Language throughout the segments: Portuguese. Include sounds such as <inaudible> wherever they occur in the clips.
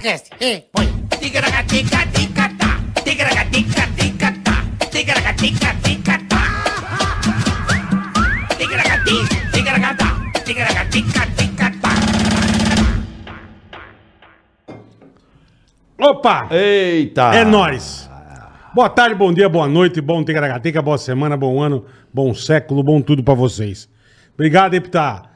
Ticaracast, ei, põe. Ticaracati, ticaracatá. Opa! Eita! É nóis! Boa tarde, bom dia, boa noite, bom Ticaracatica, boa semana, bom ano, bom século, bom tudo pra vocês. Obrigado estar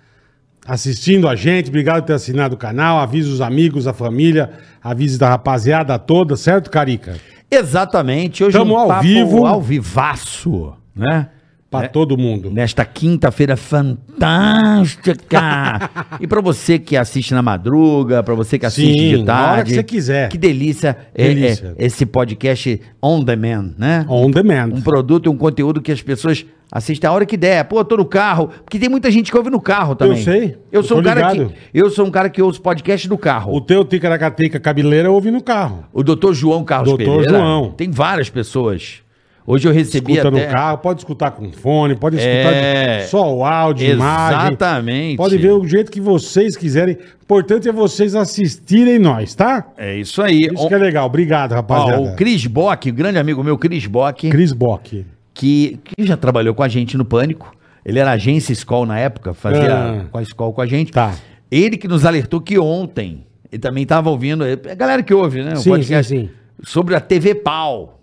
assistindo a gente, obrigado por ter assinado o canal, avisa os amigos, a família, avisa da rapaziada toda, certo, Carica? Exatamente. Hoje Tamo um ao vivo. ao vivaço, né? Pra todo mundo. Nesta quinta-feira fantástica. <laughs> e pra você que assiste na madruga, pra você que assiste Sim, de na hora tarde. que você quiser. Que delícia, é- Delícia. é esse podcast on demand, né? On demand. Um produto e um conteúdo que as pessoas assistem a hora que der. Pô, eu tô no carro. Porque tem muita gente que ouve no carro também. sei. Eu Eu sou um cara ligado. que eu sou um cara que ouço podcast no carro. O teu Ticaracatica cabeleira eu ouvi no carro. O doutor João Carlos Doutor Pereira. João. Tem várias pessoas. Hoje eu recebi Escuta até... no carro, pode escutar com fone, pode escutar É. só o áudio, imagem. Exatamente. Pode ver o jeito que vocês quiserem. O importante é vocês assistirem nós, tá? É isso aí. Isso que é legal. Obrigado, Ó, rapaziada. o Cris Bock, o grande amigo meu, Cris Bock, Cris Bock. Que, que já trabalhou com a gente no Pânico. Ele era agência Skol na época, fazia Ah. com a Skol com a gente. Tá. Ele que nos alertou que ontem, ele também estava ouvindo, a galera que ouve, né? Sim, sim, sim. Sobre a TV Pau.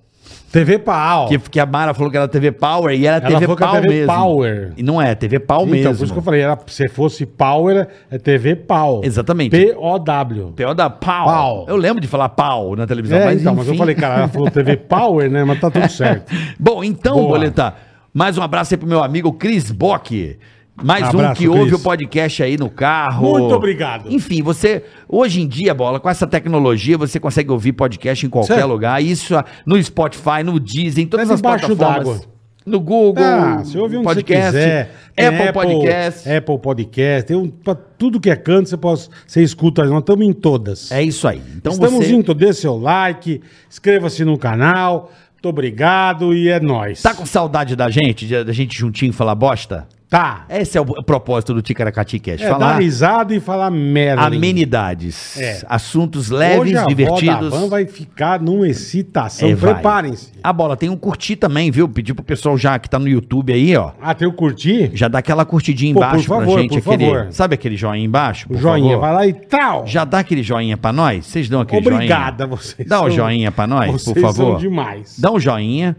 TV Pau. Que, que a Mara falou que era TV Power e era Ela TV é Pau TV mesmo. Power. E não é, TV Pau então, mesmo. por isso que eu falei, era, se fosse Power, é TV Pau. Exatamente. P-O-W. Da pau. Pau. Eu lembro de falar pau na televisão, É, mas então, mas eu enfim. falei, cara, ela falou TV <laughs> Power, né? Mas tá tudo certo. Bom, então, Boa. Boleta, mais um abraço aí pro meu amigo Cris Bock. Mais um Abraço, que ouve o podcast aí no carro. Muito obrigado. Enfim, você, hoje em dia, Bola, com essa tecnologia, você consegue ouvir podcast em qualquer Certo. lugar. Isso ah, no Spotify, no Deezer, em todas Até as plataformas. d'água. No Google, Ah, você ouve onde podcast, você quiser. Tem Apple, Podcast. Apple Podcast. Tem um, pra tudo que é canto, você, pode, você escuta. Nós estamos em todas. É isso aí. Então Estamos você indo, dê seu like, inscreva-se no canal. Muito obrigado e é nóis. tá com saudade da gente, de- da gente juntinho falar bosta? Tá. Esse é o propósito do Ticaracati Cash. É, dar falar risada e falar merda. amenidades, É. assuntos Hoje leves, a divertidos. Van vai ficar numa excitação. É. Preparem-se. A bola tem um curtir também, viu? Pedir pro pessoal já que tá no YouTube aí, ó. Ah, tem o curtir? Já dá aquela curtidinha Pô, embaixo por favor, pra gente. por aquele, favor. Sabe aquele joinha embaixo? O por joinha, favor? vai lá e tal. Já dá aquele joinha pra nós? Vocês dão aquele Obrigada, joinha? vocês. Dá o são- joinha pra nós, por favor. são demais. Dá um joinha.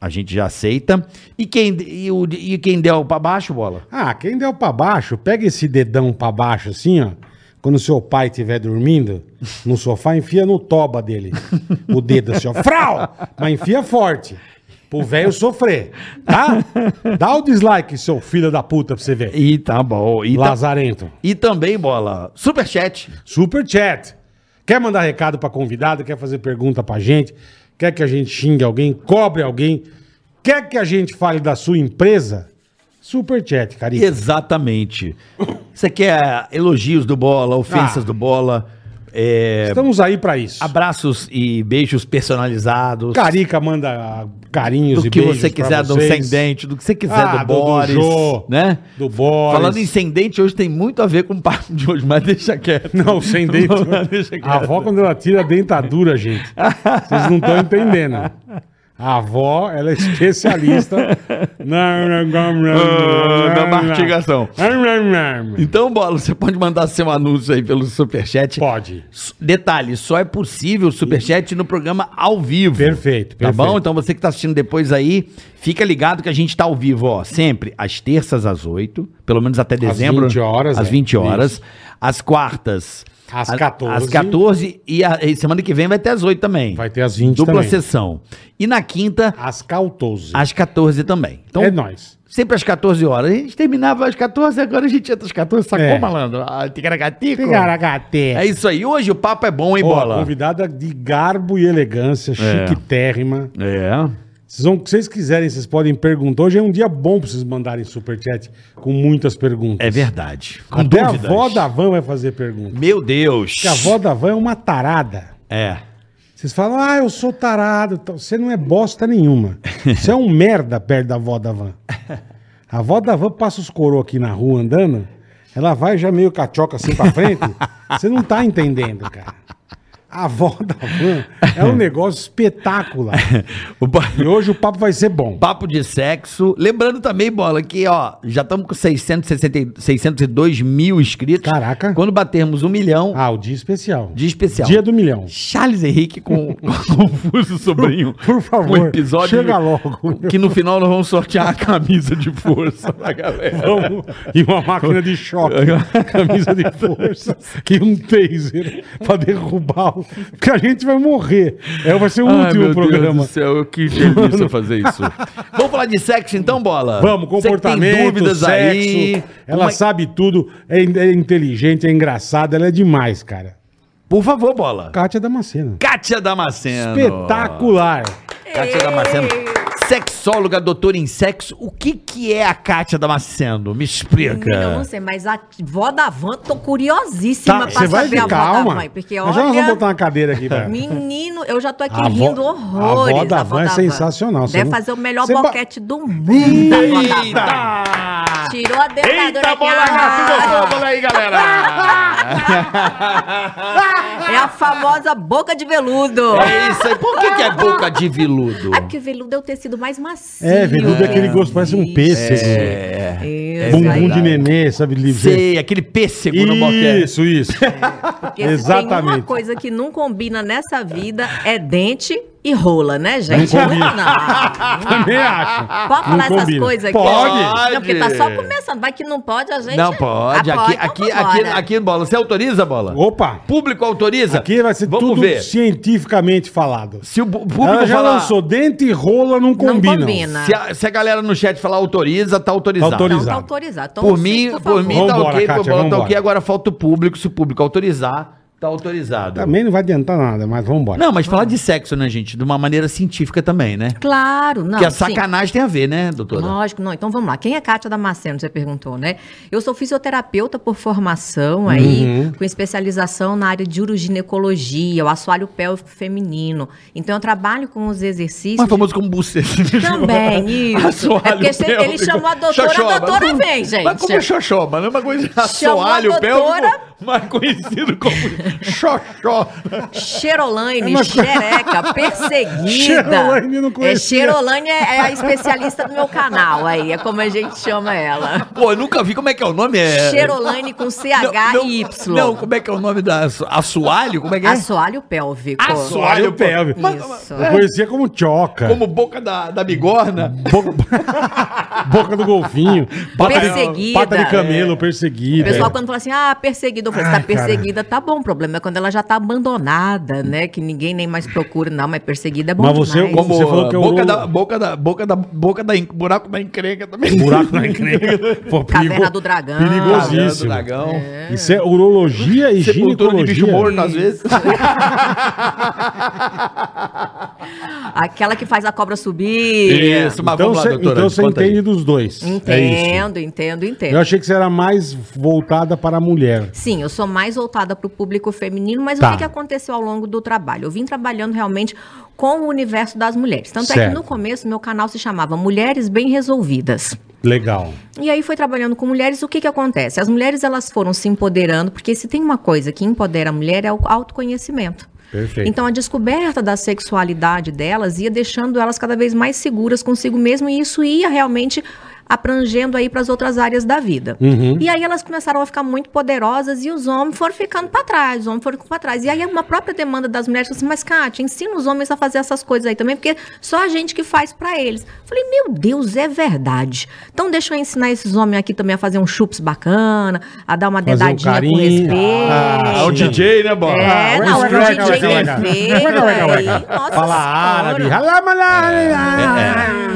A gente já aceita. E quem, e, o- e quem der o pra baixo, bola? Ah, quem deu pra baixo, pega esse dedão pra baixo assim, ó. Quando seu pai estiver dormindo no sofá, enfia no toba dele. O dedo assim, ó. <laughs> Frau! Mas enfia forte. Pro velho sofrer. Tá? Dá o dislike, seu filho da puta, pra você ver. E tá bom. E, ta- Lazarento. e também, bola, superchat. Super chat. Quer mandar recado pra convidado? Quer fazer pergunta pra gente? Quer que a gente xingue alguém? Cobre alguém? Quer que a gente fale da sua empresa? Super chat, carinho. Exatamente. Você quer elogios do bola, ofensas Ah. do bola, é, Estamos aí pra isso. abraços e beijos personalizados. Carica manda carinhos do e que beijos você pra quiser do vocês. sem dente, do que você quiser Ah, do do- do Boris, Jô, né? do Boris. Falando em sem dente, hoje tem muito a ver com o papo de hoje, mas deixa quieto. Não, sem dente. <laughs> Deixa quieto. a avó, quando ela tira a dentadura, gente, vocês não estão entendendo. <laughs> A avó, ela é especialista <laughs> na, na mastigação. Então, Bola, você pode mandar seu anúncio aí pelo Superchat. Pode. Detalhe, só é possível o Superchat no programa ao vivo. Perfeito, Tá perfeito. bom? Então você que tá assistindo depois aí, fica ligado que a gente tá ao vivo, ó, sempre às terças às 8, pelo menos até dezembro. 20 horas, Às é. 20 horas. Isso. Às quartas. Às a- 14. Às 14 e, a- e semana que vem vai ter às 8 também. Vai ter às 20 Dupla também. sessão. E na quinta, As cautos. às 14 também. Então, É nóis. sempre às 14 horas. A gente terminava às 14, agora a gente entra às 14, sacou, É. malandro? Ah, ticaracatico. Ticaracate. É isso aí. Hoje o papo é bom, hein, Ó, bola? convidada de garbo e elegância, chiquitérrima. É. Vocês vão, o que vocês quiserem, vocês podem perguntar. Hoje é um dia bom pra vocês mandarem superchat com muitas perguntas. É verdade. Com Até dúvidas. a avó da van vai fazer pergunta. Meu Deus. Porque a avó da van é uma tarada. É. Vocês falam, ah, eu sou tarado. Você não é bosta nenhuma. <laughs> Você é um merda perto da avó da van. A avó da van passa os coroa aqui na rua andando, ela vai já meio cachoca assim pra frente. Você não tá entendendo, cara. A avó <laughs> da van é um negócio espetacular. <laughs> O E hoje o papo vai ser bom. Papo de sexo. Lembrando também, Bola, que ó, já estamos com 660, e- 602 mil inscritos. Caraca. Quando batermos um milhão, Ah, o dia especial. dia especial. Dia do milhão. Charles Henrique com, <laughs> com Confuso Sobrinho. Por favor, Um episódio chega logo. Que no final nós vamos sortear a camisa de força pra galera. Vamos. E uma máquina de choque, camisa de força e um taser pra derrubar. o- Porque a gente vai morrer. É, vai ser o Ai, último meu programa. Deus do céu, que delícia <laughs> fazer isso. Vamos falar de sexo então, Bola? Vamos, que comportamento, tem dúvidas sexo. aí. Ela é- sabe tudo, é, é inteligente, é engraçada, ela é demais, cara. Por favor, Bola. Kátia Damasceno. Kátia Damasceno. Espetacular. Kátia Damasceno. Sexóloga, doutora em sexo. O que que é a Kátia Damasceno? Me explica. Eu não sei, mas a vó da van, tô curiosíssima Tá, pra você vai saber a vó da calma. van. Porque Nós já vamos olha, botar uma cadeira aqui, velho. menino, eu já tô aqui A avó- rindo horrores. a avó da van é sensacional, você Deve não- fazer o melhor você ba- boquete do mundo. a vó da van. Eita! Tirou a dentadura Eita, aqui, bola ah. olha aí, galera! <laughs> É a famosa boca de veludo. É isso aí. Por que, que é boca de veludo? É porque veludo é o tecido mais macio. É, veludo é aquele gosto, parece um pêssego. É. Isso Bumbum aí. de nenê, sabe? livre? Sei, aquele pêssego no boquete. Isso, isso. Porque se tem uma Exatamente. coisa que não combina nessa vida é dente e rola, né, gente? Não combina. Não. <laughs> Também acho. Pode Não falar essas combina. coisas aqui? Pode. Não, porque tá só começando. Vai que não pode, a gente. Não pode. Aqui, então aqui, aqui, aqui, bola. Você autoriza, bola? Opa! Público autoriza? Aqui vai ser Vamos tudo ver. cientificamente falado. Se o público Ela já falar. lançou dente e rola não Não combinam. combina. Se a, se a galera no chat falar autoriza, tá autorizado. Tá Então autorizado. tá autorizado. Então, Por sim, mim, por, favor. mim tá Vambora, ok, Kátia, por bola tá ok. Agora falta o público. Se o público autorizar, tá autorizado. Também não vai adiantar nada, mas vamos embora. Não, mas falar de sexo, né, gente? De uma maneira científica também, né? Claro, não. Porque a sim. sacanagem tem a ver, né, doutora? Lógico, não. Então vamos lá. Quem é Kátia Damasceno, você perguntou, né? Eu sou fisioterapeuta por formação aí, Uhum. com especialização na área de uroginoecologia, o assoalho pélvico feminino. Então eu trabalho com os exercícios. Mais famoso como buceta. Também, <laughs> isso. Assoalho É porque ele pélvico. chamou a doutora, a Xoxoba. doutora Mas- vem, gente. Mas como é xoxoba, não é uma coisa a assoalho doutora- pélvico, mais conhecido como xoxó. É coisa- xereca, <laughs> perseguida. Xerolaine eu não é, conhecia. É, é a especialista do meu canal aí, é como a gente chama ela. Pô, eu nunca vi como é que é o nome. É... Xerolaine com CH Não, e Y. Não, como é que é o nome da asso- assoalho? Como é que é? Assoalho pélvico. Assoalho pélvico. Isso. Eu conhecia como choca. Como boca da, da bigorna. Boca... <laughs> Boca do golfinho. Pata Perseguida. Pata de camelo, O perseguida. pessoal, quando fala assim, ah, perseguida, eu falei, você Ai, tá perseguida, tá bom. O problema é quando ela já tá abandonada, né? Que ninguém nem mais procura, não, mas perseguida é bom Mas você- demais. como- Você falou que é o boca, da, boca da boca da boca da buraco da encrenca também. Buraco na <laughs> encrenca. Pô, Caverna perigo- do Dragão. Perigosíssimo. Dragão. Isso é urologia e Sepultura de bicho ginecologia. morto, às vezes. <laughs> Aquela que faz a cobra subir. Isso, mas Então vamos lá, você doutora. então você conta aí. entende dos dois. É. Entendo, entendo, entendo. Eu achei que você era mais voltada para a mulher. Sim, eu sou mais voltada para o público feminino, mas Tá. o que, que aconteceu ao longo do trabalho? Eu vim trabalhando realmente com o universo das mulheres. Tanto é Certo. que no começo meu canal se chamava Mulheres Bem Resolvidas. Legal. E aí foi trabalhando com mulheres, o que que acontece? As mulheres elas foram se empoderando, porque se tem uma coisa que empodera a mulher é o autoconhecimento. Perfeito. Então a descoberta da sexualidade delas ia deixando elas cada vez mais seguras consigo mesmo e isso ia realmente abrangendo aí para as outras áreas da vida. Uhum. E aí elas começaram a ficar muito poderosas e os homens foram ficando para trás, os homens foram ficando para trás. E aí uma própria demanda das mulheres falou assim, mas Kátia, ensina os homens a fazer essas coisas aí também, porque só a gente que faz para eles. Falei, meu Deus, é verdade. Então deixa eu ensinar esses homens aqui também a fazer um chups bacana, a dar uma Fazer um dedadinha com respeito. Ah, É o DJ, né, Bola? É, Ah, não, o ué, DJ ué, que ué, é Fala árabe. Halamalá.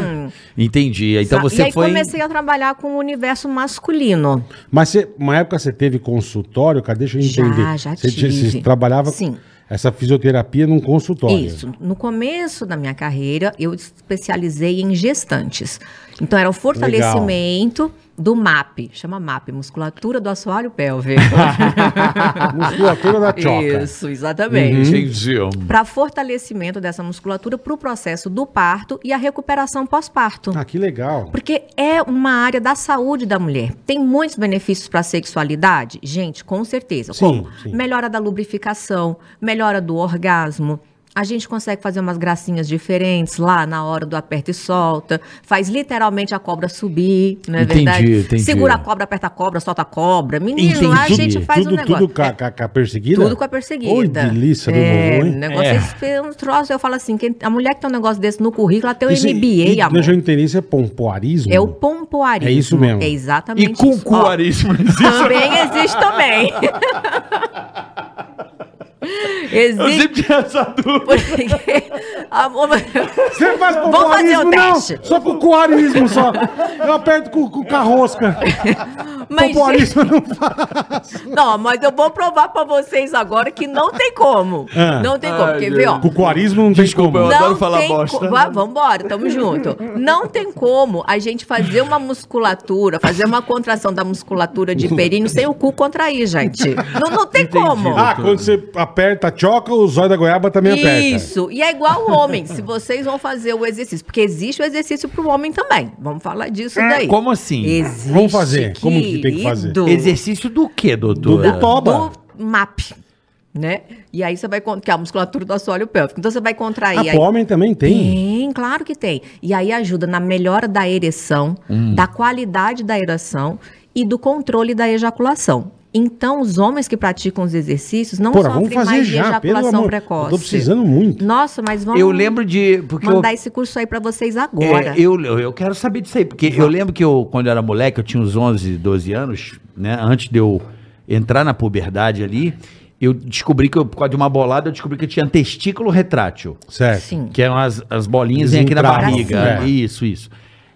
Entendi. Então você e aí foi. comecei a trabalhar com o universo masculino. Mas você, uma época você teve consultório, cara? Deixa eu Já, entender. já você, tinha- tive. você trabalhava Sim. essa fisioterapia num consultório. Isso. No começo da minha carreira, eu especializei em gestantes. Então, era o fortalecimento do MAP, chama MAP, musculatura do assoalho pélvico. <laughs> Musculatura da choca. Isso, exatamente. Entendi. Para fortalecimento dessa musculatura para o processo do parto e a recuperação pós-parto. Ah, que legal. Porque é uma área da saúde da mulher. Tem muitos benefícios para a sexualidade? Gente, com certeza. Sim, Como? sim. Melhora da lubrificação, melhora do orgasmo. A gente consegue fazer umas gracinhas diferentes lá na hora do aperta e solta. Faz literalmente a cobra subir, não é Entendi, verdade? entendi. Segura a cobra, aperta a cobra, solta a cobra. Menino, a Entendi. gente faz tudo, um negócio. Tudo com a, com a- com a perseguida? Tudo com a perseguida. Oi, delícia do é, vovô, hein? negócio É. esse é um troço, eu falo assim, a mulher que tem um negócio desse no currículo, ela tem o Isso- MBA, e- amor. Deixa eu entender, isso é pompoarismo? É o pompoarismo. É isso mesmo. É E exatamente isso. Ó, cucuarismo existe. Também <laughs> existe. Eu sempre tinha essa dúvida. Porque, amor, Você faz Vamos fazer o não? teste. Só cucuarismo, só. Eu aperto com, com, com mas, pompoarismo eu não faço. <laughs> não, mas eu vou provar pra vocês agora que não tem como. Ah. Não tem como. Ai, Porque, gente. vê, ó. Cucuarismo não tem Desculpa, como. eu adoro falar bosta. co- vambora, tamo junto. Não tem como a gente fazer uma musculatura, fazer uma contração da musculatura de períneo sem o cu contrair, gente. Não, não tem Entendi. como. Ah, quando você aperta a choca, o zóio da goiaba também aperta. Isso. E é igual o homem. Se vocês vão fazer o exercício, porque existe o exercício pro homem também. Vamos falar disso daí. Como assim? Existe, Vamos fazer. Como que tem que fazer? Exercício do quê, doutora? Do- do toba. Do MAP. Né? E aí você vai, que é a musculatura do assoalho pélvico. Então você vai contrair. Ah, pro homem também tem. Tem, claro que tem. E aí ajuda na melhora da ereção, Hum. da qualidade da ereção e do controle da ejaculação. Então, os homens que praticam os exercícios não Porra, sofrem mais de já, ejaculação amor. precoce. Eu tô precisando muito. Nossa, mas vamos Eu lembro de. Porque eu, mandar esse curso aí pra vocês agora. É, eu, eu eu quero saber disso aí, porque eu lembro que eu, quando eu era moleque, eu tinha uns 11, 12 anos, né? Antes de eu entrar na puberdade ali, eu descobri que, eu, por causa de uma bolada, eu descobri que eu tinha testículo retrátil. Certo. Sim. Que eram as, as bolinhas aqui na barriga. é. Isso, isso.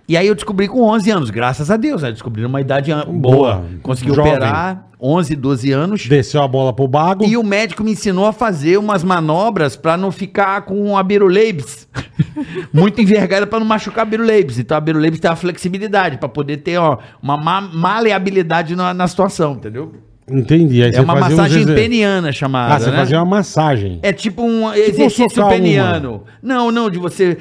E aí eu descobri com 11 anos, graças a Deus, né? Descobri numa idade Boa, boa. Consegui jovem. operar 11, 12 anos. Desceu a bola pro bago. E o médico me ensinou a fazer umas manobras pra não ficar com a biruleibs. <laughs> Muito envergada pra não machucar a biruleibs. Então a biruleibs tem uma flexibilidade pra poder ter ó, uma ma- maleabilidade na, na situação, entendeu? Entendi. Aí É uma massagem exer- peniana chamada, Ah, você né? fazia uma massagem. É tipo um exercício socar peniano. Não, não, de você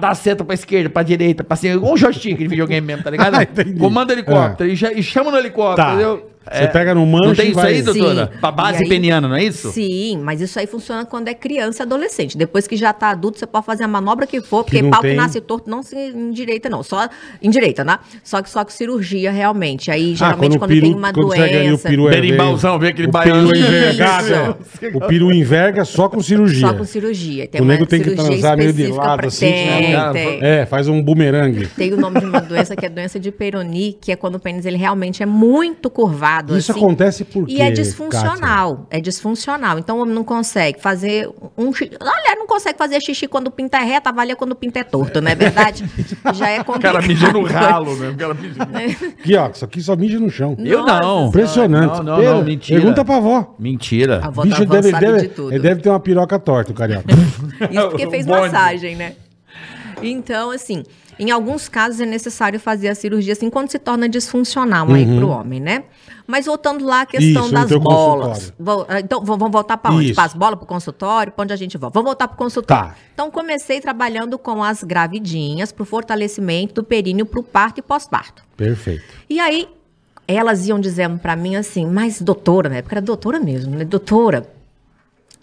dar seta pra esquerda, pra direita, pra cima. Igual um joystick de videogame mesmo, tá ligado? <laughs> Ah. Comanda helicóptero e, cha- e chama no helicóptero, Tá. entendeu? Você pega no manche Não tem isso vai- aí, doutora? Sim. Pra base aí- peniana, não é isso? Sim, mas isso aí funciona quando é criança e adolescente. Depois que já tá adulto, você pode fazer a manobra que for, porque não pau tem. que nasce torto não se endireita, não. Só endireita, né? Só que só com cirurgia, realmente. Aí, geralmente, Ah, o quando, peru- tem uma quando o doença. peru é Berimbauzão, vê aquele o baiano. peru envergado. é. o peru enverga só com cirurgia. Só com cirurgia. Tem O uma nego tem que transar meio de lado, pra- assim, Tem, senão- tem. É, faz um bumerangue. Tem o nome de uma doença que é doença de Peroni, que é quando o pênis ele realmente é muito curvado. Isso assim. acontece por quê, E é disfuncional. É disfuncional. Então o homem não consegue fazer um xixi. Olha, não consegue fazer xixi quando o pinto é reto, avalia quando o pinto é torto, não é verdade? <laughs> Já é O complicado. cara mija no ralo, né? O cara mija... Aqui, ó, isso aqui só mija no chão. Eu não. Impressionante. Não, não, Pera, não, mentira. Pergunta pra avó. Mentira. A avó Bicho da deve, sabe deve, de tudo. ele deve ter uma piroca torta, o carioca. Isso porque <laughs> fez massagem, né? Então, assim, em alguns casos é necessário fazer a cirurgia assim quando se torna disfuncional aí pro homem, né? Mas voltando lá à questão Uhum. Isso, das bolas. Ah, Então, vamos voltar para onde? Para as bolas, para o consultório? Para onde a gente volta? Vamos voltar para o consultório. Tá. Então, comecei trabalhando com as gravidinhas para o fortalecimento do períneo para o parto e pós-parto. Perfeito. E aí, elas iam dizendo pra mim assim, mas doutora, na época era doutora mesmo, né? Doutora,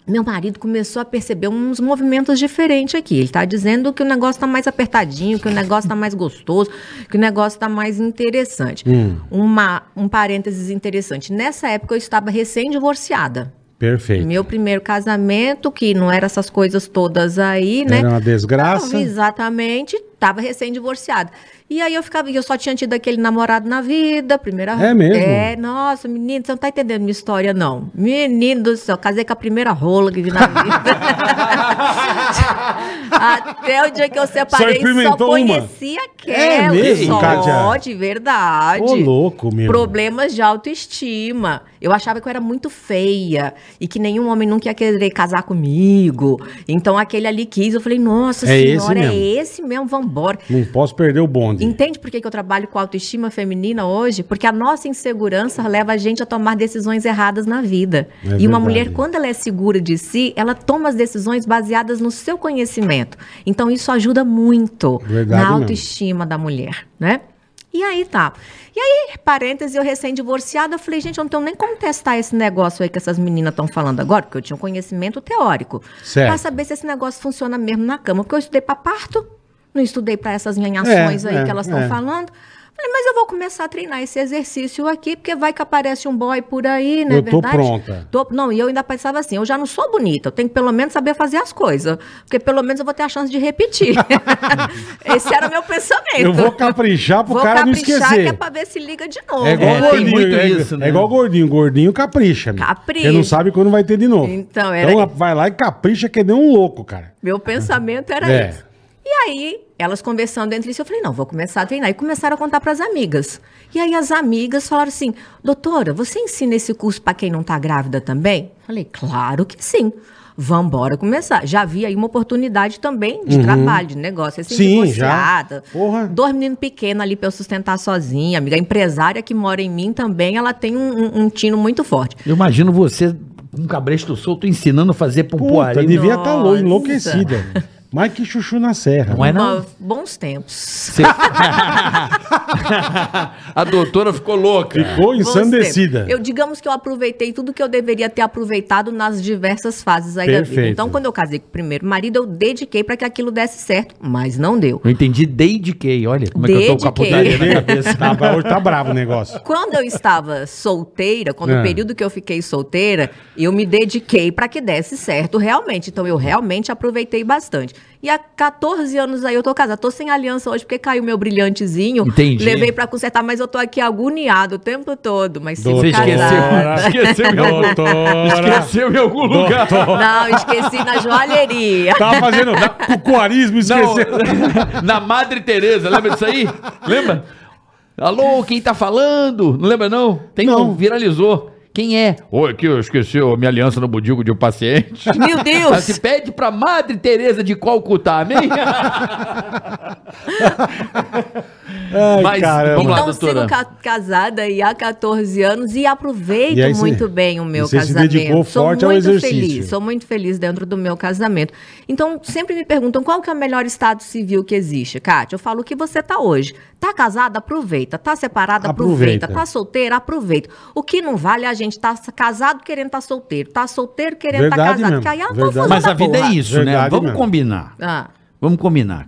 meu marido começou a perceber uns movimentos diferentes aqui. Ele tá dizendo que o negócio tá mais apertadinho, que o negócio tá mais gostoso, que o negócio tá mais interessante. Uma, um parênteses interessante. Nessa época eu estava recém-divorciada. Perfeito. Meu primeiro casamento, que não era essas coisas todas aí, né? Era uma desgraça. Não, exatamente, estava recém-divorciada. E aí eu ficava, eu só tinha tido aquele namorado na vida, primeira É mesmo? É, nossa, menino, você não tá entendendo minha história, não. Menino do céu, casei com a primeira rola que vi na vida. <laughs> Até o dia que eu Só separei, só, experimentou uma? conhecia aquela. É mesmo, só, Kátia? de verdade. Ô, louco, meu. Problemas de autoestima. Eu achava que eu era muito feia e que nenhum homem nunca ia querer casar comigo. Então aquele ali quis. Eu falei, nossa É esse senhora, é mesmo. esse mesmo, vambora. Não posso perder o bonde. Entende por que, que eu trabalho com autoestima feminina hoje? Porque a nossa insegurança leva a gente a tomar decisões erradas na vida. É e uma verdade. mulher, quando ela é segura de si, ela toma as decisões baseadas no seu conhecimento. Então, isso ajuda muito Verdade na mesmo. autoestima da mulher, né? E aí tá. E aí, parênteses, eu recém-divorciada, eu falei, gente, eu não tenho nem como testar esse negócio aí que essas meninas estão falando agora, porque eu tinha um conhecimento teórico. Certo. Pra saber se esse negócio funciona mesmo na cama. Porque eu estudei pra parto, não estudei pra essas nhanhações É, aí é, que elas estão é. falando. Falei, mas eu vou começar a treinar esse exercício aqui, porque vai que aparece um boy por aí, né? Eu tô pronta. Tô- não, e eu ainda pensava assim, eu já não sou bonita, eu tenho que pelo menos saber fazer as coisas, porque pelo menos eu vou ter a chance de repetir. <laughs> Esse era o meu pensamento. Eu vou caprichar pro Vou cara não caprichar, esquecer. que é pra ver se liga de novo. É igual É, tem gordinho. muito é, isso, é né? igual gordinho. Gordinho capricha. Capricha. Porque não sabe quando vai ter de novo. Então, era- Então vai lá e capricha que nem um louco, cara. Meu pensamento era É. esse. E aí, elas conversando entre si, eu falei, não, vou começar a treinar. E começaram a contar para as amigas. E aí as amigas falaram assim, doutora, você ensina esse curso para quem não tá grávida também? Falei, claro que sim. Vamos embora começar. Já vi aí uma oportunidade também de trabalho, de negócio. Assim, Uhum. Sim, divorciada. já. Porra. Dois meninos pequenos ali para eu sustentar sozinha. Amiga, a empresária que mora em mim também, ela tem um, um- um tino muito forte. Eu imagino você com um cabresto solto ensinando a fazer pompoaria. devia estar Nossa. enlouquecida. <laughs> Mais que chuchu na serra. Não é não? Uma- Bons tempos. Você- <laughs> a doutora ficou louca. Ficou ensandecida. Eu digamos que eu aproveitei tudo que eu deveria ter aproveitado nas diversas fases aí da vida. Perfeito. Então, quando eu casei com o primeiro marido, eu dediquei para que aquilo desse certo, mas não deu. Eu entendi dediquei, olha como é que eu tô com a Dediquei. putaria na cabeça. Tá, hoje tá bravo o negócio. Quando eu estava solteira, quando É. o período que eu fiquei solteira, eu me dediquei para que desse certo realmente. Então eu realmente aproveitei bastante. E há 14 anos aí eu tô casada. Tô sem aliança hoje porque caiu meu brilhantezinho. Entendi. Levei para consertar, mas eu tô aqui agoniado o tempo todo, mas Doutora. Você esqueceu, <laughs> casada. esqueceu em algum, Doutora. esqueceu em algum lugar. Não, esqueci na joalheria. Tava fazendo cucuarismo, Não, esqueceu. <laughs> na Madre Teresa, lembra disso aí? Lembra? Alô, quem tá falando? Não lembra não? Tem Não. um, viralizou. Quem é? Oi, aqui eu esqueci a minha aliança no budigo de um paciente. <laughs> Meu Ela Deus! se pede pra Madre Teresa de Calcutá, amém? <laughs> Ai, Mas, caramba. vamos lá, Então, doutora. sigo ca- casada aí há 14 anos e aproveito E muito bem o meu você se casamento. dedicou sou forte ao muito exercício. feliz, sou muito feliz dentro do meu casamento. Então, sempre me perguntam qual que é o melhor estado civil que existe. Kátia, eu falo o que você tá hoje. Tá casada? Aproveita. Tá separada? Aproveita. Aproveita. Tá solteira? Aproveita. O que não vale é a gente tá casado querendo tá solteiro. Tá solteiro querendo tá Verdade casado. mesmo, Porque aí é uma Mas a vida porra. é isso, né? Verdade Vamos mesmo. combinar. Ah, Vamos combinar.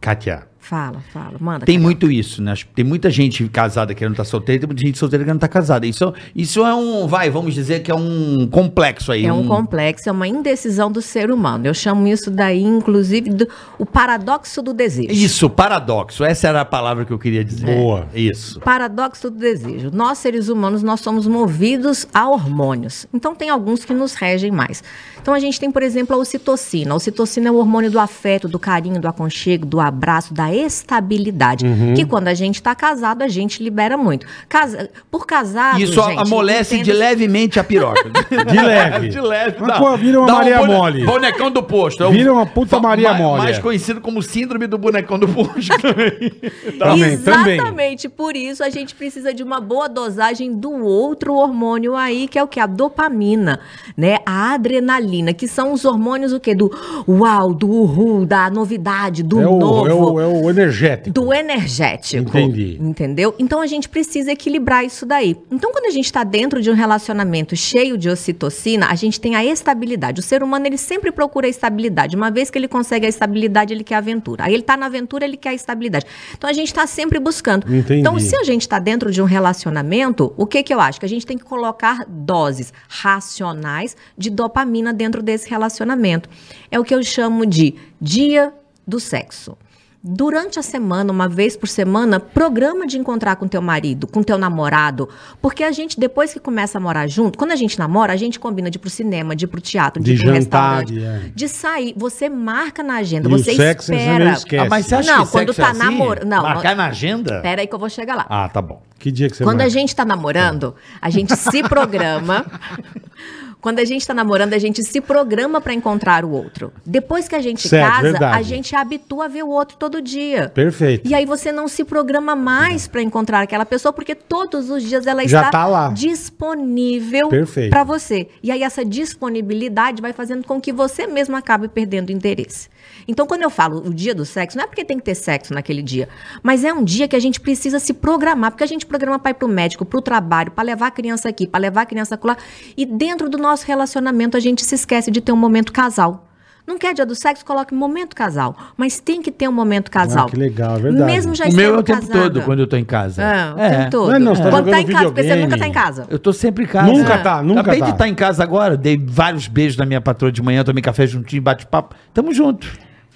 Kátia, fala, fala. Manda. tem muito isso, né? Acho que Tem muita gente casada querendo estar solteira e tem muita gente solteira querendo estar casada. Isso, isso é um, vai, vamos dizer que é um complexo aí. É um complexo, é uma indecisão do ser humano. Eu chamo isso daí, inclusive, do, o paradoxo do desejo. Isso, paradoxo. Essa era a palavra que eu queria dizer. Boa. Isso. Paradoxo do desejo. Nós, seres humanos, nós somos movidos a hormônios. Então, tem alguns que nos regem mais. Então, a gente tem, por exemplo, a ocitocina. A ocitocina é o hormônio do afeto, do carinho, do aconchego, do abraço, da estabilidade. Uhum. Que quando a gente está casado, a gente libera muito. Casa... Por casado, Isso gente, amolece de entenda- levemente a piroca. <laughs> De <laughs> leve. de leve. Mas, pô, vira uma dá um Maria bone- Mole. Bonecão do posto. É Vira uma puta Maria Mole, Mais conhecido como síndrome do bonecão do posto <laughs> também. Também, também. Exatamente, por isso a gente precisa de uma boa dosagem do outro hormônio aí, que é o que? A dopamina, né? A adrenalina, que são os hormônios o quê? Do uau, do uhul, da novidade, do É o, novo. é, o, é o energético. Do energético. Entendi. Entendeu? Então a gente precisa equilibrar isso daí. Então, quando a gente está dentro de um relacionamento cheio de ocitocina, a gente tem a estabilidade. O ser humano ele sempre procura a estabilidade. Uma vez que ele consegue a estabilidade, ele quer a aventura. Aí ele está na aventura, ele quer a estabilidade. Então a gente está sempre buscando. Entendi. Então, se a gente está dentro de um relacionamento, o que, que eu acho? Que a gente tem que colocar doses racionais de dopamina dentro desse relacionamento. É o que eu chamo de dia do sexo. Durante a semana, uma vez por semana, programa de encontrar com teu marido, com teu namorado. Porque a gente, depois que começa a morar junto, quando a gente namora, a gente combina de ir pro cinema, de ir pro teatro, de, De ir pro jantar, restaurante, de- é. de sair. Você marca na agenda, E o você sexo você espera. não esquece. Ah, mas você acha Não, que quando sexo tá é assim? namoro- não, Marcar na agenda? Pera aí que eu vou chegar lá. Ah, tá bom. Que dia que você Quando a marca? gente tá namorando, a gente se programa. <laughs> Quando a gente tá namorando, a gente se programa pra encontrar o outro. Depois que a gente Certo, casa, verdade. a gente habitua a ver o outro todo dia. Perfeito. E aí você não se programa mais pra encontrar aquela pessoa, porque todos os dias ela Já está tá lá. disponível pra você. E aí essa disponibilidade vai fazendo com que você mesmo acabe perdendo interesse. Então, quando eu falo o dia do sexo, não é porque tem que ter sexo naquele dia, mas é um dia que a gente precisa se programar, porque a gente programa para ir pro médico, pro trabalho, para levar a criança aqui, para levar a criança lá, e dentro do nosso relacionamento a gente se esquece de ter um momento casal. Não quer dia do sexo, coloque momento casal, mas tem que ter um momento casal. Ah, que legal, é verdade. Mesmo já o meu é o tempo casada. todo quando eu tô em casa. É, o É. tempo todo. Não é não, você tá Quando tá em casa, porque você nunca tá em casa. Eu tô sempre em casa. Nunca tá, nunca Acabei tá. de estar em casa agora, dei vários beijos na minha patroa de manhã, tomei café juntinho, bate-papo. Tamo junto.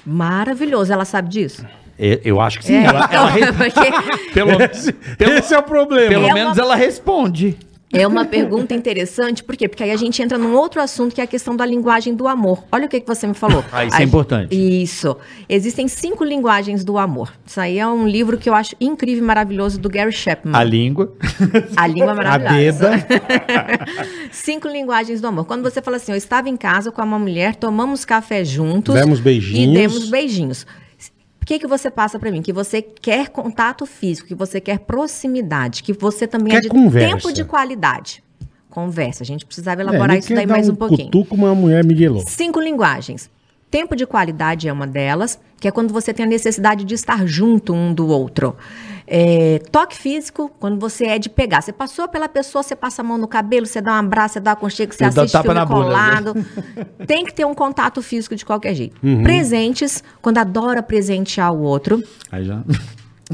Maravilhoso, ela sabe disso? Eu, eu acho que sim. É, Ela, ela <laughs> porque <laughs> pelo Esse, pelo, esse é o problema. pelo É menos uma- ela responde. É uma pergunta interessante, por quê? Porque aí a gente entra num outro assunto que é a questão da linguagem do amor. Olha o que, que você me falou. Ah, isso é A- importante. Isso. Existem cinco linguagens do amor. Isso aí é um livro que eu acho incrível e maravilhoso do Gary Chapman. A língua. A língua A maravilhosa. deda. <laughs> Cinco linguagens do amor. Quando você fala assim, eu estava em casa com uma mulher, tomamos café juntos. Demos beijinhos. E demos beijinhos. O que, que você passa pra mim? Que você quer contato físico, que você quer proximidade, que você também Quer é de conversa. tempo de qualidade. Conversa. A gente precisava É, elaborar ele isso daí mais um, um pouquinho. cutuco, uma mulher miguelou. Cinco linguagens. Tempo de qualidade é uma delas, que é quando você tem a necessidade de estar junto um do outro. É, toque físico, quando você é de pegar. Você passou pela pessoa, você passa a mão no cabelo, você dá um abraço, você dá um aconchego, você Eu assiste filme na bunda, colado. <laughs> Tem que ter um contato físico de qualquer jeito. Uhum. Presentes, quando adora presentear o outro. Aí já.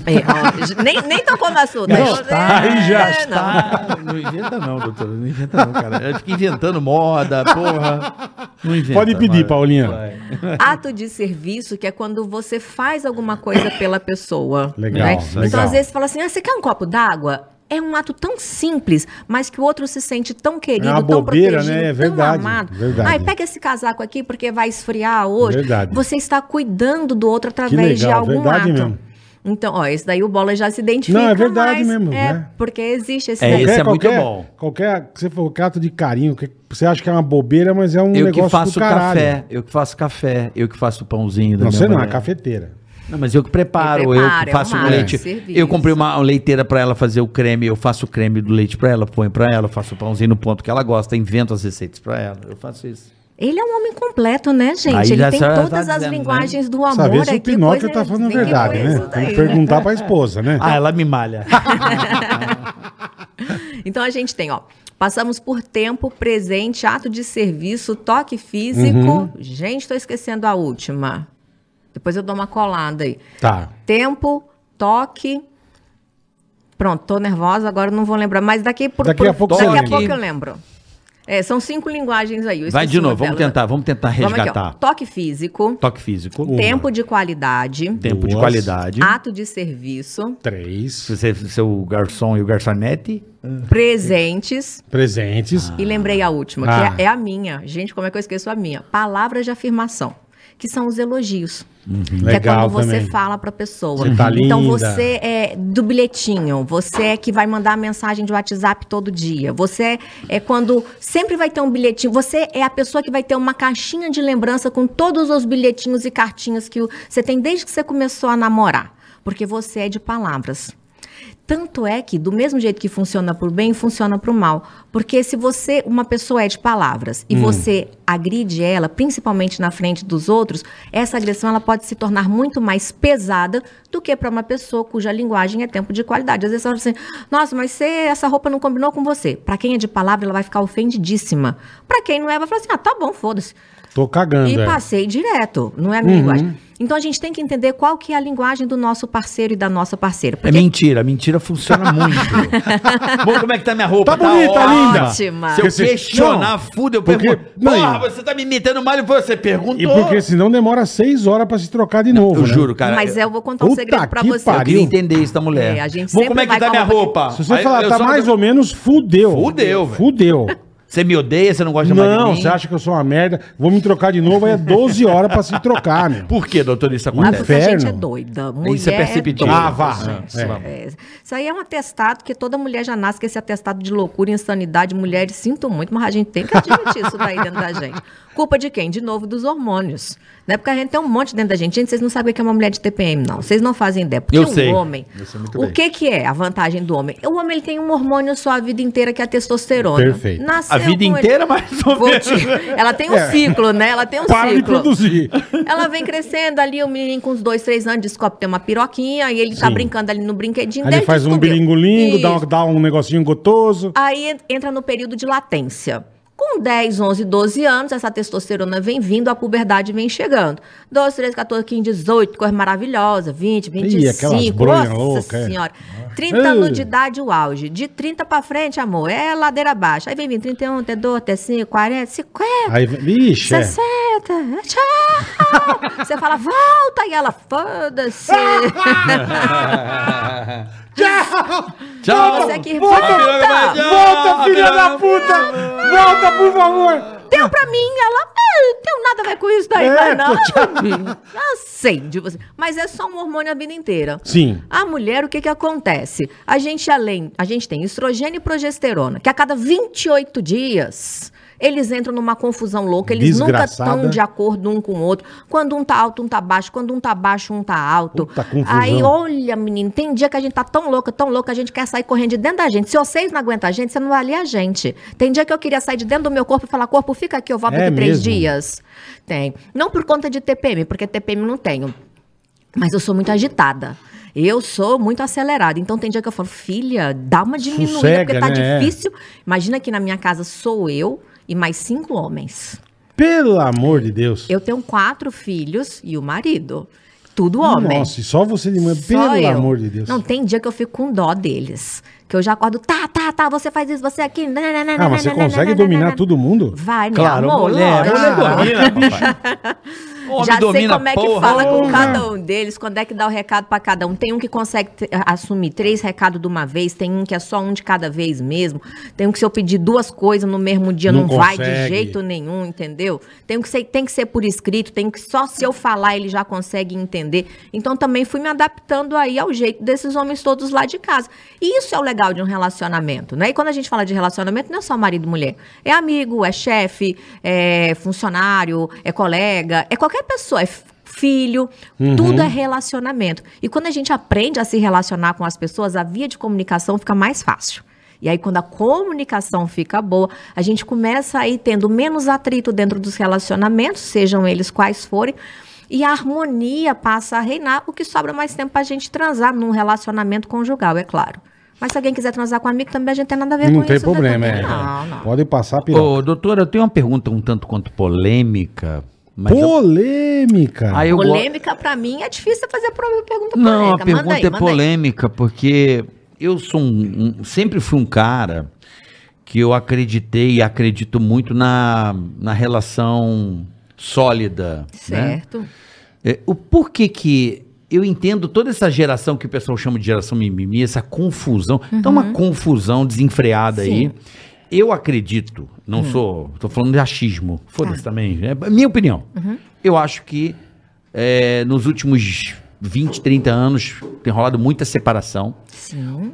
É, ó, nem, nem tocou no assunto. Não, Aí eu- tá, aí já é, não. Não inventa não, doutor. Não inventa não, cara. Eu fico inventando moda, porra. Não inventa. Pode pedir, vai. Paulinha. Vai. Ato de serviço, que é quando você faz alguma coisa pela pessoa. Legal, né? legal. Então, às vezes, você fala assim: ah, você quer um copo d'água? É um ato tão simples, mas que o outro se sente tão querido, É uma tão bobeira, protegido, né? É tão verdade, amado. verdade. Ai, pega esse casaco aqui porque vai esfriar hoje. Verdade. Você está cuidando do outro através de legal, algum verdade ato. mesmo. Então, ó, esse daí o Bola já se identifica Não, é verdade mesmo, É, né? porque existe esse É, daí. esse é muito bom. Qualquer, você falou, cato de carinho, que você acha que é uma bobeira, mas é um Eu negócio que faço café, eu que faço café, eu que faço o pãozinho da Não, minha você não, é cafeteira. Não, mas eu que preparo, Eu eu, preparo, que é faço uma o leite. serviço. Eu comprei uma leiteira pra ela fazer o creme, eu faço o creme do leite pra ela, ponho pra ela, faço o pãozinho no ponto que ela gosta, invento as receitas pra ela. Eu faço isso. Ele é um homem completo, né, gente? Aí Ele tem a senhora todas tá as dizendo, né? linguagens do Precisa amor ver se o aqui. Pinóquio pois tá é, falando a tem que verdade, ver né? Tem que perguntar pra esposa, né? <laughs> Ah, ela me malha. <laughs> Então a gente tem, ó. Passamos por tempo, presente, ato de serviço, toque físico. Uhum. Gente, tô esquecendo a última. Depois eu dou uma colada aí. Tá. Tempo, toque. Pronto, tô nervosa, agora não vou lembrar. Mas daqui, por, Daqui por- a pouco daqui a pouco eu lembro. É, são cinco linguagens aí. Vai de novo, vamos tentar, vamos tentar Vamos aqui, resgatar. Toque físico, Toque físico, Uma. tempo de qualidade, tempo de Duas. qualidade. ato de serviço, Três. Você, seu garçom e o garçonete. presentes. Presentes. E lembrei a última, Ah. que é, é a minha. Gente, como é que eu esqueço a minha? Palavras de afirmação, que são os elogios. Que é Legal quando você também. fala pra pessoa. Você tá então linda. você é do bilhetinho, você é que vai mandar mensagem de WhatsApp todo dia. Você é, é quando sempre vai ter um bilhetinho. Você é a pessoa que vai ter uma caixinha de lembrança com todos os bilhetinhos e cartinhas que você tem desde que você começou a namorar. Porque você é de palavras. Tanto é que, do mesmo jeito que funciona pro bem, funciona pro mal. Porque se você, uma pessoa é de palavras, e você agride ela, principalmente na frente dos outros, essa agressão ela pode se tornar muito mais pesada do que para uma pessoa cuja linguagem é tempo de qualidade. Às vezes você fala assim, nossa, mas você, essa roupa não combinou com você. Para quem é de palavra, ela vai ficar ofendidíssima. Para quem não é, vai falar assim, ah, tá bom, foda-se. Tô cagando. E é. passei direto, não é a minha Uhum. linguagem. Então a gente tem que entender qual que é a linguagem do nosso parceiro e da nossa parceira. É Porque mentira, mentira funciona <laughs> muito. Bom, como é que tá minha roupa? Tá bonita, linda. Ótima. Se eu Porque se- questionar, Não, fuda, eu porque- pergunto. não, Porra, e- você tá me metendo mal e você perguntou. E porque senão demora seis horas pra se trocar de novo. Eu né? juro, cara. Mas eu vou contar um Puta segredo pra que você. Eu queria pariu. entender isso da mulher. É, a gente Bom, como é que tá minha roupa roupa? Se você Aí falar, tá mais ou menos, fudeu. Fudeu, velho. Fudeu. <laughs> Você me odeia, você não gosta mais de Não, mim? você acha que eu sou uma merda? Vou me trocar de novo, aí é 12 horas pra se trocar, meu. Por que, doutor, isso Ah, acontece? porque a gente é doida. Mulher Isso é perceptível. doida, Ah, vá. gente. É. É. Isso aí é um atestado que toda mulher já nasce com esse atestado de loucura, insanidade. Mulheres, sinto muito, mas a gente tem que admitir isso daí dentro da gente. Culpa de quem? De novo, dos hormônios. Né? Porque a gente tem um monte dentro da gente. Gente, vocês não sabem o que é uma mulher de TPM, não. Vocês não fazem ideia. Porque Eu o sei. homem. o que, que é a vantagem do homem? O homem ele tem um hormônio só a vida inteira, que é a testosterona. Perfeito. Nasceu A vida com ele- inteira, mais ou menos. te- Ela tem um ciclo, né? Ela tem um Para de ciclo. produzir. Ela vem crescendo ali, o menino com uns dois, três anos, descobre que tem uma piroquinha, e ele tá Sim. brincando ali no brinquedinho Aí dele. ele faz um descobriu. bilingulingo, dá, um- Isso. dá um negocinho gotoso. Aí en- entra no período de latência. Com 10, 11, 12 anos, essa testosterona vem vindo, a puberdade vem chegando. 12, 13, 14, 15, 18, coisa maravilhosa. 20, 25, aquelas bronhas nossa loucas, é. senhora. 30 Ah. anos de idade, o auge. De 30 pra frente, amor, é ladeira abaixo. Aí vem vindo 31, 32, 35, 40, 50. Aí, vixe, é. 60, tchau. <laughs> Você fala, volta, e ela, foda-se. <laughs> <laughs> Tchau. Você que Volta, volta. Volta, filha da puta! Volta, por favor! Deu pra mim, ela, ah, não tenho nada a ver com isso daí, É, vai não. tô Já <laughs> sei de você. Mas é só um hormônio a vida inteira. Sim. A mulher, o que que acontece? A gente, além, a gente tem estrogênio e progesterona, que a cada 28 dias... Eles entram numa confusão louca, eles nunca Desgraçada. estão de acordo um com o outro. Quando um tá alto, um tá baixo. Quando um tá baixo, um tá alto. Puta confusão. Aí, olha, menino, tem dia que a gente tá tão louca, tão louca, a gente quer sair correndo de dentro da gente. Se vocês não aguentam a gente, você não vai ali a gente. Tem dia que eu queria sair de dentro do meu corpo e falar, corpo, fica aqui, eu volto É três mesmo? dias. Tem. Não por conta de TPM, porque TPM não tenho. Mas eu sou muito agitada. Eu sou muito acelerada. Então tem dia que eu falo, filha, dá uma diminuída, Sossega, porque tá né? difícil. Imagina que na minha casa sou eu e mais cinco homens. Pelo amor de Deus. Eu tenho quatro filhos e o marido. Tudo homem. Nossa, e só você de manhã, Só pelo eu. amor de Deus. Não, tem dia que eu fico com dó deles. Que eu já acordo, tá, tá, tá, você faz isso, você aqui. Ah, mas você consegue dominar todo mundo? Vai, meu Claro, amor, mulher. lógico. Mulher domina, <laughs> papai. Homem Já sei como é que porra. fala com cada um deles, quando é que dá o recado pra cada um. Tem um que consegue assumir três recados de uma vez, tem um que é só um de cada vez mesmo. Tem um que se eu pedir duas coisas no mesmo dia Não não, vai de jeito nenhum, entendeu? Tem um que ser, tem que ser por escrito, tem que só se eu falar ele já consegue entender. Então também fui me adaptando aí ao jeito desses homens todos lá de casa. E isso é o legal de um relacionamento, né? E quando a gente fala de relacionamento, não é só marido e mulher. É amigo, é chefe, é funcionário, é colega, é qualquer pessoa, é filho, tudo é relacionamento. E quando a gente aprende a se relacionar com as pessoas, a via de comunicação fica mais fácil. E aí, quando a comunicação fica boa, a gente começa aí tendo menos atrito dentro dos relacionamentos, sejam eles quais forem, e a harmonia passa a reinar, o que sobra mais tempo para a gente transar num relacionamento conjugal, é claro. Mas se alguém quiser transar com um amigo, também a gente tem nada a ver Não com tem isso. problema, né? é. Não, não. Pode passar piroca. Ô, doutora, eu tenho uma pergunta um tanto quanto polêmica. Mas eu- Polêmica. Aí eu go- Polêmica, pra mim, é difícil fazer pro- pergunta Não, polêmica. a Manda pergunta aí, é manda aí. polêmica, porque eu sou um, um- Sempre fui um cara que eu acreditei e acredito muito na, na relação sólida. né? Certo. É, o porquê que eu entendo toda essa geração que o pessoal chama de geração mimimi, essa confusão, tá uma confusão desenfreada aí. Uhum. Sim. Hum. Eu acredito, não sou, tô falando de achismo, foda-se Tá. também, é minha opinião. Uhum. Eu acho que é, nos últimos 20, 30 anos tem rolado muita separação. Sim.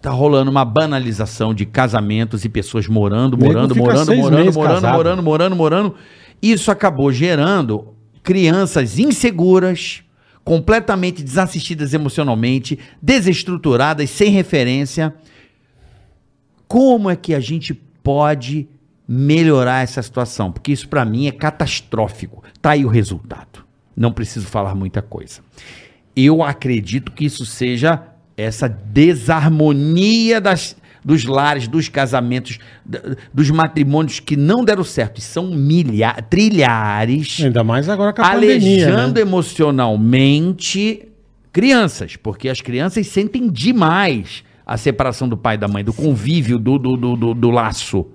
Tá rolando uma banalização de casamentos e pessoas morando, morando, morando, morando, morando, casado. morando, morando, morando. Isso acabou gerando crianças inseguras, completamente desassistidas emocionalmente, desestruturadas, sem referência. Como é que a gente pode melhorar essa situação? Porque isso para mim é catastrófico. Tá aí o resultado. Não preciso falar muita coisa. Eu acredito que isso seja essa desarmonia das, dos lares, dos casamentos, dos matrimônios que não deram certo, e são milhares, trilhares, Ainda mais agora com a pandemia, alejando né? emocionalmente crianças, porque as crianças sentem demais a separação do pai e da mãe, do convívio, do, do, do, do- do laço. O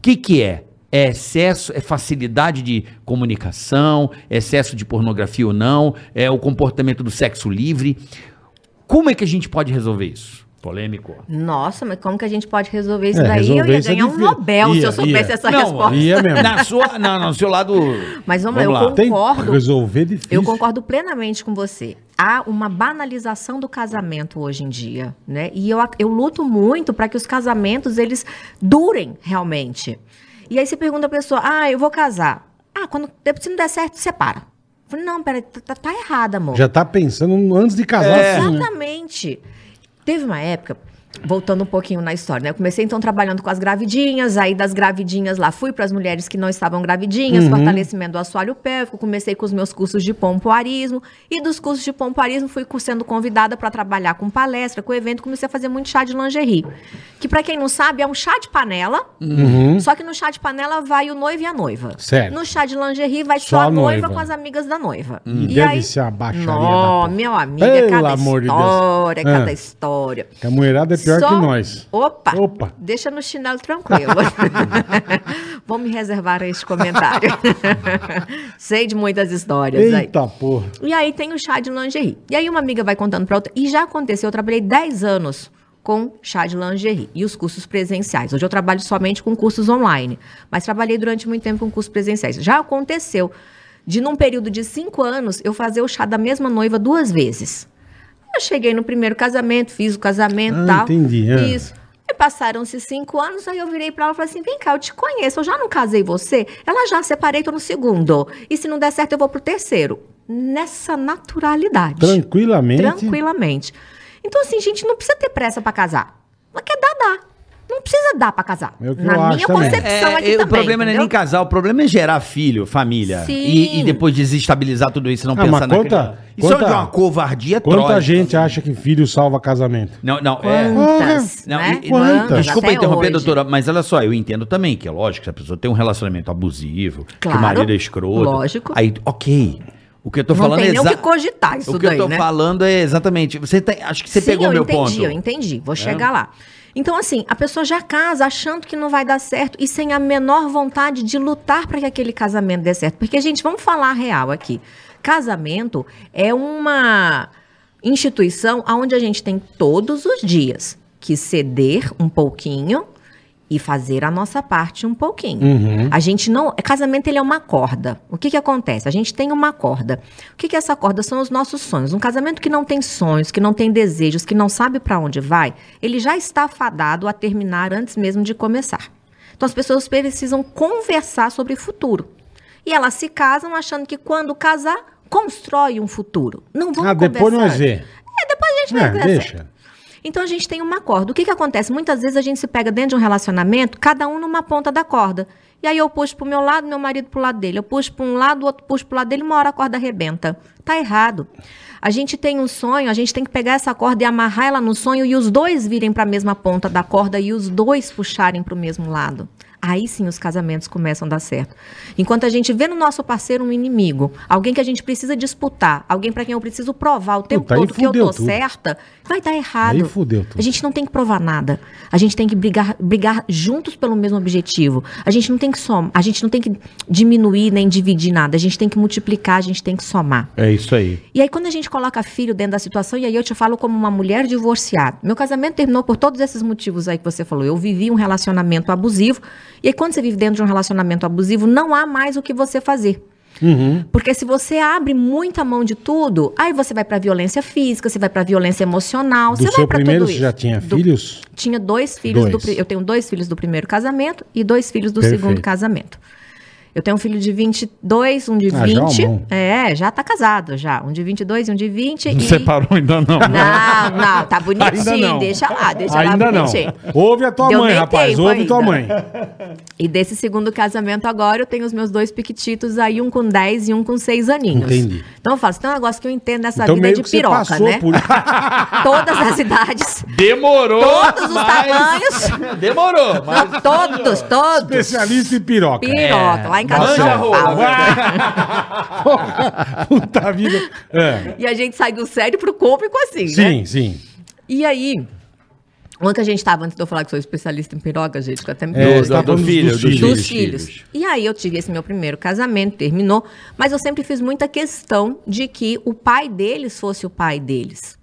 que, que é? É excesso, é facilidade de comunicação, é excesso de pornografia ou não, é o comportamento do sexo livre. Como é que a gente pode resolver isso? Polêmico. Nossa, mas como que a gente pode resolver isso É, daí? Eu resolver ia isso é ganhar um difícil. Nobel se Ia, eu soubesse ia. essa Não, resposta. Ia mesmo. <laughs> Na sua, não, no seu lado. Mas vamos lá, Vamos eu lá. Tem concordo. que resolver difícil. Eu concordo plenamente com você. Há uma banalização do casamento hoje em dia, né? E eu, eu luto muito para que os casamentos eles durem realmente. E aí você pergunta a pessoa: "Ah, eu vou casar. Ah, quando se não der certo, separa". Eu falei, não, peraí, tá, tá- tá errado, amor. Já tá pensando antes de casar É. assim, né? Teve uma época, voltando um pouquinho na história, né? Eu comecei então trabalhando com as gravidinhas, aí das gravidinhas lá fui para as mulheres que não estavam gravidinhas, Uhum. fortalecimento do assoalho pélvico, comecei com os meus cursos de pompoarismo e dos cursos de pompoarismo fui sendo convidada para trabalhar com palestra, com evento, comecei a fazer muito chá de lingerie. Que para quem não sabe, é um chá de panela, só que no chá de panela vai o noivo e a noiva. Uhum. Certo. No chá de lingerie vai Só só, a a noiva, noiva. com as amigas da noiva. Hum, deve ser uma baixaria da Nó, porra. meu amigo, é cada amor de Deus. história, é Ah. cada história. Que a mulherada é pior Só- que nós. Opa, Opa. deixa no chinelo tranquilo. <laughs> Vou me reservar este comentário. <laughs> Sei de muitas histórias aí. Eita porra. E aí tem o chá de lingerie. E aí uma amiga vai contando pra outra. E já aconteceu, eu trabalhei 10 anos com chá de lingerie e os cursos presenciais. Hoje eu trabalho somente com cursos online, mas trabalhei durante muito tempo com cursos presenciais. Já aconteceu de, num período de cinco anos, eu fazer o chá da mesma noiva duas vezes. Eu cheguei no primeiro casamento, fiz o casamento e Ah, tal. entendi, é. Isso. E passaram-se cinco anos, aí eu virei pra ela e falei assim: vem cá, eu te conheço, eu já não casei você? Ela já separei, tô no segundo. E se não der certo, eu vou pro terceiro. Nessa naturalidade. Tranquilamente. Tranquilamente. Então, assim, gente, não precisa ter pressa pra casar. Mas quer dar, dá. Não precisa dar pra casar. É o que eu Na acho minha também. concepção aqui É, o também. problema não é nem entendeu? casar, o problema é gerar filho, família. Sim. E, e depois desestabilizar tudo isso, não Ah, pensar mas na conta- criança. Isso conta- é uma covardia Quanta tróica. gente acha que filho salva casamento? Não, não, é... Quantas, Não, né? e- Quantas? Desculpa interromper, hoje. doutora, mas olha só, eu entendo também que é lógico que se a pessoa tem um relacionamento abusivo, que Claro, o marido é escroto. lógico. Aí, ok. O que eu tô Não falando tem é nem o que cogitar isso O que daí, eu tô né? falando é exatamente. Você tem- acho que você Sim, pegou eu meu entendi, ponto. É? eu entendi. Vou chegar lá. Então, assim, a pessoa já casa achando que não vai dar certo e sem a menor vontade de lutar para que aquele casamento dê certo. Porque, gente, vamos falar real aqui. Casamento é uma instituição onde a gente tem todos os dias que ceder um pouquinho e fazer a nossa parte um pouquinho. A gente não, casamento ele é uma corda. O que que acontece? A gente tem uma corda. O que que é essa corda? São os nossos sonhos. Um casamento que não tem sonhos, que não tem desejos, que não sabe para onde vai, ele já está fadado a terminar antes mesmo de começar. Então as pessoas precisam conversar sobre futuro. E elas se casam achando que quando casar, constrói um futuro. Não vão Ah, depois nós conversar. vê. É, depois a gente vai É, ver. deixa. Então a gente tem uma corda. O que, que acontece? Muitas vezes a gente se pega dentro de um relacionamento, cada um numa ponta da corda. E aí eu puxo pro meu lado, meu marido pro lado dele. Eu puxo para um lado, o outro puxo pro lado dele, uma hora a corda arrebenta. Tá errado. A gente tem um sonho, a gente tem que pegar essa corda e amarrar ela no sonho e os dois virem para a mesma ponta da corda e os dois puxarem para o mesmo lado. Aí sim os casamentos começam a dar certo. Enquanto a gente vê no nosso parceiro um inimigo, alguém que a gente precisa disputar, alguém para quem eu preciso provar o tempo Puta, todo que eu tô tudo. certa, vai dar errado. Aí fudeu tudo. A gente não tem que provar nada. A gente tem que brigar, brigar juntos pelo mesmo objetivo. A gente não tem que somar, a gente não tem que diminuir nem dividir nada. A gente tem que multiplicar, a gente tem que somar. É isso aí. E aí, quando a gente coloca filho dentro da situação, e aí eu te falo como uma mulher divorciada. Meu casamento terminou por todos esses motivos aí que você falou. Eu vivi um relacionamento abusivo. E aí, quando você vive dentro de um relacionamento abusivo, não há mais o que você fazer. Uhum. Porque se você abre muita mão de tudo, aí você vai pra violência física, você vai pra violência emocional, Do você vai primeiro tudo isso. já tinha Do- filhos? tinha dois filhos Dois. do eu tenho dois filhos do primeiro casamento e dois filhos do Perfeito. segundo casamento. Eu tenho um filho de 22, um de Ah, já é um 20. é, já tá casado já. Um de 22 e um de 20. Não e... separou ainda não. Não, não, tá Ainda bonitinho. não. Deixa lá, deixa Ainda lá não. bonitinho. Ouve a tua Deu mãe, rapaz. Ouve tua ainda. mãe. E desse segundo casamento agora, eu tenho os meus dois piquititos aí, um com 10 e um com 6 aninhos. Entendi. Então eu falo, se tem um negócio que eu entendo dessa Então vida é meio de que você piroca, passou né? por... <laughs> Todas as idades. Demorou. Todos os mas- Demorou. Mas... Todos, todos. Especialista em piroca. Piroca, lá em casa Manja chama rola, pau. Puta vida. É. E a gente sai do sério pro cômico assim, né? Sim, sim. E aí, onde que a gente tava antes de eu falar que sou especialista em piroca, gente? Que eu até me É, tá do falando filho, dos dos filhos. dos filhos. E aí eu tive esse meu primeiro casamento, terminou, mas eu sempre fiz muita questão de que o pai deles fosse o pai deles.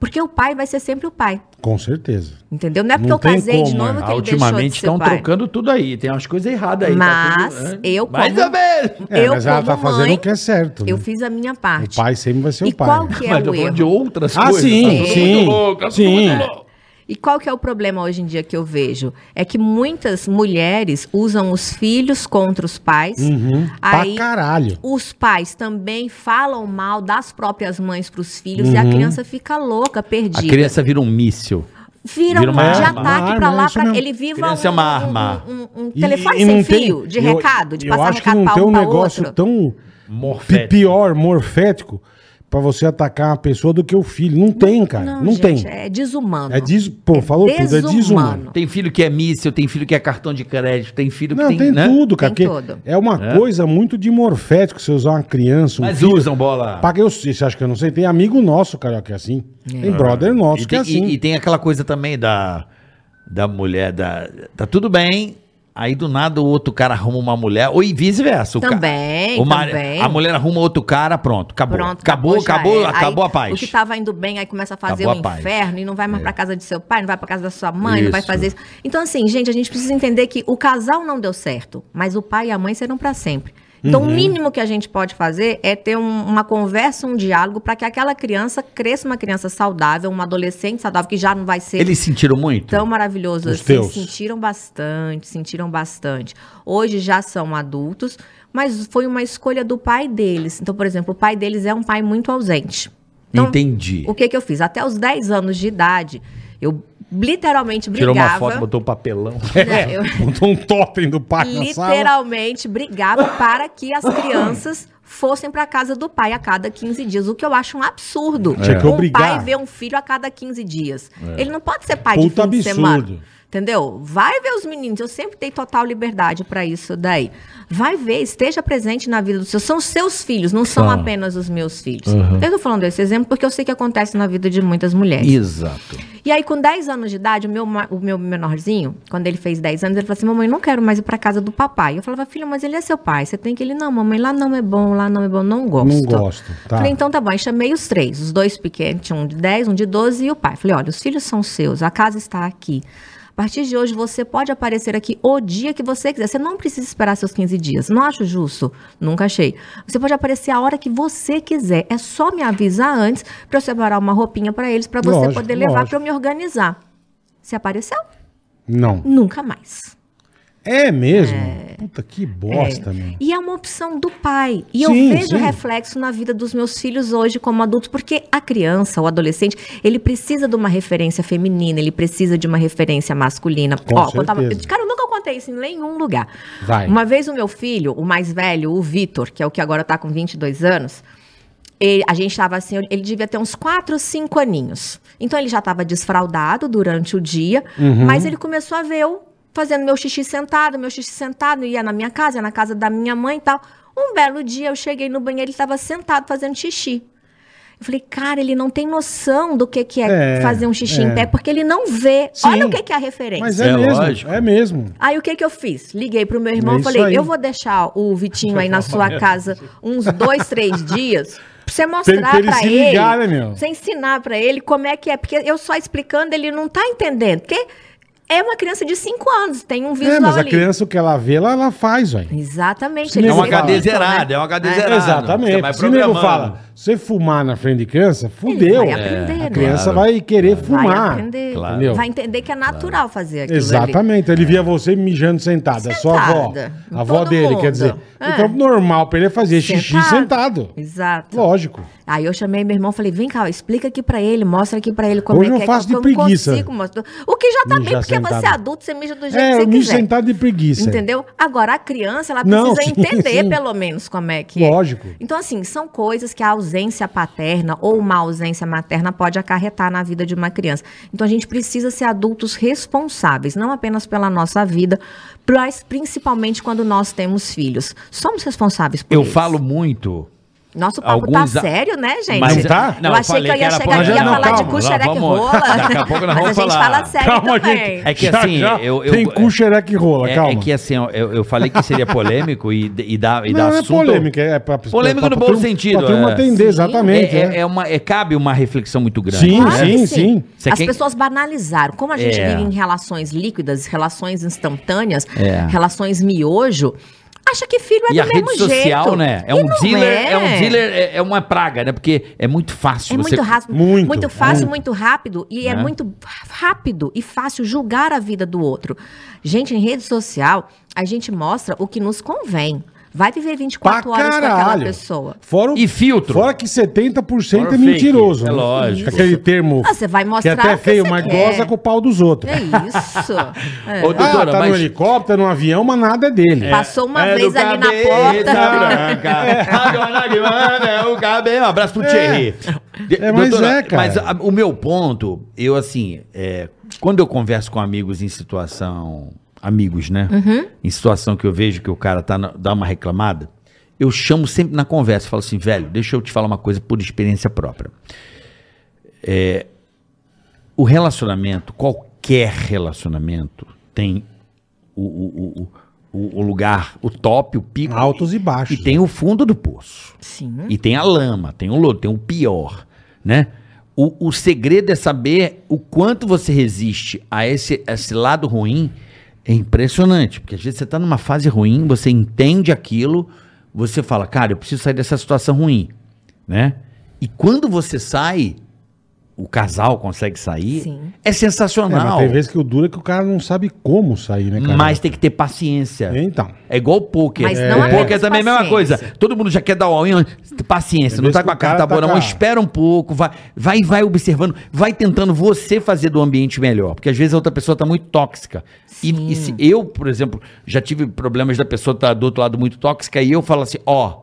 Porque o pai vai ser sempre o pai, Com certeza. entendeu? Não é porque Não eu casei de como, novo é. que ele deixou Ultimamente de ser estão trocando tudo aí. Tem umas coisas erradas aí. Mas tá tudo, eu Mais como- ou menos. É, Eu, mas ela tá como fazendo mãe, o que é certo. né? Eu fiz a minha parte. O pai sempre vai ser e o pai. qual que é Mas o erro? de outras Ah, coisas. sim, tá tudo sim, muito louco, tá tudo sim. E qual que é o problema hoje em dia que eu vejo? É que muitas mulheres usam os filhos contra os pais. Uhum. Aí Pra caralho. os pais também falam mal das próprias mães para os filhos e a Uhum. criança fica louca, A perdida. criança vira um míssil. vira, vira um uma de arma. ataque para arma, lá, para mesmo. ele viva Criança é um, uma arma. um, um- um E- telefone e não sem tem- fio, de eu- recado, de eu passar acho que recado não para tem um um para negócio outro. tão Morfético. pior, morfético, pra você atacar uma pessoa do que o filho. Não tem, cara. Não, gente, tem. É desumano. É des... Pô, falou tudo, é desumano. desumano. Tem filho que é míssil, tem filho que é cartão de crédito, tem filho que Não, tem, tem, né? tudo, cara. Tem tudo. É uma coisa muito de morfético você usar uma criança, um Mas filho. usam bola. Pra que eu você acha que eu não sei? Tem amigo nosso, cara, que é assim. Tem brother nosso E que é tem, assim. e- e tem aquela coisa também da, da mulher, da, tá tudo bem, aí do nada o outro cara arruma uma mulher, ou vice-versa. o ca- Também, também. A mulher arruma outro cara, pronto, acabou. Pronto, acabou, já acabou, era. acabou Aí, a paz. O que tava indo bem, aí começa a fazer Acabou o paz. É. inferno e não vai mais pra casa de seu pai, não vai pra casa da sua mãe, não vai Isso. fazer isso. Então, assim, gente, a gente precisa entender que o casal não deu certo, mas o pai e a mãe serão pra sempre. Então, Uhum. o mínimo que a gente pode fazer é ter um- uma conversa, um diálogo, para que aquela criança cresça uma criança saudável, uma adolescente saudável, que já não vai ser Eles sentiram muito? tão maravilhoso Os assim. teus? Sentiram bastante, sentiram bastante. Hoje já são adultos, mas foi uma escolha do pai deles. Então, por exemplo, o pai deles é um pai muito ausente. Então, Entendi. o que que eu fiz? Até os 10 anos de idade, eu literalmente Tirou brigava. uma foto, botou um papelão. <laughs> né, eu Botou um totem do pai literalmente brigava para que as crianças fossem para casa do pai a cada 15 dias, o que eu acho um absurdo. Que Um pai ver um filho a cada 15 dias. Ele não pode ser pai Puta de fim de absurdo. semana. Entendeu? Vai ver os meninos. Eu sempre dei total liberdade para isso daí. Vai ver, esteja presente na vida dos seus. São seus filhos, não são São. apenas os meus filhos. Eu tô falando desse exemplo porque eu sei que acontece na vida de muitas mulheres. Exato. E aí, com 10 anos de idade, o meu, o meu menorzinho, quando ele fez 10 anos, ele falou assim: Mamãe, não quero mais ir pra casa do papai. Eu falava, filho, mas ele é seu pai. Você tem que ir. Ele, não, mamãe, lá não é bom, lá não é bom, não gosto. Não gosto, tá. Falei, então tá bom. Aí chamei os três, os dois pequenos, um de 10, um de 12 e o pai. Falei, olha, os filhos são seus, a casa está aqui. A partir de hoje, você pode aparecer aqui o dia que você quiser. Você não precisa esperar seus 15 dias. Não acho justo. Nunca achei. Você pode aparecer a hora que você quiser. É só me avisar antes para eu separar uma roupinha para eles, para você Lógico, poder levar para eu me organizar. Se apareceu? Não. Nunca mais. É mesmo? Puta que bosta, É. meu. E é uma opção do pai. E Sim, eu vejo sim. reflexo na vida dos meus filhos hoje como adultos, porque a criança, o adolescente, ele precisa de uma referência feminina, ele precisa de uma referência masculina. Com Ó, certeza. cara, eu nunca contei isso em nenhum lugar. Vai. Uma vez o meu filho, o mais velho, o Vitor, que é o que agora tá com 22 anos, ele- a gente estava assim, ele devia ter uns 4, 5 aninhos. Então ele já estava desfraldado durante o dia, Uhum. mas ele começou a ver eu fazendo meu xixi sentado, meu xixi sentado, ia na minha casa, ia na casa da minha mãe e tal. Um belo dia eu cheguei no banheiro, ele estava sentado fazendo xixi. Eu falei, cara, ele não tem noção do que, que é, É, fazer um xixi é. em pé, porque ele não vê. Sim. Olha o que, que é a referência. Mas é, É mesmo. lógico. É mesmo. Aí o que que eu fiz? Liguei pro meu irmão É e isso falei, aí. eu vou deixar o Vitinho <laughs> aí na sua casa uns dois, três dias. Pra você Pra mostrar ele- pra pra ele, ele se ligar, né, meu? Você ensinar pra ele como é que é. Porque eu só explicando, ele não tá entendendo. Porque é uma criança de cinco anos, tem um visual É, mas a ali. criança, o que ela vê, ela, ela faz, velho. Exatamente. É um. HD zerado, né? é um HD É. zerado. Você Exatamente. vai Se o nego fala, você fumar na frente de criança, fudeu. vai aprender, a né? criança Claro. vai querer Vai fumar. aprender. Claro. Entendeu? Vai entender que é natural fazer aquilo ali. Exatamente. Ele via você mijando sentada. A sua avó. A avó Todo dele, mundo. quer dizer. É. Então, normal pra ele é fazer xixi sentado. Exato. Lógico. Aí eu chamei meu irmão, falei, vem cá, explica aqui pra ele, mostra aqui pra ele como Hoje é eu que faço é. de que eu não preguiça. consigo mostrar. O que já tá bem, porque você sentado. é adulto, você mija do jeito É, que eu você mijo quiser. sentado de preguiça. Entendeu? Agora, a criança, ela Não, precisa sim, entender, sim. pelo menos, como é que é. Lógico. Então, assim, são coisas que a ausência paterna ou uma ausência materna pode acarretar na vida de uma criança. Então, a gente precisa ser adultos responsáveis, não apenas pela nossa vida, mas principalmente quando nós temos filhos. Somos responsáveis por Eu eles. falo muito. Nosso papo alguns tá a- sério, né, gente? Mas- Não tá? eu achei que eu ia chegar aqui e ia não, falar de calma, cu, nós xereca e vamos- rola. <laughs> daqui a pouco nós Mas vamos a gente falar. fala sério Calma, também. gente. É que Já, assim, já. eu- eu- Tem e rola, É, calma. é que assim, eu, eu falei que seria <laughs> polêmico e, e dá, e dá não, é assunto. polêmica. É pra, Polêmico pra- no bom turma- sentido, Pra turma é. atender, Sim. exatamente. É, é. é- é uma, é- cabe uma reflexão muito grande. Sim, que sim, sim. Você As pessoas banalizaram. Como a gente É. vive em relações líquidas, relações instantâneas, É. relações miojo, acha que filho é E do a mesmo rede social, jeito. né? É E um dealer, é. um dealer, é, é uma praga, né? Porque é muito fácil É você. muito rápido, Muito, muito, fácil, muito. muito rápido e é Né? muito rápido e fácil julgar a vida do outro. Gente, em rede social, a gente mostra o que nos convém. Vai viver 24 Pra horas com aquela caralho. pessoa. Fora o- E filtro. Fora que 70% Fora é fake. mentiroso. É né? lógico. Aquele termo Ah, você vai que mostrar é até o que feio, mas quer. goza com o pau dos outros. É isso. <laughs> É. Ô, doutora, ah, tá mas- no helicóptero, no avião, mas nada é dele. Passou uma É vez ali na porta. que manda é o cabelo. Um abraço pro É. Thierry. É, mas é, cara. Mas a- o meu ponto, eu assim, é, quando eu converso com amigos em situação. Amigos, né? Uhum. Em situação que eu vejo que o cara tá na- dá uma reclamada, eu chamo sempre na conversa, falo assim, velho, deixa eu te falar uma coisa por experiência própria. É, o relacionamento, qualquer relacionamento, tem o, o, o, o, lugar, o top, o pico. Altos e baixos. E tem o fundo do poço. Sim. E tem a lama, tem o lodo, tem o pior, né? O, o segredo é saber o quanto você resiste a esse, esse lado ruim. É impressionante, porque às vezes você está numa fase ruim, você entende aquilo, você fala, cara, eu preciso sair dessa situação ruim, né? E quando você sai, o casal consegue sair, Sim. é É, sensacional. mas tem vezes que o duro é que o cara não sabe como sair, né, cara? Mas tem que ter paciência. Então. É igual o poker. Mas é. não o apenas poker também é a mesma paciência. coisa. Todo mundo já quer dar all-in. Paciência, Tem não tá com a carta tá boa, não. Espera um pouco, vai, vai, vai observando, vai tentando você fazer do ambiente melhor. Porque às vezes a outra pessoa tá muito tóxica. E, e se eu, por exemplo, já tive problemas da pessoa estar do outro lado muito tóxica e eu falo assim: ó,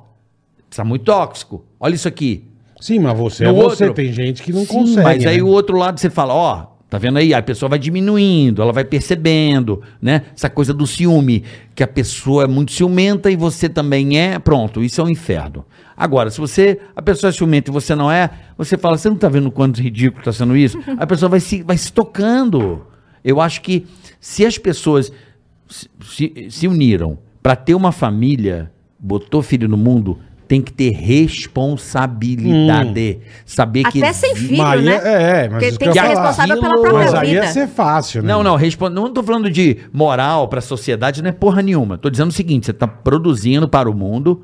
tá muito tóxico, olha isso aqui. Sim, mas você No é você. outro- Tem gente que não Sim, consegue. Mas aí né? o outro lado você fala, ó, tá vendo aí? A pessoa vai diminuindo, ela vai percebendo, né? Essa coisa do ciúme, que a pessoa é muito ciumenta e você também é, pronto, isso é um inferno. Agora, se você, a pessoa é ciumenta e você não é, você fala, você não tá vendo quanto ridículo tá sendo isso? <laughs> A pessoa vai se, vai se tocando. Eu acho que se as pessoas se, se- se uniram para ter uma família, botou filho no mundo, tem que ter responsabilidade. Saber que. Até sem filho, Mas aí né? é- é, mas Porque tem que ser responsável pela própria Mas aí vida. ia ser fácil, né? Não, não, respo... não tô falando de moral pra sociedade, não é porra nenhuma. Tô dizendo o seguinte: você tá produzindo para o mundo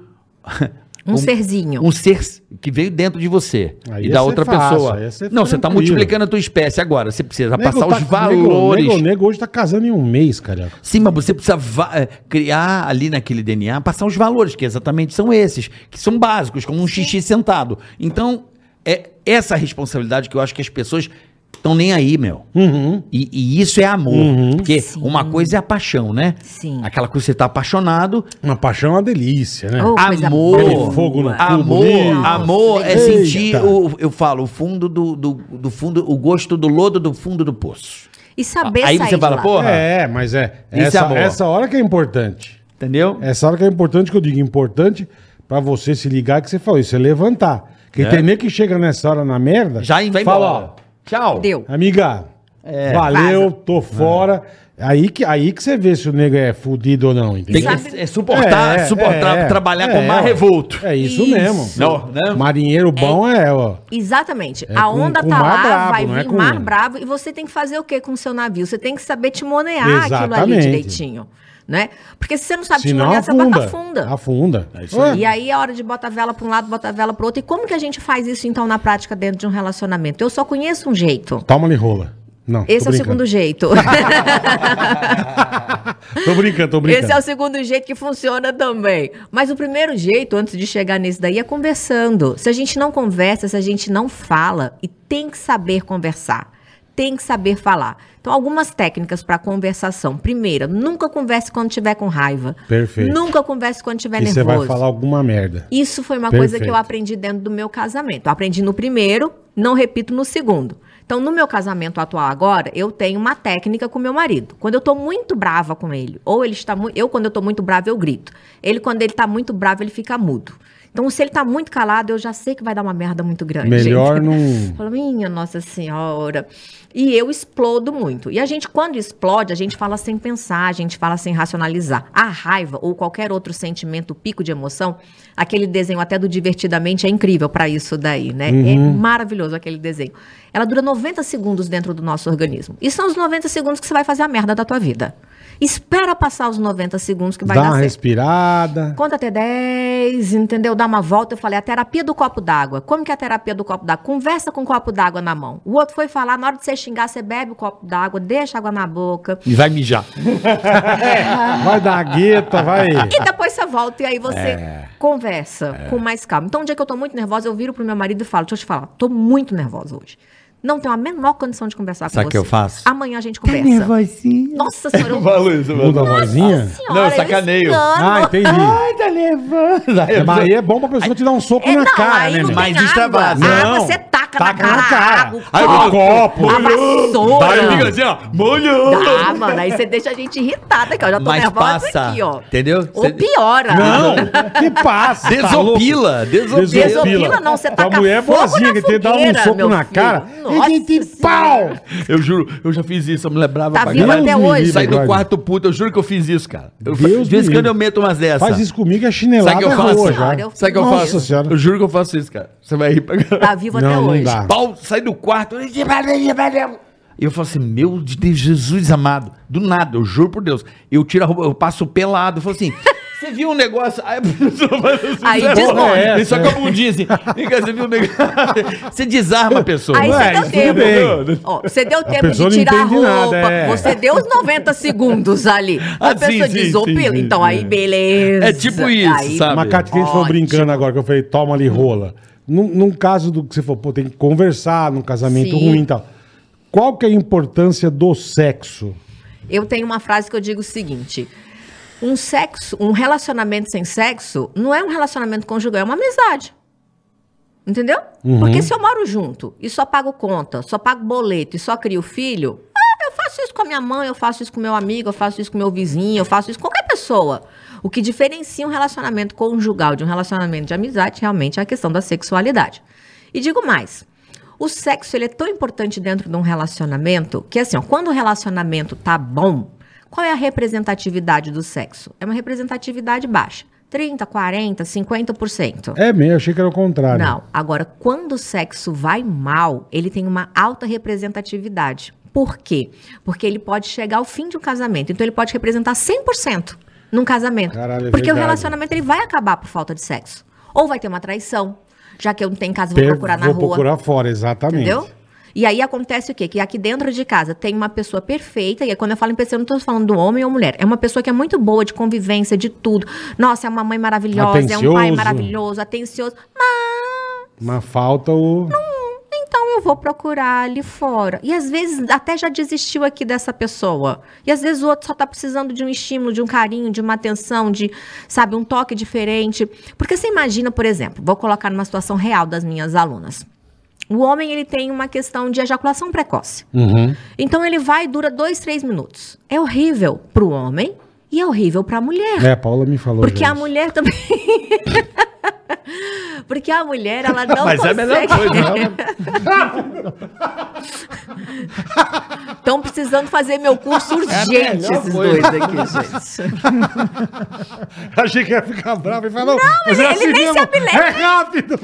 Um serzinho. um ser que veio dentro de você Aí e da ser outra fácil, pessoa. ser Não, você tá tranquilo. multiplicando a tua espécie agora. Você precisa Nego passar tá- os nego- valores. Nego, nego hoje tá casando em um mês, cara. Sim, mas você precisa eh, criar ali naquele DNA, passar os valores, que exatamente são esses, que são básicos, como um xixi sentado. Então, é essa responsabilidade que eu acho que as pessoas estão nem aí, meu. Uhum. E, e isso é amor. Porque Sim. uma coisa é a paixão, né? Sim. Aquela coisa que você tá apaixonado. Uma paixão é uma delícia, né? Oh, amor. fogo no Amor, amor é sentir, o, eu falo, o fundo do, do, do fundo, o gosto do lodo do fundo do poço. E saber Aí sair você fala, porra, É, mas é. É Essa, amor. essa hora que é importante. entendeu? Essa hora que é importante, que eu digo importante, pra você se ligar que você falou, isso é levantar. Porque É. tem nem que chega nessa hora na merda. Já vai fala, embora. Tchau. Deu. amiga, É. valeu, Vaza. tô fora. Aí, que, aí que você vê se o nego é fudido ou não, Tem entendeu? que é, suportar, É, suportar, é, trabalhar é, com mar ó. revolto. É isso, Isso. mesmo. Não, né? Marinheiro bom é, ó. Exatamente. É a com- onda com tá mar lá, bravo, vai não é vir com- mar bravo e você tem que fazer o que com o seu navio? Você tem que saber timonear aquilo ali Exatamente. direitinho. Né? Porque se você não sabe Senão timonear, você bota afunda. afunda. Afunda. É isso aí. E aí é hora de botar a vela para um lado, botar a vela para outro. E como que a gente faz isso então na prática dentro de um relacionamento? Eu só conheço um jeito. Toma-lhe rola. Não, Esse é o segundo jeito. <laughs> tô brincando, tô brincando. Esse é o segundo jeito que funciona também. Mas o primeiro jeito, antes de chegar nesse daí, é conversando. Se a gente não conversa, se a gente não fala, e tem que saber conversar. Tem que saber falar. Então, algumas técnicas para conversação. Primeira, nunca converse quando estiver com raiva. Perfeito. Nunca converse quando estiver E você nervoso. vai falar alguma merda. Isso foi uma coisa que Perfeito. eu aprendi dentro do meu casamento. Eu aprendi no primeiro, não repito no segundo. Então, no meu casamento atual agora, eu tenho uma técnica com meu marido. Quando eu tô muito brava com ele, ou ele está muito. Eu, quando eu tô muito brava, eu grito. Ele, quando ele tá muito bravo, ele fica mudo. Então, se ele tá muito calado, eu já sei que vai dar uma merda muito grande. Melhor gente. <laughs> não- Fala, minha Nossa Senhora. E eu explodo muito. E a gente, quando explode, a gente fala sem pensar, a gente fala sem racionalizar. A raiva ou qualquer outro sentimento, pico de emoção, aquele desenho até do Divertidamente é incrível para isso daí, né? É maravilhoso aquele desenho. Ela dura 90 segundos dentro do nosso organismo. E são os 90 segundos que você vai fazer a merda da tua vida. Espera passar os 90 segundos que vai Dá dar uma certo. respirada. Conta até 10, entendeu? Dá uma volta. Eu falei, a terapia do copo d'água. Como que é a terapia do copo d'água? Conversa com o copo d'água na mão. O outro foi falar, na hora de você xingar, você bebe o copo d'água, deixa água na boca. E vai mijar. <laughs> Vai dar a gueta, vai. E depois você volta e aí você É. conversa com mais calma. Então, um dia que eu tô muito nervosa, eu viro pro meu marido e falo, deixa eu te falar, tô muito nervosa hoje. Não tenho a menor condição de conversar Sabe com o você. que eu faço? Amanhã a gente conversa. Nossa senhora, eu... Falo isso, mano. Muda a vozinha? Senhora, Não, eu sacaneio. Ah, entendi. Ai, tá levando. É, mas aí é bom pra pessoa te dar um soco É, na não, cara, aí né? Mas extravasa. água. Não, Água você taca, taca na na cara. cara. o Aí o copo, copo. A vassoura. Aí fica assim, ó. Molhou. Dá, mano. Aí você deixa a gente irritada, que eu já tô Mas nervosa passa, aqui, ó. entendeu? Ou Cê- piora. Não, <laughs> que passa. tá? Desopila, desopila. Desopila não, você taca mulher é fogo boazinha, na que te dá um soco na filho. cara. Nossa e pau! Eu juro, eu já fiz isso, eu me lembrava Tá pra vivo até hoje. Saí do quarto puto, eu juro que eu fiz isso, cara. Eu, Deus de vez em quando eu meto umas dessas. Faz isso comigo, é chinelada Sabe o que eu faço? Sabe o que eu faço? Eu juro que eu faço isso, cara. Você vai rir pra. Tá vivo até Não, não dá. Pau, sai do quarto. E eu falo assim, meu Deus, Jesus amado. Do nada, eu juro por Deus. Eu tiro a roupa, eu passo pelado. Eu falo assim, <laughs> você viu um negócio? Aí a pessoa faz assim, Aí "Você desmonta. é É, Só com a bundinha assim. Vem cá, você viu um negócio? <laughs> Você desarma a pessoa. Aí Ué, você deu tudo tempo. bem. Ó, você deu tempo pessoa de não tirar a entende roupa. nada, é. Você deu os 90 segundos ali. A Ah, sim, pessoa sim, desopila. sim, sim, então sim. aí, beleza. É tipo isso, sabe? Mas, Cate, que a gente falou Ótimo. brincando agora, que eu falei, toma ali rola. Num, num caso do que você falou, pô, tem que conversar num casamento Sim. ruim e tal. Qual que é a importância do sexo? Eu tenho uma frase que eu digo o seguinte: um sexo, um relacionamento sem sexo não é um relacionamento conjugal, é uma amizade. Entendeu? Uhum. Porque se eu moro junto e só pago conta, só pago boleto e só crio filho, ah, eu faço isso com a minha mãe, eu faço isso com meu amigo, eu faço isso com meu vizinho, eu faço isso com qualquer pessoa. O que diferencia um relacionamento conjugal de um relacionamento de amizade realmente é a questão da sexualidade. E digo mais, o sexo ele é tão importante dentro de um relacionamento que assim, ó, quando o relacionamento tá bom, qual é a representatividade do sexo? É uma representatividade baixa. 30, 40, 50%. É meio, achei que era o contrário. Não. Agora, quando o sexo vai mal, ele tem uma alta representatividade. Por quê? Porque ele pode chegar ao fim de um casamento. Então, ele pode representar 100% num casamento. Caralho, é porque o verdade. relacionamento ele vai acabar por falta de sexo. Ou vai ter uma traição. Já que eu não tenho casa, vou Per- procurar na vou rua. procurar fora, exatamente. Entendeu? E aí acontece o quê? Que aqui dentro de casa tem uma pessoa perfeita, e aí quando eu falo em pessoa, eu não tô falando do homem ou mulher. É uma pessoa que é muito boa de convivência, de tudo. Nossa, é uma mãe maravilhosa, é um pai Atencioso. maravilhoso, atencioso. Mas Mas falta o. então eu vou procurar ali fora. E às vezes até já desistiu aqui dessa pessoa. E às vezes o outro só tá precisando de um estímulo, de um carinho, de uma atenção, de, sabe, um toque diferente. Porque você imagina, por exemplo, vou colocar numa situação real das minhas alunas. O homem, ele tem uma questão de ejaculação precoce. Uhum. Então ele vai e dura dois, três minutos. É horrível pro homem e é horrível pra mulher. É, a Paula me falou. Porque a mulher também. <laughs> <laughs> <laughs> Porque a mulher, ela não Mas é a melhor consegue. coisa. Estão <laughs> precisando fazer meu curso urgente, melhor esses coisa. dois aqui, gente. <laughs> Achei que ia ficar bravo e falou. Não, ele- ele nem se É rápido!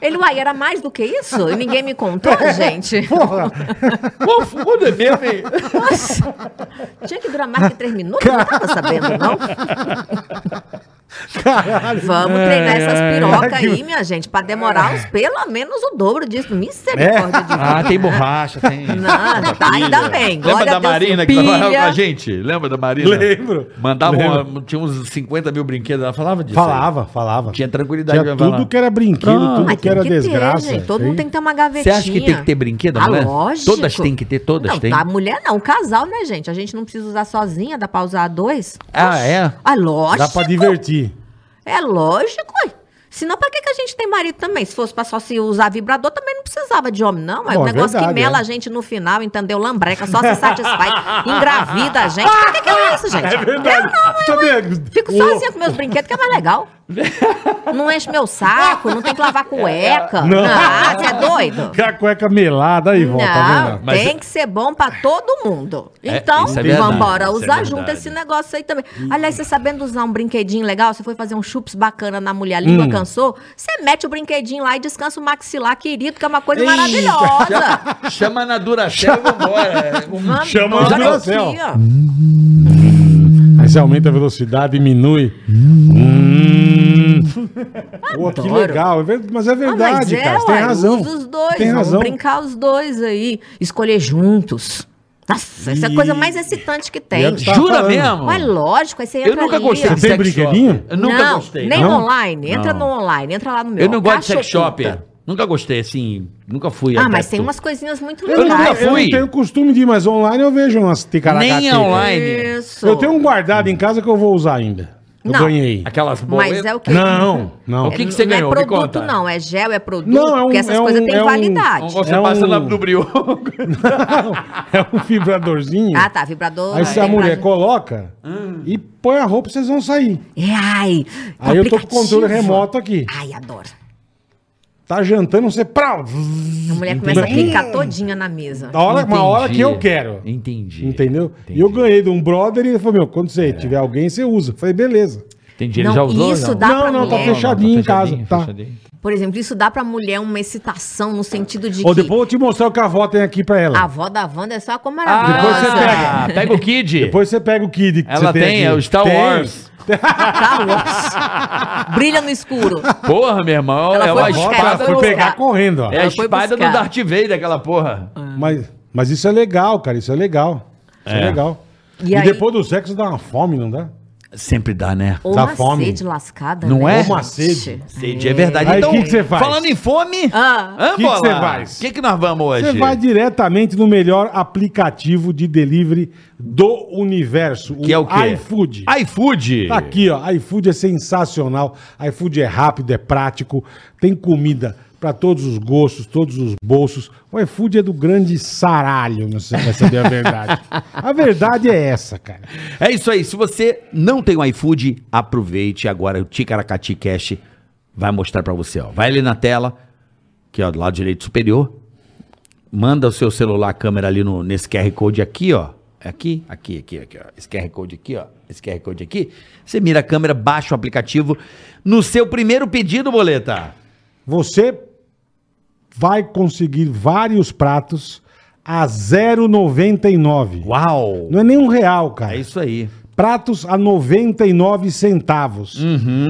Ele, uai, era mais do que isso? E ninguém me contou, gente. Porra, Pô, foda mesmo, hein? Nossa, tinha que durar mais que três minutos? Não tava sabendo, não? <laughs> caralho. Vamos treinar essas pirocas É que- aí, minha gente, pra demorar uns, pelo menos o dobro disso. Misericórdia de Ah, tem borracha, tem. Não, tá, ainda <laughs> bem. Lembra Glória da Marina que trabalhava com a gente? Lembra da Marina? Lembro. Mandava Lembro. uma- tinha uns 50 mil brinquedos, ela falava disso. aí. Falava, falava. Tinha tranquilidade Tinha pra falar. tudo que era brinquedo, Pronto. tudo Mas que tem era que ter, desgraça. gente. Todo mundo tem que ter uma Você gavetinha. acha que tem que ter brinquedo, Ah, mulher? lógico. Todas têm que ter, todas não. Tá, mulher não, casal, né, gente? A gente não precisa usar sozinha, dá pra usar dois. Ah, é? Ah, lógico. Dá pra divertir. É lógico, ué. Senão, pra que, que a gente tem marido também? Se fosse pra só se usar vibrador, também não precisava de homem, não. É Bom, um é negócio verdade, que mela é. a gente no final, entendeu? Lambreca, só se satisfaz. <laughs> engravida a gente. Pra que, que é isso, gente? É verdade. Também- Fico o- sozinha com meus brinquedos, que é mais legal. Não enche meu saco, não tem que lavar cueca. Não. Ah, você é doido? Com a cueca melada aí, volta, tá Não? Mas- tem que ser bom pra todo mundo. É, Então, é verdade, embora é usar verdade. junto esse negócio aí também. Aliás, você sabendo usar um brinquedinho legal, você foi fazer um chups bacana na mulher, a língua Hum. cansou, você mete o brinquedinho lá e descansa o maxilar, querido, que é uma coisa Eita. maravilhosa. Chama na Duracell e vambora. <laughs> Chama embora a Duracell. Aí você aumenta a velocidade, diminui. Hum. Pô, que legal. É Mas é Ah, verdade, mas é, cara. Você tem razão. Usa os dois, Tem vamos razão. brincar os dois aí, escolher juntos. Nossa, essa é a coisa mais excitante que tem. é que você Jura falando. mesmo? Mas lógico, aí você Eu entra nunca ali, gostei ó. de Você tem sex brinquedinho? shop. Eu nunca não, gostei. Nem Não? online. Entra Não. no online, entra lá no meu. Eu não gosto de sex shop. Nunca gostei, assim. Nunca fui. Ah, mas tem umas coisinhas muito Eu, nunca legais. eu fui. não tenho costume de ir, mas online eu vejo umas ticaracateca. Nem online. Isso. Eu tenho um guardado em casa que eu vou usar ainda. Eu Não. ganhei. Aquelas Mas boletas. é o que? Não, não. O que que você não ganhou? é Me produto, conta. não. É gel, é produto. Não, é um- porque essas é coisas um- têm é um- validade. Você É passa um- na, no brioco. <laughs> É um vibradorzinho. Ah, tá. Vibrador. Aí se a mulher pra- coloca e põe a roupa, vocês vão sair. É, ai. Aí eu tô com o controle remoto aqui. Ai, adoro. Tá jantando, você. A mulher começa a clicar todinha na mesa. Hora, uma hora que eu quero. Entendi. Entendeu? Entendi. E eu ganhei de um brother e ele falou: Meu, quando você tiver alguém, você usa. Eu falei: Beleza. Entendi. Ele Não, já usou? isso não? dá Não, pra não, tá mulher. fechadinho em casa, tá. fechadinho. Por exemplo, isso dá pra mulher uma excitação no sentido de Ou que depois eu vou te mostrar o que a avó tem aqui pra ela. a avó da Wanda é só como Ah, Depois você maravilhosa. pega. <laughs> Pega o Kid. Depois você pega o Kid. que Ela você tem, é aqui. o Star Tem. Wars. Tá, nossa. Brilha no escuro. Porra, meu irmão. Ela é foi uma buscar, espada. foi buscar. pegar correndo, ó. É a Ela foi espada do. Darth Vader, aquela porra. Mas, mas isso é legal, cara. Isso é legal. Isso é, É. legal. E E, aí- depois do sexo dá uma fome, não dá? Sempre dá, né? Ou Dá uma fome. sede lascada. Não né? é? Ou uma sede. Sede, é verdade. Aí, então, que que você faz? falando em fome, Ah. vamos Que você faz? O que, que nós vamos hoje? Você vai diretamente no melhor aplicativo de delivery do universo. Que é o quê? iFood. iFood. Tá aqui, ó. iFood é sensacional. iFood é rápido, é prático, tem comida para todos os gostos, todos os bolsos. O iFood é do grande saralho, não sei se vai saber a verdade. a verdade é essa, cara. É isso aí. Se você não tem o iFood, aproveite agora. O Ticaracati Cash vai mostrar pra você. Ó. Vai ali na tela, que ó, do lado direito superior. Manda o seu celular, a câmera ali no, nesse QR Code aqui, ó. É Aqui, aqui, aqui, aqui, ó. Esse QR Code aqui, ó. Esse QR Code aqui. Você mira a câmera, baixa o aplicativo. No seu primeiro pedido, boleta. Você vai conseguir vários pratos a 0,99. Uau! Não é nem um real, cara. É isso aí. pratos a 99 centavos.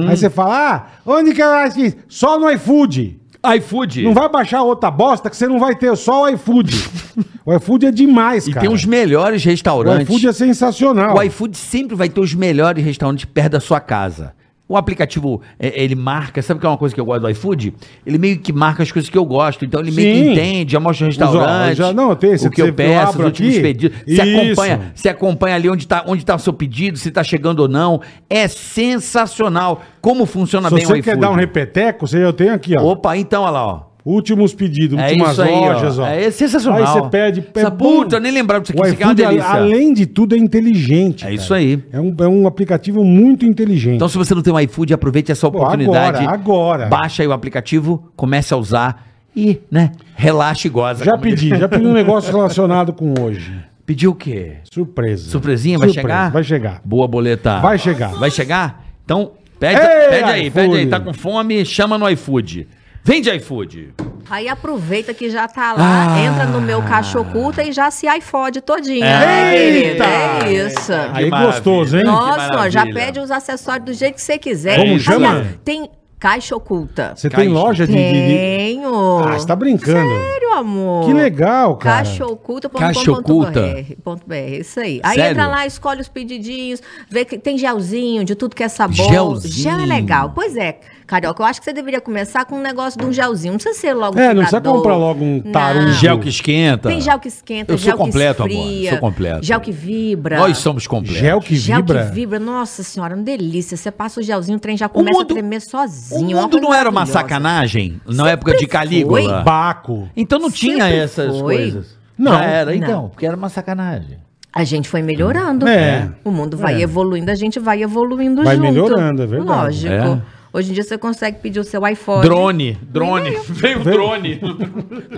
Aí você fala, ah, onde que eu acho isso? Só no iFood. iFood. Não vai baixar outra bosta que você não vai ter, só o iFood. <laughs> o iFood é demais, E cara. tem os melhores O restaurantes. iFood é sensacional. O iFood sempre vai ter os melhores restaurantes perto da sua casa. O aplicativo, é, ele marca, sabe que é uma coisa que eu gosto do iFood? Ele meio que marca as coisas que eu gosto. Então ele meio que entende, já mostra o restaurante. já- não, tem esse- o que eu você- eu peço, os últimos aqui. pedidos. Você acompanha, você acompanha ali onde está onde tá o seu pedido, se está chegando ou não. É sensacional como funciona Se bem o você iFood. quer dar um repeteco, você eu tenho aqui, ó. Opa, então, olha lá, ó. Últimos pedidos, É últimas isso aí, lojas, ó. É sensacional. Aí você pede. Essa puta, eu nem lembrava disso aqui, O isso aqui é uma iFood, a- delícia. além de tudo, é inteligente. É isso aí. É um, é um aplicativo muito inteligente. Então, se você não tem um iFood, aproveite essa Pô, oportunidade. agora, agora. Baixa aí o aplicativo, comece a usar e, né, relaxe e goza. já como pedi, diz. já pedi um <laughs> negócio relacionado com hoje. Pediu o quê? Surpresa. Surpresinha? Vai Surpresa, chegar? Vai chegar. Boa, boleta. Vai chegar. Vai chegar? Então, pede, Ei, pede aí, pede aí. iFood. Tá com fome? Chama no iFood. Vende iFood. Aí aproveita que já tá lá, Ah. entra no meu caixa oculta e já se iFode todinha. Eita! É isso. Aí gostoso, hein? Nossa, ó, já pede os acessórios do jeito que você quiser. Como Aliás, chama? Tem caixa oculta. Você tem loja de- Tenho. Ah, você tá brincando. Sério, amor. Que legal, cara. Caixa oculta. Caixa.com.br, isso aí. Aí Sério? entra lá, escolhe os pedidinhos, vê que tem gelzinho, de tudo que é sabor. Gelzinho. Gel é legal. Pois é, Carioca, eu acho que você deveria começar com um negócio de um gelzinho. Não precisa ser logo É, não precisa comprar logo um. Não. Gel que esquenta. Tem gel que esquenta, Eu sou gel completo, que amor. esfria, Sou completo. Gel que vibra. Nós somos completos. Gel que Gel vibra. que vibra, nossa senhora, uma delícia. Você passa o gelzinho, o trem já O começa mundo, a tremer o sozinho. uma mundo coisa não era uma sacanagem na Sempre época de foi. Calígula? Baco. Então não tinha Sempre essas foi. coisas. Não. Já era, então, Não. porque era uma sacanagem. A gente foi melhorando. É. O mundo vai É. evoluindo, a gente vai evoluindo Vai junto. melhorando, é verdade. Lógico. É. Hoje em dia você consegue pedir o seu iPhone. Drone, drone. Veio o drone.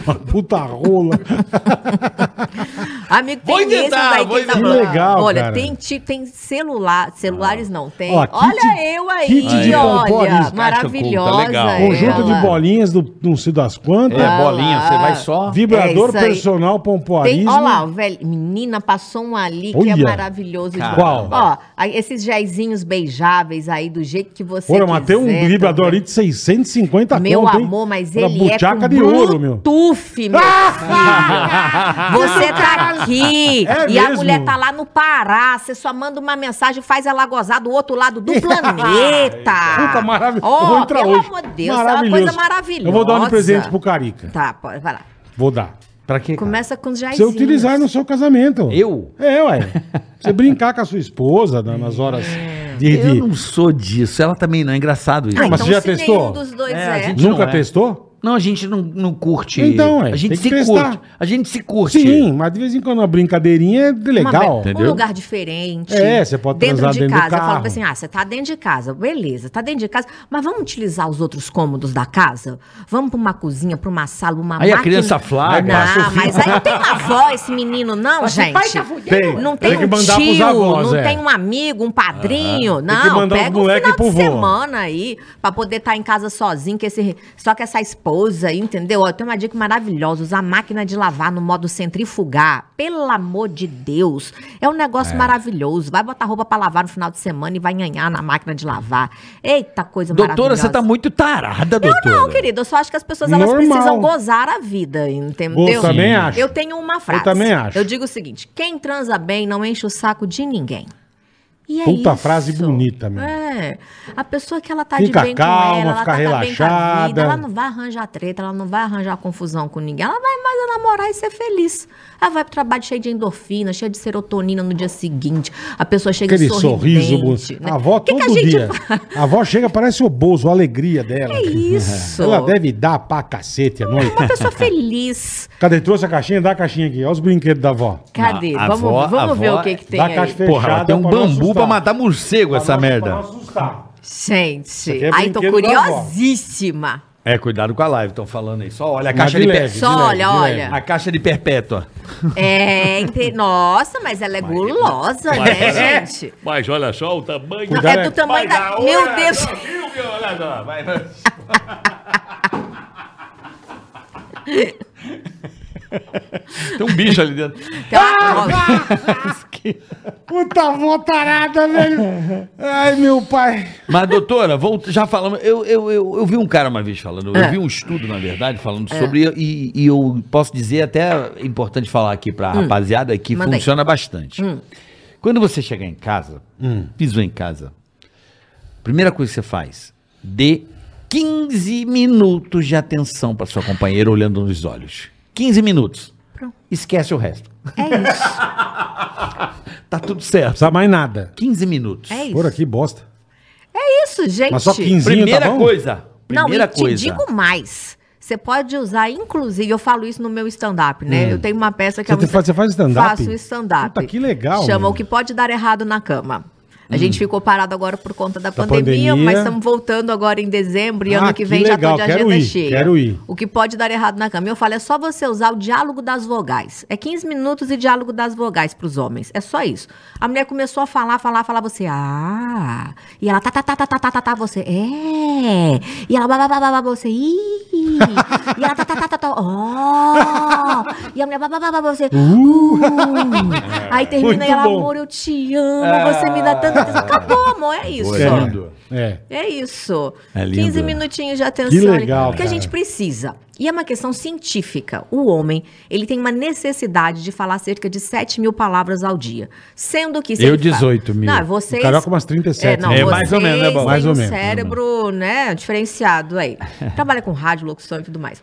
Uma puta rola. <laughs> <laughs> Amigo, Vou tem esses inventar, aí vou que tá inventar. legal, Olha, cara. tem, ti- tem celular, celulares não, tem. Ó, kit- olha eu aí, kit de olha, maravilhosa. Legal. Conjunto de bolinhas do não sei das quantas. É, Ah bolinha, lá. você vai só. Vibrador É personal Tem, pompoarismo. ó lá, o velho, menina, passou um ali que é Olha. maravilhoso. Qual? Ó, esses géisinhos beijáveis aí, do jeito que você Porra, mas tem um vibrador ali de 650 Meu conto, hein? amor, mas ele é de ouro, meu. Bluetooth, meu <laughs> filho. Você tá aqui <laughs> É e a mesmo? mulher tá lá no Pará. Você só manda uma mensagem, faz ela gozar do outro lado do <laughs> planeta. Puta, maravilhoso. Eu vou entrar pelo hoje. amor de Deus, é uma coisa maravilhosa. Eu vou dar um presente pro Carica. Tá, pode, vai lá. Vou dar. Pra quê? Começa com os você utilizar no seu casamento. Eu? É, ué. Você brincar com a sua esposa na- nas horas de... Eu de- não sou disso. Ela também não é engraçado isso. Ah, mas então você já se testou? nenhum dos dois É, a é. gente- Nunca não é. testou? Não, a gente não, não curte. Então, é, a gente tem se curte. A gente se curte. Sim, mas de vez em quando uma brincadeirinha é Uma legal. be- Entendeu? Um lugar diferente. É, você pode dentro transar de dentro do casa. Eu falo assim: ah, você tá dentro de casa, beleza, tá dentro de casa, mas vamos utilizar os outros cômodos da casa? Vamos pra uma cozinha, pra uma sala, uma Aí a máquina. criança flagra, a Não, mas aí não tem avó esse menino, não, gente. Tem, Não tem tem, que um mandar pros tio, avós, não é. tem um amigo, um padrinho. Tem Não, que mandar os pega um moleque final pro de vô. semana aí, pra poder estar em casa sozinho, que esse, só que essa esposa aí, entendeu? Ó, tem uma dica maravilhosa, usar máquina de lavar no modo centrifugar. Pelo amor de Deus, é um negócio maravilhoso. Vai botar roupa pra lavar no final de semana e vai nhanhar na máquina de lavar. Eita, coisa Doutora, maravilhosa. você tá muito tarada, doutora. Não, querido, eu só acho que as pessoas elas Normal. precisam gozar a vida, entendeu? Eu também acho. Eu tenho uma frase. também acho. Eu digo o seguinte: quem transa bem não enche o saco de ninguém. E é Puta isso. frase bonita, meu. É. A pessoa que ela tá Fica de bem calma, com ela, ela tá, tá bem com a relaxada. vida, ela não vai arranjar treta, ela não vai arranjar confusão com ninguém. Ela vai mais namorar e ser feliz. Ela vai pro trabalho cheio de endorfina, cheio de serotonina no dia seguinte. A pessoa chega Aquele sorriso. né? A avó Que que todo a gente dia. faz? A avó chega, parece o Bozo, a alegria dela. É isso. Ela deve dar pra cacete à noite. Uma pessoa feliz. Cadê? Trouxe a caixinha? Dá a caixinha aqui. Olha os brinquedos da avó. Cadê? A vamos avó- vamos a ver o que, que tem dá aí. caixa Porra, ela tem um pra bambu pra matar morcego essa Pra não- merda. pra assustar. Gente, aqui é ai, tô curiosíssima. É, cuidado com a live, estão falando aí. Só olha a Mas caixa de de, leve, Só olha, de olha. leve. A caixa de perpétua. É, ente- nossa, mas ela é gulosa, né, gente? Mas olha só o tamanho. Não, Cuidado, é do é. tamanho da... Mas Meu olha Deus! só, viu, meu? Olha só, vai. <laughs> <laughs> Tem um bicho ali dentro. Tem uma- Puta avó tarada, velho. Ai, meu pai. Mas, doutora, volta, já falamos. Eu, eu, eu, eu vi um cara uma vez falando, eu É. vi um estudo, na verdade, falando sobre. E, e eu posso dizer, até é importante falar aqui pra rapaziada, que Manda aí. funciona bastante. Quando você chegar em casa, pisou em casa, primeira coisa que você faz, dê 15 minutos de atenção para sua companheira olhando nos olhos. 15 minutos. Pronto. Esquece o resto. É isso, <laughs> Tá tudo certo. Precisa mais nada. 15 minutos. é Por isso. aqui, bosta. É isso, gente. Mas só 15 Primeira tá bom? coisa. Não, Primeira e te coisa. digo mais. Você pode usar, inclusive, eu falo isso no meu stand-up, né? Eu tenho uma peça que Hum. Você te faz- você faz stand-up? Faço stand-up. Puta, que legal, Chama meu. O que pode dar errado na cama. A gente ficou parado agora por conta da, Da pandemia, pandemia. mas estamos voltando agora em dezembro e Ah, ano que que vem já legal, tô de quero agenda ir, cheia. quero ir. O que pode dar errado na cama? Eu falo, é só você usar o diálogo das vogais. É 15 minutos de diálogo das vogais para os homens. É só isso. A mulher começou a falar, falar, falar, você, ah. E ela, tá, tá, tá, tá, tá, tá, tá, tá, você, é. E ela, blá, blá, você, ih. E ela tá, tá, tá, tá, tá. Oh! E a mulher, babá, babá, você. Uh! Aí termina e ela, amor, eu te amo, você me dá tanta Acabou, amor, é isso. É. É. É isso. É lindo. 15 minutinhos de atenção. Que legal, Porque a cara. gente precisa. E é uma questão científica. O homem, ele tem uma necessidade de falar cerca de 7 mil palavras ao dia. Sendo que... se Eu, ele fala- 18 mil. Não, vocês... O Carioca umas 37, É, não? É, mais ou menos, né, Bola? Mais ou um menos, ou cérebro, né, diferenciado aí. <laughs> Trabalha com rádio, locução e tudo mais.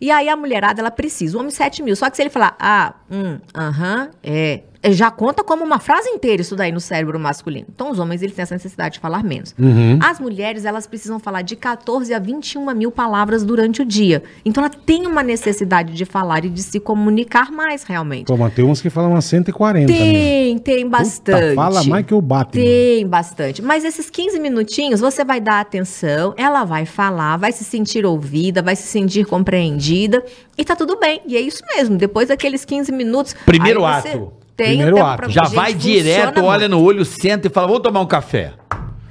E aí a mulherada, ela precisa. O homem 7 mil. Só que se ele falar, ah, hum, aham, é... Já conta como uma frase inteira isso daí no cérebro masculino. Então, os homens, eles têm essa necessidade de falar menos. Uhum. As mulheres, elas precisam falar de 14 a 21 mil palavras durante o dia. Então, ela tem uma necessidade de falar e de se comunicar mais, realmente. Pô, mas tem uns que falam umas 140 mesmo. Tem, tem bastante. fala mais que o Batman. Tem bastante. Mas esses 15 minutinhos, você vai dar atenção, ela vai falar, vai se sentir ouvida, vai se sentir compreendida e tá tudo bem. E é isso mesmo. Depois daqueles 15 minutos. Primeiro você ato. Tem Primeiro tempo ato. pra- Já Gente, vai funciona direto, olha no olho, senta e fala, vamos tomar um café.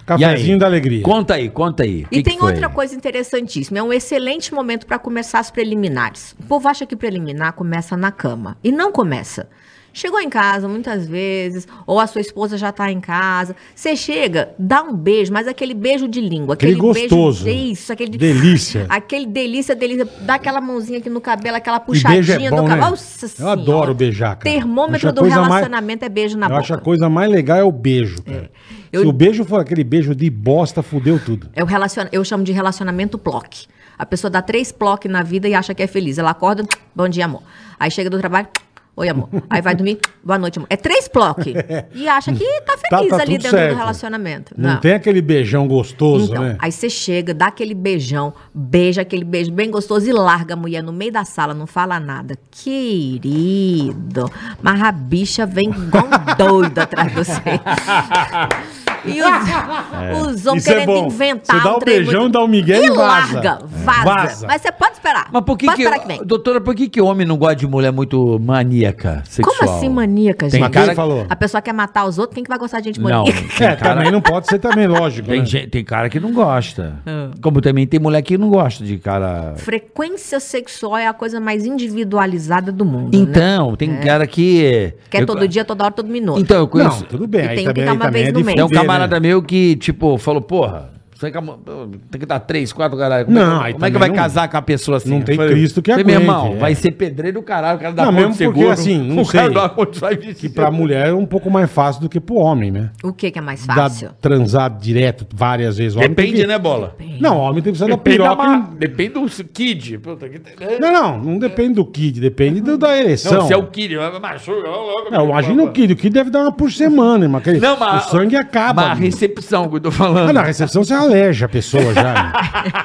Cafezinho aí? da alegria. Conta aí, conta aí. E tem outra coisa interessantíssima, é um excelente momento para começar as preliminares. O povo acha que preliminar começa na cama. E não começa. Chegou em casa muitas vezes, ou a sua esposa já tá em casa. Você chega, dá um beijo, mas aquele beijo de língua, Aquele aquele, gostoso. beijo. Isso, aquele Delícia. <laughs> Aquele delícia, delícia. Dá aquela mãozinha aqui no cabelo, aquela é puxadinha bom, do né? cabelo. Nossa Eu Senhora. adoro beijar, cara. Termômetro do coisa mais- relacionamento é beijo na Eu boca. acho a coisa mais legal é o beijo, cara. Eu- Se o beijo for aquele beijo de bosta, fudeu tudo. É o relaciona... Eu chamo de relacionamento plock. A pessoa dá três plock na vida e acha que é feliz. Ela acorda, <tsk> bom dia, amor. Aí chega do trabalho, <tsk> oi, amor. Aí vai dormir, boa noite, amor. É três plock. <laughs> E acha que tá feliz tá ali tudo dentro certo. do relacionamento. Não, tem aquele beijão gostoso, Então, né? aí você chega, dá aquele beijão, beija aquele beijo bem gostoso e larga a mulher no meio da sala, não fala nada. Querido, mas a bicha vem igual doido atrás de você. <laughs> E os, os homens Isso é querendo bom. inventar Você dá um beijão, muito- dá o migué e vaza. larga, vaza. Vaza. Mas você pode esperar. Mas por que pode que, esperar que vem. doutora, por que que homem não gosta de mulher muito maníaca sexual? Como assim maníaca, Tem gente? Quem cara- falou? A pessoa quer matar os outros, quem que vai gostar de gente Não, maníaca? tem É, cara, também não pode ser também, lógico. tem, né? gente- tem cara que não gosta. Ah. Como também tem mulher que não gosta de cara... Frequência sexual é a coisa mais individualizada do mundo, né? Então, tem cara que... Quer eu- todo dia, toda hora, todo minuto. Então, eu conheço... Não, tudo bem. E Aí tem um também, que dar uma vez é no mês. Tem um ver, camarada né? meu que, tipo, falou, porra, tem que- dar três, quatro caralho. Como, Não, é, que- como é que vai não- casar com a pessoa assim? não tem falei, Cristo que falei, Meu aguente, irmão, é. vai ser pedreiro do caralho, o cara dá Não, mesmo porque, seguro. assim, não o cara sei. dá ponto vai. Que pra mulher é um pouco mais fácil do que pro homem, né? O que que é mais Dá fácil? transar direto várias vezes. O homem tem Depende, que- né, bola? Não, o homem tem que precisar da Depende, da piroca. ma- depende do kid. Que... Não, não, não depende do kid, depende do- da ereção. Não, se é o kid, machuca. logo, Não, imagina o kid, o kid deve dar uma por semana, irmão. Não, mas, o sangue acaba. Mas a recepção que eu tô falando. Ah, na recepção você aleja a pessoa já. né?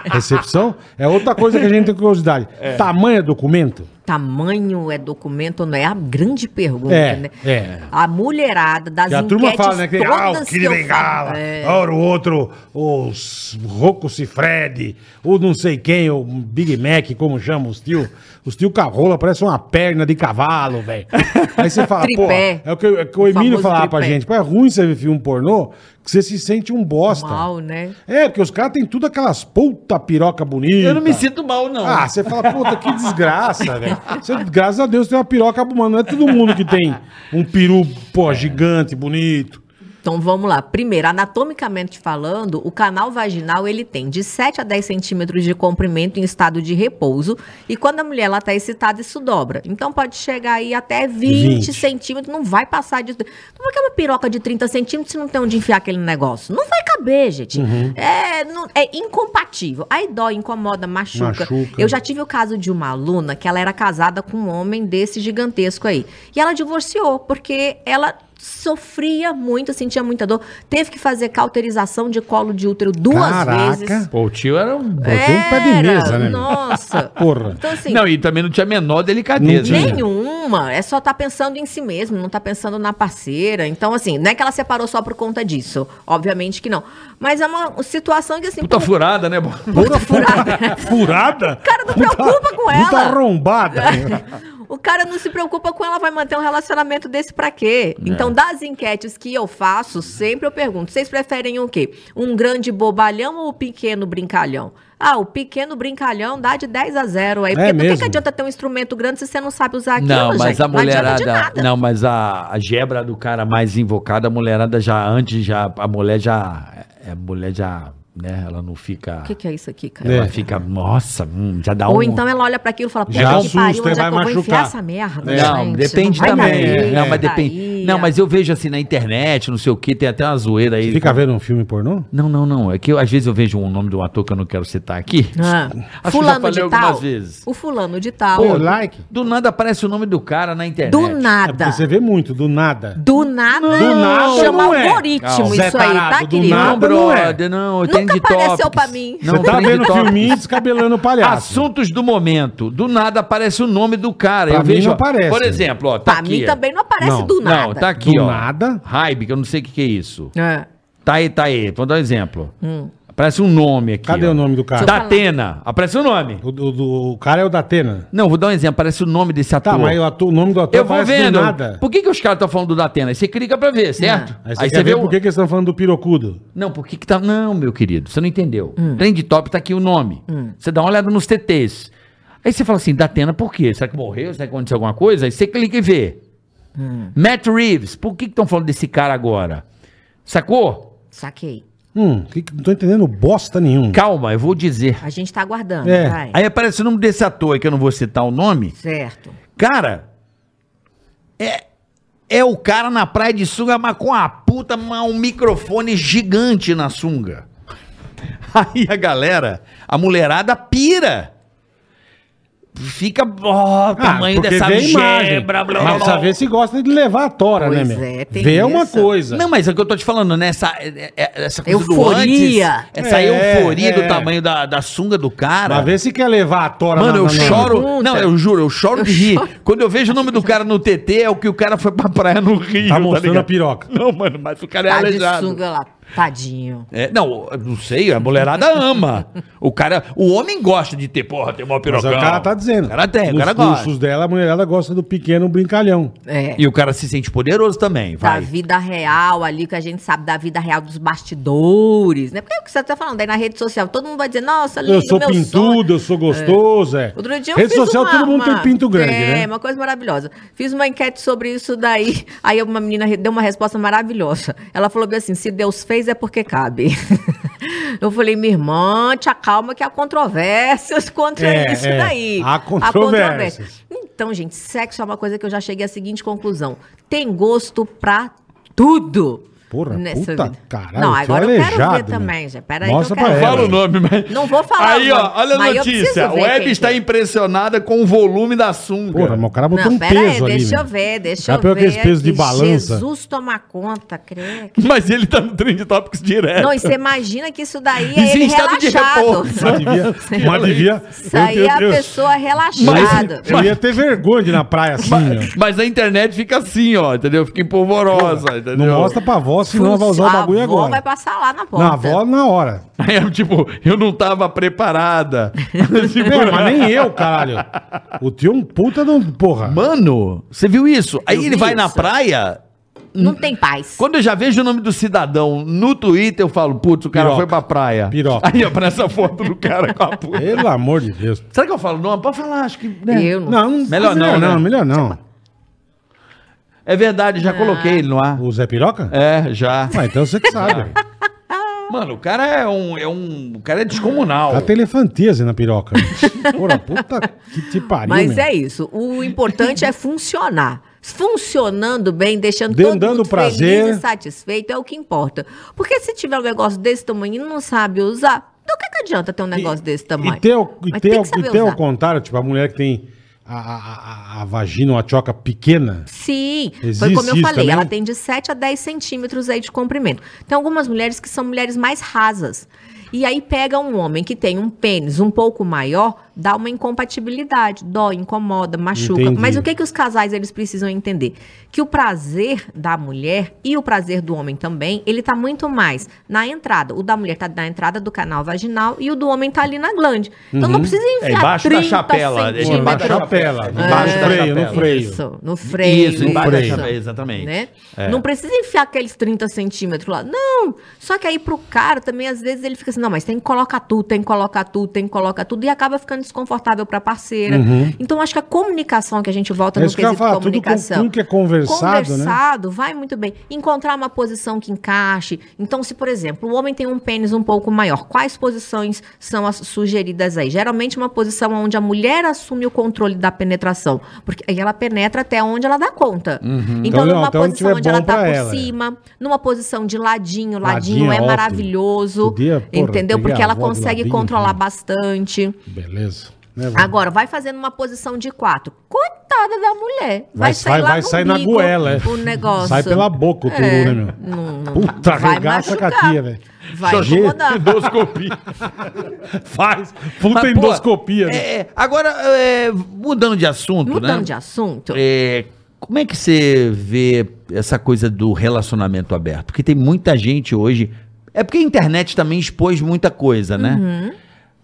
<laughs> Recepção é outra coisa que a gente tem curiosidade. Tamanho é documento? Tamanho é documento, não é a grande pergunta, É, né? é. A mulherada das Que a turma enquetes fala, né? Que, ah, o todas Kid eu Bengala, falo. É. ora o outro, o S- Rocco Cifredi, o não sei quem, o Big Mac, como chama os tio. Os tio carrola, parece uma perna de cavalo, velho. Aí você fala, pô, <laughs> Tripé. é o que, é o que o O Emílio famoso falava pra tripé. gente, pô, é ruim você ver filme pornô, que você se sente um bosta. Mal, né? É, porque os caras têm tudo aquelas puta piroca bonita. Eu não me sinto mal, não. Ah, você fala, puta, que desgraça, velho. Você, Graças a Deus tem uma piroca, mano. Não é todo mundo que tem um peru, pô, gigante, bonito. Então vamos lá. Primeiro, anatomicamente falando, o canal vaginal ele tem de 7 a 10 centímetros de comprimento em estado de repouso. E quando a mulher está excitada, isso dobra. Então pode chegar aí até 20, 20. centímetros, não vai passar disso. Vai que é uma piroca de 30 centímetros se não tem onde enfiar aquele negócio. Não vai caber, gente. Uhum. É, não- é incompatível. Aí dói, incomoda, machuca. Machuca. Eu já tive o caso de uma aluna que ela era casada com um homem desse gigantesco aí. E ela divorciou, porque ela sofria muito, sentia muita dor. Teve que fazer cauterização de colo de útero duas Caraca. vezes. Pô, o tio era um... Tem um pé de mesa, né? Nossa. <laughs> Porra. Então, assim, Não, e também não tinha a menor delicadeza. Né? nenhuma. É só tá pensando em si mesmo, não tá pensando na parceira. Então, assim, não é que ela separou só por conta disso. Obviamente que não. Mas é uma situação que, assim, Puta pô, furada, né, puta furada. Furada? <laughs> O cara não preocupa com Puta ela. arrombada. <laughs> O cara não se preocupa com ela, vai manter um relacionamento desse pra quê? Então, das enquetes que eu faço, sempre eu pergunto: vocês preferem o quê? Um grande bobalhão ou um pequeno brincalhão? Ah, o pequeno brincalhão dá de 10 a 0 aí. Porque por que que adianta ter um instrumento grande se você não sabe usar aquilo, Não, mas gente? a Não mulherada. nada. Não, mas a, a gebra do cara mais invocada, a mulherada já antes, já. A mulher já. é, A mulher já. Né, ela não fica. O que, que é isso aqui, cara? Ela É. fica. Nossa, hum, já dá um. Ou então ela olha pra aquilo e fala, puta Já que assusta, pariu, onde vai é que eu vou enfiar machucar. essa merda, É. Não, gente? depende Não também. cair, não, mas vai depende. Não, mas eu vejo assim na internet, não sei o que, tem até uma zoeira aí. Fica vendo um filme pornô? Não, não, não. É que eu, às vezes eu vejo um nome de um ator que eu não quero citar aqui. Ah, Acho que já fulano falei de algumas tal. vezes. O fulano de tal. Pô, like. Do nada aparece o nome do cara na internet. Do É nada. porque você vê muito, do nada. Do nada. Do nada Chama não é. algoritmo Zé isso aí, tá, do querido? nada Não, não é. brother, não. Eu Nunca tenho de apareceu tópicos. pra mim. Não, você tá vendo topics. filminho descabelando o palhaço. Assuntos do momento. Do nada aparece o nome do cara. Pra eu mim vejo, não aparece. Por exemplo, ó, tá Pra aqui. mim ó. também não aparece Não. do nada. Não, tá aqui, Do ó. nada? Hype, que eu não sei o que, que é isso. É. Tá aí, tá aí. Vou dar um exemplo. Aparece um nome aqui. Cadê ó. o nome do cara? Da Atena. Aparece o nome. O, o- do- o cara é o da Atena. Não, vou dar um exemplo. Aparece o nome desse ator. Tá, mas o, ator- o nome do ator Eu vou aparece vendo. do nada. Por que, que os caras estão falando do Datena? Aí você clica pra ver, certo? Aí você quer ver por que que eles estão falando do pirocudo. Não, por que que tá... Não, meu querido, você não entendeu. Hum. Trend Top tá aqui o nome. Você dá uma olhada nos TTs. Aí você fala assim, Datena por quê? Será que morreu? Será que aconteceu alguma coisa? Aí você clica e vê. Hum. Matt Reeves, por que estão falando desse cara agora? Sacou? Saquei. Hum, que, que- não tô entendendo bosta nenhum. Calma, eu vou dizer. A gente tá aguardando, É. vai. Aí aparece o nome desse ator aí, que eu não vou citar o nome. Certo. Cara, é, é o cara na praia de sunga, mas com a puta, mas um microfone gigante na sunga. <laughs> Aí a galera, a mulherada pira. Fica, ó, o tamanho Ah, porque dessa vê a imagem. gebra, blá, blá, Mas blá. precisa ver se gosta de levar a tora, Pois né, meu? é, tem Vê uma isso. coisa. Não, mas é o que eu tô te falando, né? Essa, é- é- essa coisa Euforia. do antes, essa É, euforia é. do tamanho da, da sunga do cara. Mas vê se quer levar a tora Mano, na- eu na- choro. Pergunta. Não, eu juro, eu choro de rir. Quando eu vejo o nome do cara no TT, é o que o cara foi pra praia no Rio. Tá mostrando ligado? a piroca. Não, mano, mas o cara é Tá de aleijado. sunga lá. Tadinho. É, não, não sei, a mulherada ama. O cara, o homem gosta de ter, porra, tem uma Mas pirocão. o cara tá dizendo. O cara tem, o cara gosta. cursos dela, a mulherada gosta do pequeno brincalhão. É. E o cara se sente poderoso também, Da vai. vida real ali, que a gente sabe da vida real dos bastidores, né? Porque é o que você tá falando aí na rede social. Todo mundo vai dizer, nossa, lindo, Eu sou meu pintudo, eu sou gostoso, é. Outro dia eu Rede fiz social, uma, todo mundo uma- tem pinto grande, é, né? uma coisa maravilhosa. Fiz uma enquete sobre isso daí, <laughs> aí uma menina deu uma resposta maravilhosa. Ela falou bem assim, se Deus fez é porque cabe. <laughs> Eu falei, minha irmã, te acalma que há controvérsias <laughs> contra É, isso é, daí. há controvérsias. Então, gente, sexo é uma coisa que eu já cheguei à seguinte conclusão. Tem gosto pra tudo. Porra, puta caralho, Não, agora eu quero aleijado, ver meu. também, já. Peraí Mostra que eu pra quero ela. ver. Fala o nome, mas... Não vou falar Aí, ó, olha a notícia. ver Web está é. impressionada com o volume da sunga. Porra, mas o cara botou Não, um peso aí, ali. deixa eu ver, deixa eu ver. aqueles pesos de aqui. balança. Jesus toma conta, creio. Mas ele tá no Trend Topics direto. Não, e você imagina que isso daí é ele de relaxado. repouso. Mas devia. Mas devia Isso aí é a pessoa relaxada. eu ia ter vergonha de ir na praia assim. Mas, a internet fica assim, ó, entendeu? Fica empolvorosa, entendeu? Não mostra pra avó, senão ela vai usar o a bagulho avó agora. vai passar lá na porta. Na avó, na hora. <laughs> Aí eu, tipo, eu não tava preparada. <laughs> Tipo, É, mas nem eu, caralho. O tio é um puta de um. Porra. Mano, você viu isso? Aí Eu ele vai na isso. praia. Não tem paz. Quando eu já vejo o nome do cidadão no Twitter, eu falo, putz, o cara Piroca. foi pra praia. Piroca. Aí aparece a foto do cara com a <laughs> puta. Pelo amor de Deus. Será que eu falo nome? Pode falar, acho que. né? Eu não. Não, não Melhor não, não, né? melhor não. É verdade, já coloquei ele no ar. O Zé Piroca? É, já. Ah, então você que sabe. <laughs> Mano, o cara é um. É um o cara é descomunal. Ela tem elefantíase na piroca. Porra, puta que te pariu, Mas meu. é isso. O importante é funcionar. Funcionando bem, deixando Dando- todo mundo prazer. feliz e satisfeito é o que importa. Porque se tiver um negócio desse tamanho e não sabe usar, do que, que adianta ter um negócio desse tamanho? E ter, o- e ter, e ter ao contrário, tipo, a mulher que tem a, a, a, vagina ou a choca pequena. Sim, foi Existe como eu falei, também? ela tem de 7 a 10 centímetros aí de comprimento. Tem algumas mulheres que são mulheres mais rasas. E aí pega um homem que tem um pênis um pouco maior, dá uma incompatibilidade, dói, incomoda, machuca. Entendi. Mas o que que os casais eles precisam entender? Que o prazer da mulher e o prazer do homem também, ele tá muito mais na entrada. O da mulher tá na entrada do canal vaginal e o do homem tá ali na glande. Então não precisa É enfiar embaixo da 30 chapela. É centímetros. debaixo da chapela. É, Debaixo Debaixo no da freio, no freio. Isso, no freio. Isso, embaixo da chapela, exatamente. Né? É. Não precisa enfiar aqueles 30 centímetros lá. Não. Só que aí pro cara também, às vezes, ele fica assim, não, mas tem que colocar tudo, tem que colocar tudo, tem que colocar tudo. E acaba ficando desconfortável pra parceira. Então, acho que a comunicação que a gente volta Uhum. É no quesito falar, tudo com- comunicação. tudo que é conversado, né? Conversado, vai muito bem. Encontrar uma posição que encaixe. Então, se, por exemplo, o homem tem um pênis um pouco maior, quais posições são as sugeridas aí? Geralmente uma posição onde a mulher assume o controle da penetração. Porque aí ela penetra até onde ela dá conta. Então, Então, numa onde posição onde ela tá por ela, é. cima, numa posição de ladinho, Ladinho ladinho, é é ótimo. maravilhoso. Podia, porra, entendeu? Porque a ela consegue ladinho, controlar filho. bastante. Beleza. Né? Agora, vai fazendo uma posição de quatro. Coitada da mulher. Vai Vai, sair- vai no sair na goela, é. O negócio. Sai pela boca o turu, É, né, meu? Não, não, Puta, vai arregaça a machucar. catia, velho. Vai incomodar. <laughs> Endoscopia. <laughs> Faz. Puta Mas, pô, endoscopia. né? é, é, agora, é, mudando de assunto, Mudando né? de assunto. É, como é que você vê essa coisa do relacionamento aberto? Porque tem muita gente hoje. É porque a internet também expôs muita coisa, né? Uhum.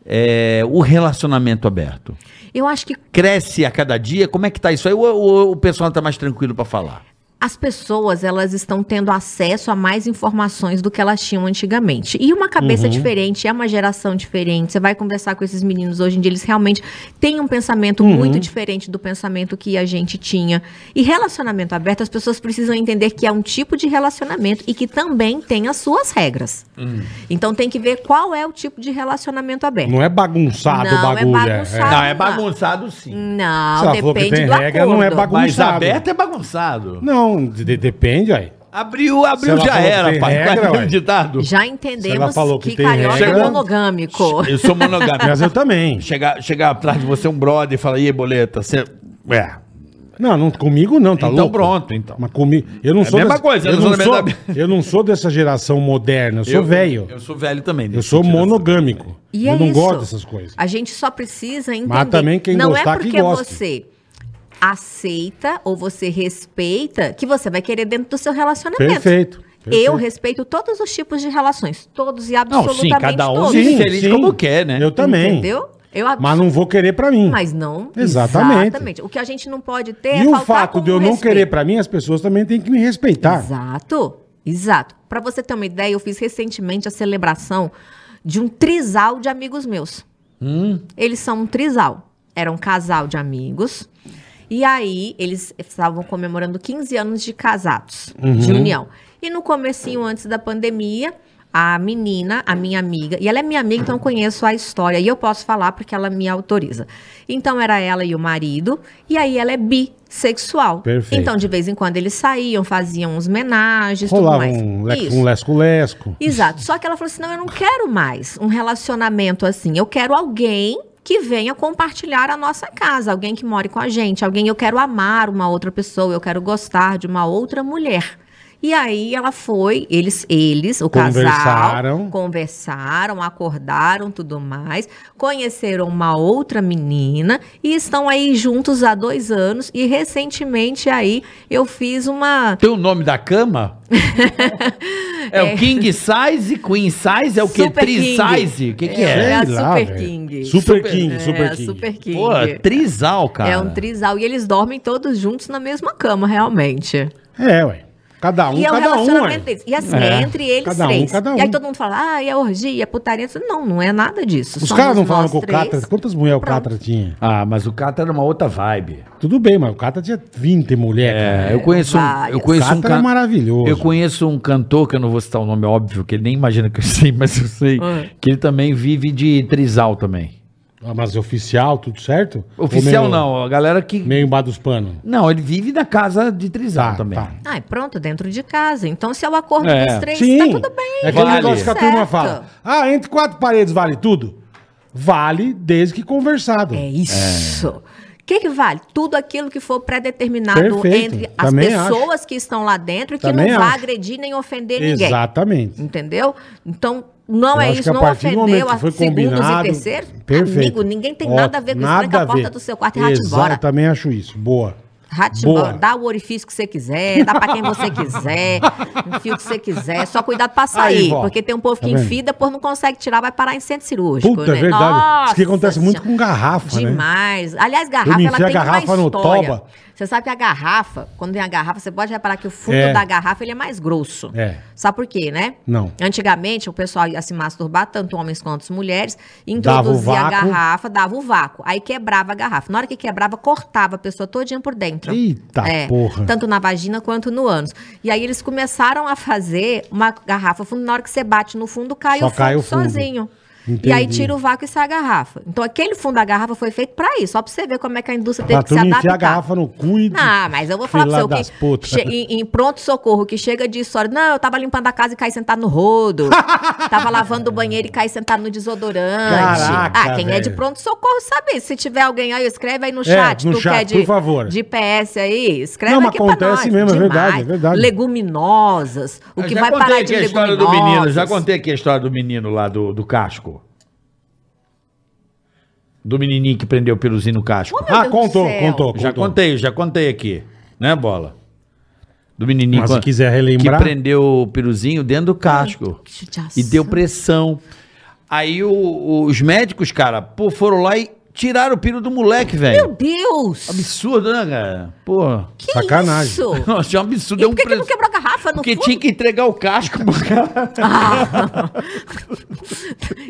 É, o relacionamento aberto. Eu acho que Cresce a cada dia? Como é que tá isso aí? Ou, ou o pessoal tá mais tranquilo pra falar? As pessoas elas estão tendo acesso a mais informações do que elas tinham antigamente. E uma cabeça diferente, é uma geração diferente. Você vai conversar com esses meninos hoje em dia, eles realmente têm um pensamento muito diferente do pensamento que a gente tinha. E relacionamento aberto, as pessoas precisam entender que é um tipo de relacionamento e que também tem as suas regras. Então tem que ver qual é o tipo de relacionamento aberto. Não é bagunçado o Não, é bagulho. bagunçado. Não, é não. bagunçado sim. Não, depende do regra, não é acordo. bagunçado. Mas aberto é bagunçado. Não, de- de- depende, aí. Abriu, abriu, já que era, pai. regra, Qual é ditado? Já entendemos falou que que, tem carioca regra- é monogâmico. <laughs> Eu sou monogâmico. Mas eu também. chegar, chegar atrás de você um brother e falar, e aí, boleta, você. É. Não, não, comigo não, tá então louco? pronto, então. Mas comigo. Eu não É a sou. mesma dessa- coisa, eu, eu não não sou sou, da- <laughs> eu não sou dessa geração moderna, eu sou velho. Eu sou velho também. Eu sou sentido. monogâmico. E eu é não isso. gosto dessas coisas. A gente só precisa entender. Mas também quem não gostar, é que porque goste. você aceita ou você respeita que você vai querer dentro do seu relacionamento. Perfeito. perfeito. Eu respeito todos os tipos de relações, todos e Não, absolutamente sim, cada um todos. vive feliz como quer, né? Eu também. Entendeu? Eu Mas não vou querer pra mim. Mas não. Exatamente. O que a gente não pode ter e é o faltar fato com de eu não respeito. querer pra mim, as pessoas também têm que me respeitar. Exato, exato. Pra você ter uma ideia, eu fiz recentemente a celebração de um trisal de amigos meus. Eles são um trisal. Era um casal de amigos. E aí, eles estavam comemorando 15 anos de casados, de união. E no comecinho, antes da pandemia, a menina, a minha amiga, e ela é minha amiga, então eu conheço a história, e eu posso falar porque ela me autoriza. Então era ela e o marido, e aí ela é bissexual. Perfeito. Então, de vez em quando eles saíam, faziam uns homenagens, tudo Rolava mais. um, le- um lesco-lesco. Exato. Só que ela falou assim: não, eu não quero mais um relacionamento assim. Eu quero alguém que venha compartilhar a nossa casa, alguém que more com a gente, alguém eu quero amar uma outra pessoa, eu quero gostar de uma outra mulher. E aí ela foi, eles, eles, o Conversaram. casal, conversaram, acordaram, tudo mais, conheceram uma outra menina e estão aí juntos há dois anos. E recentemente aí eu fiz uma Tem o nome da cama? <laughs> é, o King Size, Queen Size, é o que? Super Tri King. Size? O que, que É, é? é a lá, Super velho. King. Super King, Super é, King. Super King. Pô, trisal, cara. É um trisal. E eles dormem todos juntos na mesma cama, realmente. É, ué. Cada um, e é o cada um, relacionamento ué. deles. E assim, É. é entre eles Cada um, três. cada E aí um. todo mundo fala, ah, é orgia, é putaria. Não, não é nada disso. Os caras não falaram nós com o. Catra. Quantas mulheres o Pronto. Catra tinha? Ah, mas o Catra era uma outra vibe. Tudo bem, mas o Catra tinha 20 mulheres. É, eu conheço um, eu conheço um Catra é can- maravilhoso. Eu conheço um cantor, que eu não vou citar o nome, óbvio, que ele nem imagina que eu sei, <laughs> mas eu sei, Ah. que ele também vive de trisal também. Ah, mas oficial, tudo certo? Oficial Ou meio- não, a galera que... Meio embaixo dos panos. Não, ele vive na casa de trisal Tá, também. tá. Ah, é pronto, dentro de casa. Então, se é o acordo É. dos três, Sim. tá tudo bem. É aquele Vale. negócio que a turma Certo. fala. Ah, entre quatro paredes vale tudo? Vale desde que conversado. É isso. O que, que vale? Tudo aquilo que for pré-determinado Perfeito. entre as Também pessoas que estão lá dentro e que Também não vai acho. agredir nem ofender ninguém. Exatamente. Entendeu? Então, Não Eu é isso, não ofendeu a segundos e terceiros. Perfeito. Amigo, ninguém tem Ó, nada a ver com isso. Tranca a a porta ver. do seu quarto e rate Exato, embora. Eu também acho isso. Boa. Embora. Dá o orifício que você quiser, dá pra quem você quiser, <laughs> enfia o que você quiser. Só cuidado pra sair, vó. porque tem um povo Tá que vendo? enfia, depois não consegue tirar, vai parar em centro cirúrgico. Puta, é né? verdade. Isso que acontece muito com garrafa, né? Demais. Aliás, Eu garrafa, me ela enfio a tem garrafa uma no história. toba. Você sabe que a garrafa, quando vem a garrafa, você pode reparar que o fundo É. da garrafa ele é mais grosso. É. Sabe por quê, né? Não. Antigamente, o pessoal ia se masturbar, tanto homens quanto mulheres, Dava o introduzia a vácuo. garrafa, dava o vácuo. Aí quebrava a garrafa. Na hora que quebrava, cortava a pessoa todinha por dentro. Eita É, porra. Tanto na vagina quanto no ânus. E aí eles começaram a fazer uma garrafa fundo. Na hora que você bate no fundo, cai Só o fundo cai o fundo. sozinho. Entendi. E aí tira o vácuo e sai a garrafa. Então aquele fundo da garrafa foi feito pra isso. Só pra você ver como é que a indústria teve Pra que se adaptar. enfiar a garrafa no cu e... Não, mas eu vou falar pra você o que. Em, em pronto-socorro, que chega de história. Não, eu tava limpando a casa e caí sentado no rodo. <laughs> tava lavando o banheiro e caí sentado no desodorante. Caraca, ah, quem é de pronto-socorro sabe. Se tiver alguém aí, escreve aí no chat. no tu chat, que é de, por favor. de PS aí, escreve Não, mas aqui pra acontece nós. mesmo, é verdade, é verdade. Leguminosas. O Eu que vai contei parar aqui de a história leguminosas. do menino. Já contei aqui a história do menino lá do, do casco. Do menininho que prendeu o piruzinho no casco. Meu Ah, Deus contou, céu. contou, Já contou. contei, já contei aqui. Né, Bola? Do menininho Mas se que- quiser relembrar... que prendeu o piruzinho dentro do casco. Que judiação. E deu pressão. Aí o- os médicos, cara, pô, foram lá e tiraram o piru do moleque, Meu velho. Deus! Absurdo, né, cara? Pô. Que Sacanagem. isso? <laughs> Nossa, é um absurdo. E um por que, que não quebrou a garrafa no Porque fundo? tinha que entregar o casco pro cara. <laughs>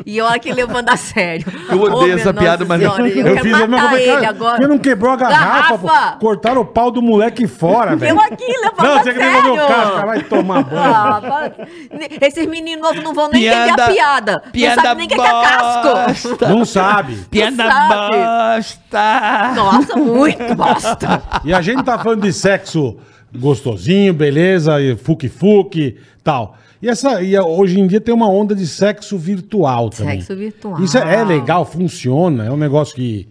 E olha que levando a sério. Eu odeio essa piada, mas- eu, Eu quero fiz a mesma matar coisa. ele agora. Porque não quebrou a garrafa, Garrafa! pô. Cortaram o pau do moleque fora, velho. Eu aqui levando Não, a você que devolveu o casco, vai tomar banho. Ah, Esses meninos novos não vão nem Piada- entender a piada. piada não sabem nem o que é, que é casco. bosta. Não sabe. Piada sabe. Bosta. Nossa, muito bosta. E a gente tá falando de sexo gostosinho, beleza, e fuque-fuque, tal. E, essa, e hoje em dia tem uma onda de sexo virtual também. Sexo virtual. Isso é, é legal, funciona, é um negócio que...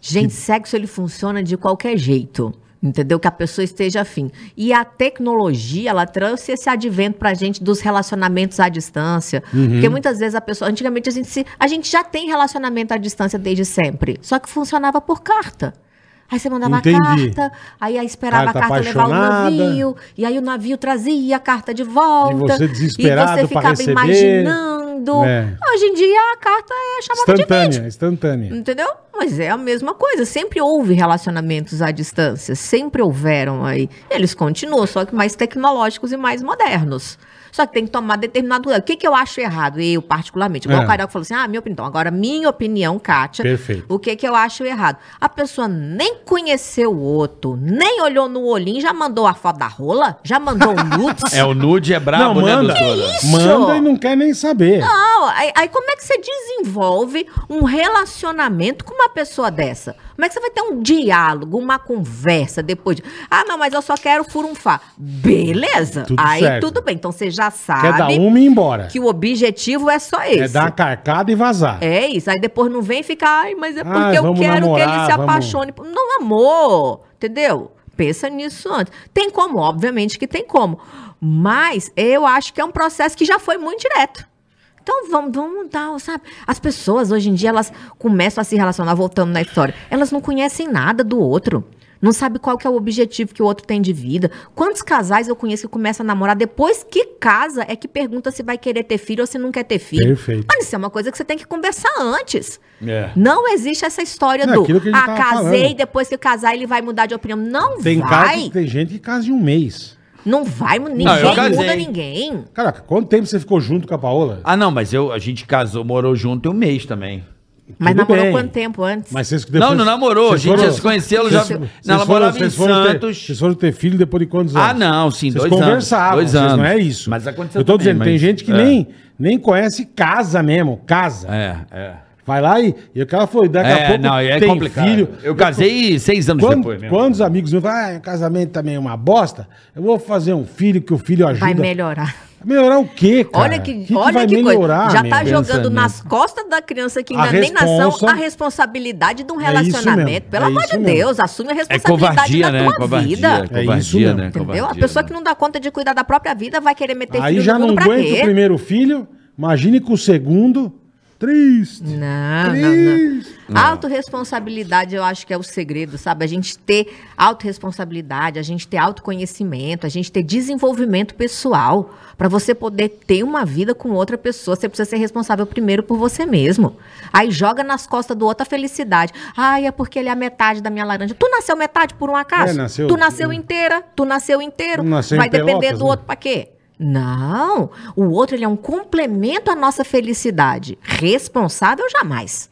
Gente, sexo ele funciona de qualquer jeito. Entendeu? Que a pessoa esteja afim. E a tecnologia, ela trouxe esse advento pra gente dos relacionamentos à distância. Uhum. Porque muitas vezes a pessoa. Antigamente a gente se. A gente já tem relacionamento à distância desde sempre. Só que funcionava por carta. Aí você mandava Entendi. a carta, aí esperava Carta a carta levar o apaixonada. navio, e aí o navio trazia a carta de volta. E você desesperado e você ficava receber. imaginando. É. Hoje em dia a carta é chamada de vídeo. Instantânea, instantânea. Entendeu? Mas é a mesma coisa. Sempre houve relacionamentos à distância. Sempre houveram aí. Eles continuam, só que mais tecnológicos e mais modernos. Só que tem que tomar determinado cuidado. O que, que eu acho errado? Eu, particularmente. Igual É. o Carioca falou assim: ah, minha opinião. Então, agora, minha opinião, Kátia. Perfeito. O que, que eu acho errado? A pessoa nem conheceu o outro, nem olhou no olhinho, já mandou a foto da rola? Já mandou o nudes? <laughs> É, o nude é brabo, não, né, manda. doutora? isso? Manda e não quer nem saber. Não, aí, aí como é que você desenvolve um relacionamento com uma pessoa dessa? Como é que você vai ter um diálogo, uma conversa depois de. Ah, não, mas eu só quero furunfar. Beleza. Tudo aí certo. tudo bem. Então você já Quer dar sabe uma e ir embora. que o objetivo é só esse. É dar uma carcada e vazar. É isso. Aí depois não vem ficar, ai, mas é porque Ai, eu quero que namorar, ele se vamos- apaixone. Não, amor. Entendeu? Pensa nisso antes. Tem como, obviamente que tem como. Mas eu acho que é um processo que já foi muito direto. Então vamos, vamos dar, sabe? As pessoas hoje em dia elas começam a se relacionar, voltando na história. Elas não conhecem nada do outro. Não sabe qual que é o objetivo que o outro tem de vida. Quantos casais eu conheço que começam a namorar depois que casa é que pergunta se vai querer ter filho ou se não quer ter filho. Perfeito. Mas isso é uma coisa que você tem que conversar antes. É. Não existe essa história É do ah, casei, falando. depois que casar ele vai mudar de opinião. Não Tem, vai. que- tem gente que casa em um mês. Não vai, ninguém casei. muda ninguém. Caraca, quanto tempo você ficou junto com a Paola? Ah, não, mas eu, a gente casou, morou junto um mês também. Mas Tudo namorou bem. quanto tempo antes? Mas vocês Não, não namorou, a gente já se conheceu, ela já- vocês- ela foram- morava em vocês foram ter- Santos. Vocês foram ter filho depois de quantos anos? Ah, não, sim, Vocês dois anos. conversavam, Dois vocês anos. não é isso. Mas aconteceu Eu tô também, dizendo, tem mas- gente que é. nem, nem conhece casa mesmo, casa. É, é. Vai lá e, e o cara foi, daqui a É, pouco não, é tem complicado. filho. Eu casei seis anos Quando, depois mesmo. quando os amigos me falam, ah, o casamento também é uma bosta, eu vou fazer um filho que o filho ajuda. Vai melhorar. Melhorar o quê, cara? Olha que, que olha que coisa. Já tá jogando nas costas da criança que A ainda nem nasceu a responsabilidade de um É relacionamento. mesmo, Pelo é amor de. Deus, assume a É responsabilidade covardia, da né? tua Covardia, vida. É covardia, né? Entendeu? A Covardia, pessoa né? que não dá conta de cuidar da própria vida vai querer meter Aí filho já no não mundo pra aguenta o primeiro filho, Imagine com o segundo. Triste. Não, não, não. Autoresponsabilidade, eu acho que é o segredo, sabe? A gente ter autorresponsabilidade, a gente ter autoconhecimento, a gente ter desenvolvimento pessoal. Para você poder ter uma vida com outra pessoa, você precisa ser responsável primeiro por você mesmo. Aí joga nas costas do outro a felicidade. Ai, é porque ele é a metade da minha laranja. Tu nasceu metade por um acaso? É, nasceu- tu nasceu inteira? Tu nasceu inteiro? Nasceu em Vai depender Pelotas, do né? outro pra quê? Não, o outro ele é um complemento à nossa felicidade. Responsável jamais.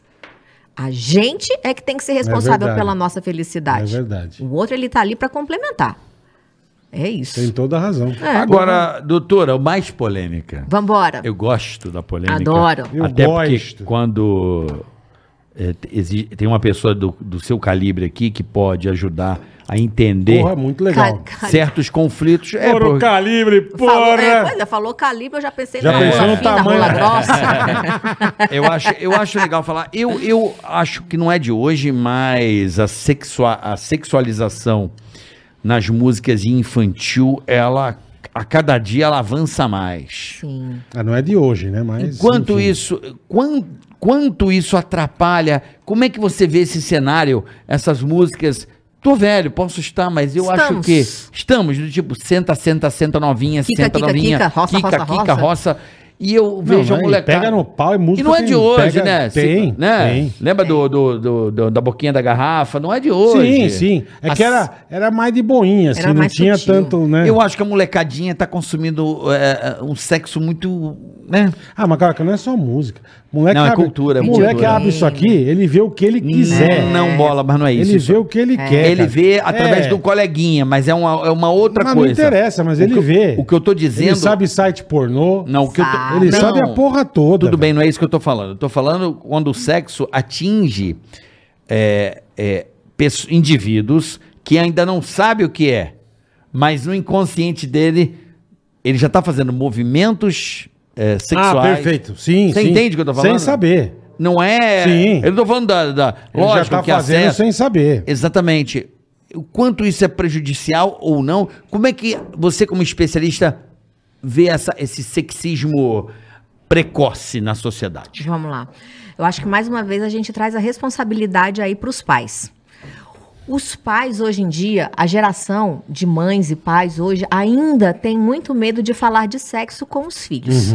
A gente é que tem que ser responsável verdade. pela nossa felicidade. É verdade. O outro ele tá ali para complementar. É isso. Tem toda a razão. É. Agora, doutora, o mais polêmica. Vambora. Eu gosto da polêmica. Adoro. Eu Até gosto. porque quando é, te- exi- tem uma pessoa do, do seu calibre aqui que pode ajudar a entender Porra, muito legal. Ca- ca- certos conflitos. É, Porra, o por- calibre, Falou, é, porra! pois é, falou calibre, eu já pensei Já na pensou rola no fina, tamanho? rola grossa. <laughs> eu, acho, eu acho legal falar. Eu, eu acho que não é de hoje, mas a, sexua, a sexualização nas músicas infantil, ela a cada dia ela avança mais. Sim. Ah, não é de hoje, né? Mas. Enquanto enfim. isso, quan- quanto isso atrapalha? Como é que você vê esse cenário, essas músicas? Tô velho, posso estar, mas eu acho Estamos. que estamos do tipo senta, senta, senta novinha, Quica, senta quica, novinha, quica, roça, quica, roça, quica, roça. roça. E eu Não, vejo a mas molecada. Pega no pau e música. E não é tem- de hoje, pega- né? Se- Tem, né? tem. Lembra do, do, do- do- da boquinha da garrafa? Não é de hoje. Sim, sim. É As- que era, era mais de boinha, assim, Era não mais tinha sutil. tanto, né? Eu acho que a molecadinha tá consumindo é, é, um sexo muito. Né? Ah, mas cara, não é só música. Moleque Não, é abre, cultura, é moleque cultura. abre isso aqui, ele vê o que ele quiser. Não, bola, mas não é isso. Ele Isso- vê o que ele quer. Ele cara. vê através É. do coleguinha, mas é uma, é uma outra Mas não coisa. interessa, mas O ele que vê. O que eu tô dizendo. Ele sabe site pornô. Não, o que eu tô, Sabe. Ele não, sabe a porra toda. Tudo velho. bem, não é isso que eu tô falando. Eu tô falando quando o sexo atinge é, é, indivíduos que ainda não sabem o que é, mas no inconsciente dele, ele já tá fazendo movimentos é, sexuais. Ah, perfeito. Sim, Você sim. entende o que eu tô falando? Sem saber. Não é. Sim. Eu não tô falando da. da Ele lógico já tá que fazendo acesso- sem saber. Exatamente. O quanto isso é prejudicial ou não? Como é que você, como especialista, vê essa, esse sexismo precoce na sociedade? Vamos lá. Eu acho que mais uma vez a gente traz a responsabilidade aí para os pais. Os pais hoje em dia, a geração de mães e pais hoje ainda tem muito medo de falar de sexo com os filhos.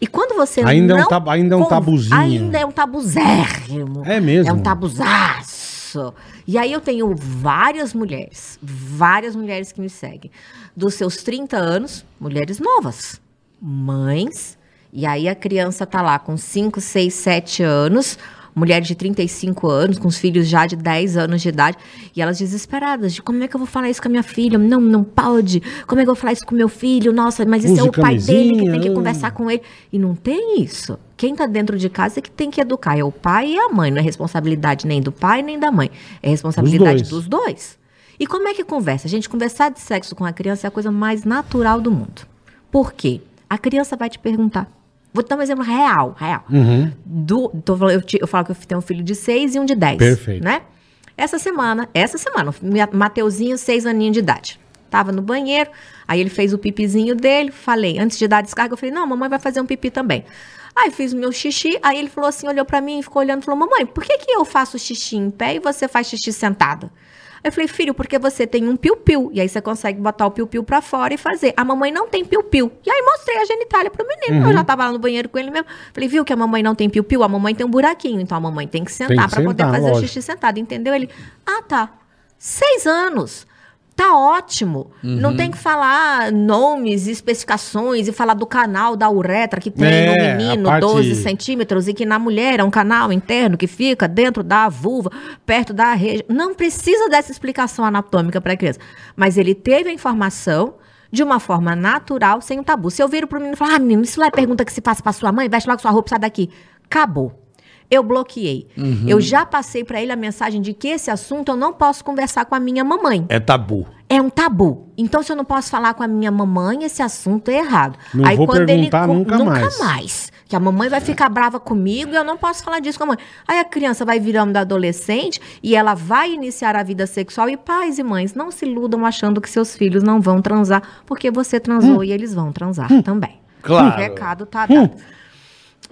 E quando você Ainda é um não tabu- ainda é um tabuzinho. Ainda é um tabuzérrimo. É mesmo? É um tabuzaço. E aí eu tenho várias mulheres, várias mulheres que me seguem, dos seus 30 anos, mulheres novas, mães, e aí a criança tá lá com 5, 6, 7 anos, mulheres de 35 anos, com os filhos já de 10 anos de idade, e elas desesperadas de como é que eu vou falar isso com a minha filha? Não, não pode. Como é que eu vou falar isso com meu filho? Nossa, mas isso Use é o pai dele que tem que conversar com ele. E não tem isso. Quem tá dentro de casa é que tem que educar. É o pai e a mãe. Não é responsabilidade nem do pai nem da mãe. É responsabilidade dois. dos dois. E como é que conversa? Gente, conversar de sexo com a criança é a coisa mais natural do mundo. Por quê? A criança vai te perguntar. Vou te dar um exemplo real, real. Uhum. Do, tô eu, te- eu falo que eu tenho um filho de seis e um de dez. Perfeito. Né? Essa semana, essa semana, Mateuzinho, seis aninhos de idade. Tava no banheiro, aí ele fez o pipizinho dele, falei, antes de dar a descarga, eu falei, não, mamãe vai fazer um pipi também. Aí fiz o meu xixi, aí ele falou assim, olhou pra mim, ficou olhando e falou, mamãe, por que, que eu faço xixi em pé e você faz xixi sentada? Eu falei, filho, porque você tem um piu-piu. E aí você consegue botar o piu-piu pra fora e fazer. A mamãe não tem piu-piu. E aí mostrei a genitália pro menino. Uhum. Eu já tava lá no banheiro com ele mesmo. Falei, viu que a mamãe não tem piu-piu? A mamãe tem um buraquinho. Então a mamãe tem que sentar pra poder fazer o lógico. xixi sentado. Entendeu? Ele, ah, tá. Seis anos. Tá ótimo. Uhum. Não tem que falar nomes, especificações e falar do canal da uretra que tem É, no menino parte- 12 centímetros e que na mulher é um canal interno que fica dentro da vulva, perto da região. Não precisa dessa explicação anatômica para a criança. Mas ele teve a informação de uma forma natural, sem um tabu. Se eu viro pro menino e falar, ah, menino, isso lá é pergunta que se passa pra sua mãe, veste logo sua roupa, sai daqui. Acabou. Eu bloqueei. Uhum. Eu já passei para ele a mensagem de que esse assunto eu não posso conversar com a minha mamãe. É tabu. É um tabu. Então, se eu não posso falar com a minha mamãe, esse assunto é errado. Não vou perguntar co- nunca mais. mais. Que a mamãe vai ficar brava comigo e eu não posso falar disso com a mãe. Aí a criança vai virando adolescente e ela vai iniciar a vida sexual. E pais e mães, não se iludam achando que seus filhos não vão transar, porque você transou e eles vão transar também. Claro. O recado tá dado.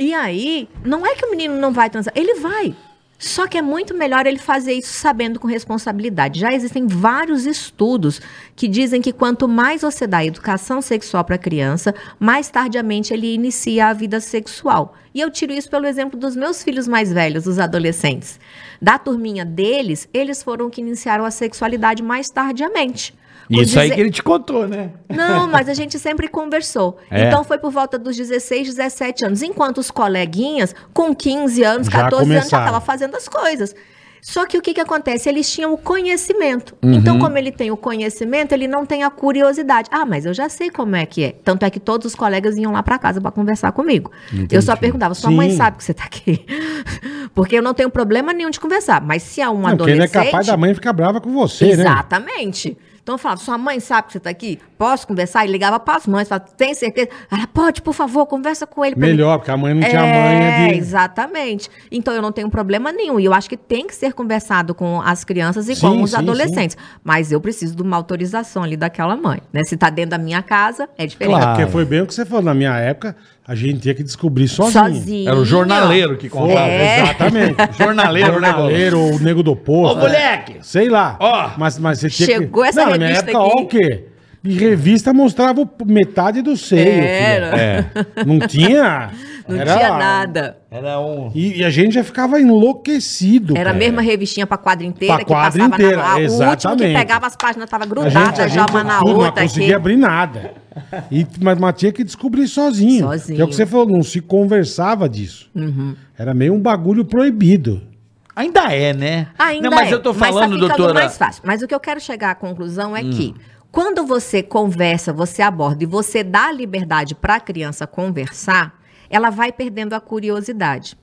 E aí, não é que o menino não vai transar, ele vai. Só que é muito melhor ele fazer isso sabendo com responsabilidade. Já existem vários estudos que dizem que quanto mais você dá educação sexual para a criança, mais tardiamente ele inicia a vida sexual. E eu tiro isso pelo exemplo dos meus filhos mais velhos, os adolescentes. Da turminha deles, eles foram que iniciaram a sexualidade mais tardiamente. Isso aí que ele te contou, né? não, mas a <laughs> gente sempre conversou. É. Então foi por volta dos 16, 17 anos. Enquanto os coleguinhas, com 15 anos, Já 14 anos, já estavam fazendo as coisas. Só que o que, que acontece? Eles tinham o conhecimento. Uhum. Então, como ele tem o conhecimento, ele não tem a curiosidade. Ah, mas eu já sei como é que é. Tanto é que todos os colegas iam lá para casa para conversar comigo. Eu só perguntava: sua mãe Sim. sabe que você tá aqui? <laughs> Porque eu não tenho problema nenhum de conversar. Mas se há um Não, porque ele é adolescente. capaz da mãe ficar brava com você, né? Exatamente. Então eu falava, sua mãe sabe que você tá aqui? Posso conversar? E ligava para as mães, falava, tem certeza? Ela, pode, por favor, conversa com ele. pra mim." Melhor, porque a mãe não tinha é, manha de. exatamente. Então eu não tenho problema nenhum. E eu acho que tem que ser conversado com as crianças e Sim, com os sim, adolescentes. Mas eu preciso de uma autorização ali daquela mãe. Né? Se tá dentro da minha casa, é diferente. É, Claro. porque foi bem o que você falou. Na minha época, a gente tinha que descobrir sozinho. Sozinho. Era o jornaleiro que contava. É. Exatamente. <laughs> Jornaleiro, né? Jornaleiro, o nego do posto. Ô, moleque! Sei lá. Ó. mas, mas você tinha Chegou que... essa Não, na minha revista época, aqui. ó o quê? E revista mostrava metade do seio, Era. <laughs> É. Não tinha... Não era- tinha nada. Era um. E, e a gente já ficava enlouquecido, Era a cara. mesma revistinha pra quadra inteira Pra que quadra passava inteira, na O último que exatamente. pegava as páginas tava A grudada já uma na tudo, outra Não conseguia aqui. abrir nada. E, mas, mas tinha que descobrir sozinho. Sozinho. Que é o que você falou, não se conversava disso. Uhum. Era meio um bagulho proibido. Ainda é, né? Ainda Não, mas é, eu tô mas tá falando, doutora. mais fácil. Mas o que eu quero chegar à conclusão é que quando você conversa, você aborda e você dá a liberdade para a criança conversar, ela vai perdendo a curiosidade.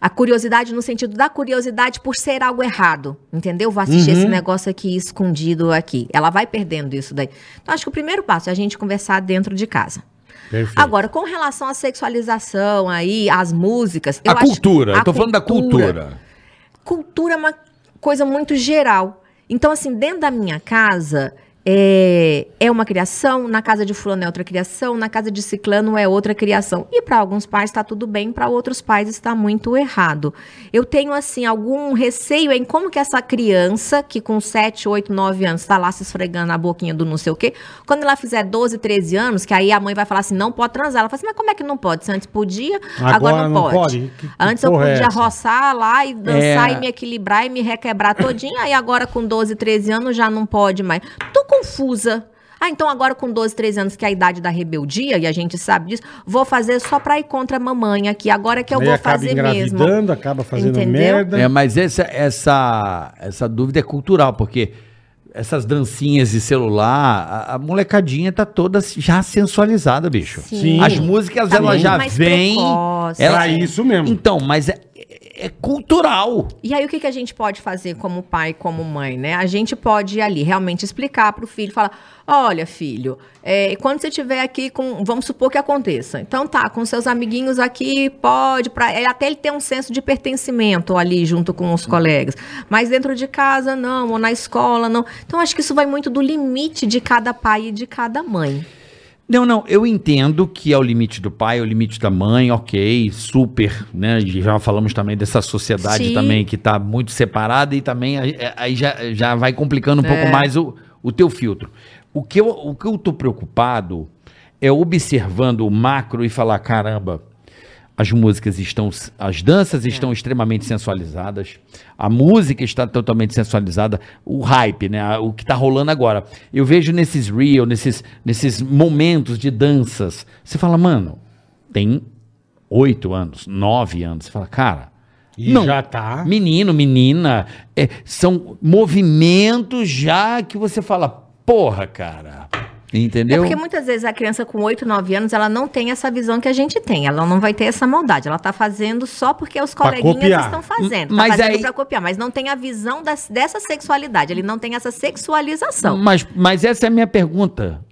A curiosidade no sentido da curiosidade por ser algo errado, entendeu? Vou assistir esse negócio aqui escondido aqui. Ela vai perdendo isso daí. Então, acho que o primeiro passo é a gente conversar dentro de casa. Perfeito. Agora, com relação à sexualização aí, às músicas... A cultura, eu a tô falando da cultura. cultura é uma coisa muito geral. Então, assim, dentro da minha casa, é, é uma criação, na casa de fulano é outra criação, na casa de ciclano é outra criação. E para alguns pais está tudo bem, para outros pais está muito errado. Eu tenho, assim, algum receio em como que essa criança, que com 7, 8, 9 anos está lá se esfregando a boquinha do não sei o quê, quando ela fizer 12, 13 anos, que aí a mãe vai falar assim, não pode transar. Ela fala assim, mas como é que não pode? Se antes podia, agora, Agora não, não pode. pode? Que- que antes eu é podia roçar lá e dançar É. e me equilibrar e me requebrar todinha, aí agora com 12, 13 anos já não pode mais. Tô confusa. Ah, então agora com 12, 13 anos, que é a idade da rebeldia, e a gente sabe disso, vou fazer só pra ir contra a mamãe aqui, agora que eu Aí vou acaba fazer mesmo. engravidando, acaba fazendo Entendeu? merda. É, mas essa, essa, essa dúvida é cultural, porque essas dancinhas de celular, a, a molecadinha tá toda já sensualizada, bicho. Sim. As músicas, Tá elas muito já mais vêm. precoce. ela- Pra isso mesmo. Então, mas é, é- cultural. E aí, o que, que a gente pode fazer como pai, como mãe, né? A gente pode ir ali realmente explicar para o filho, falar: olha, filho, é, quando você estiver aqui com. Vamos supor que aconteça. Então tá, com seus amiguinhos aqui, pode, pra, é, até ele ter um senso de pertencimento ali junto com os colegas. Mas dentro de casa, não, ou na escola, não. Então, acho que isso vai muito do limite de cada pai e de cada mãe. Não, não, eu entendo que é o limite do pai, é o limite da mãe, ok, super, né? Já falamos também dessa sociedade Sim. também que tá muito separada e também aí- aí já, já vai complicando um É. pouco mais o, o teu filtro. O que, eu, o que eu tô preocupado é observando o macro e falar, caramba, as músicas estão, as danças É. estão extremamente sensualizadas, a música está totalmente sensualizada, o hype, né? O que está rolando agora. Eu vejo nesses reel, nesses, nesses momentos de danças, você fala, mano, tem oito anos, nove anos, você fala, cara. E não, já tá. Menino, menina, é, são movimentos já que você fala, porra, cara. É Entendeu? porque muitas vezes a criança com 8, 9 anos, ela não tem essa visão que a gente tem. Ela não vai ter essa maldade. Ela tá fazendo só porque os coleguinhas copiar. estão fazendo. Mas tá fazendo aí- pra copiar, mas não tem a visão das- dessa sexualidade. Ele não tem essa sexualização. Mas, mas essa é a minha pergunta.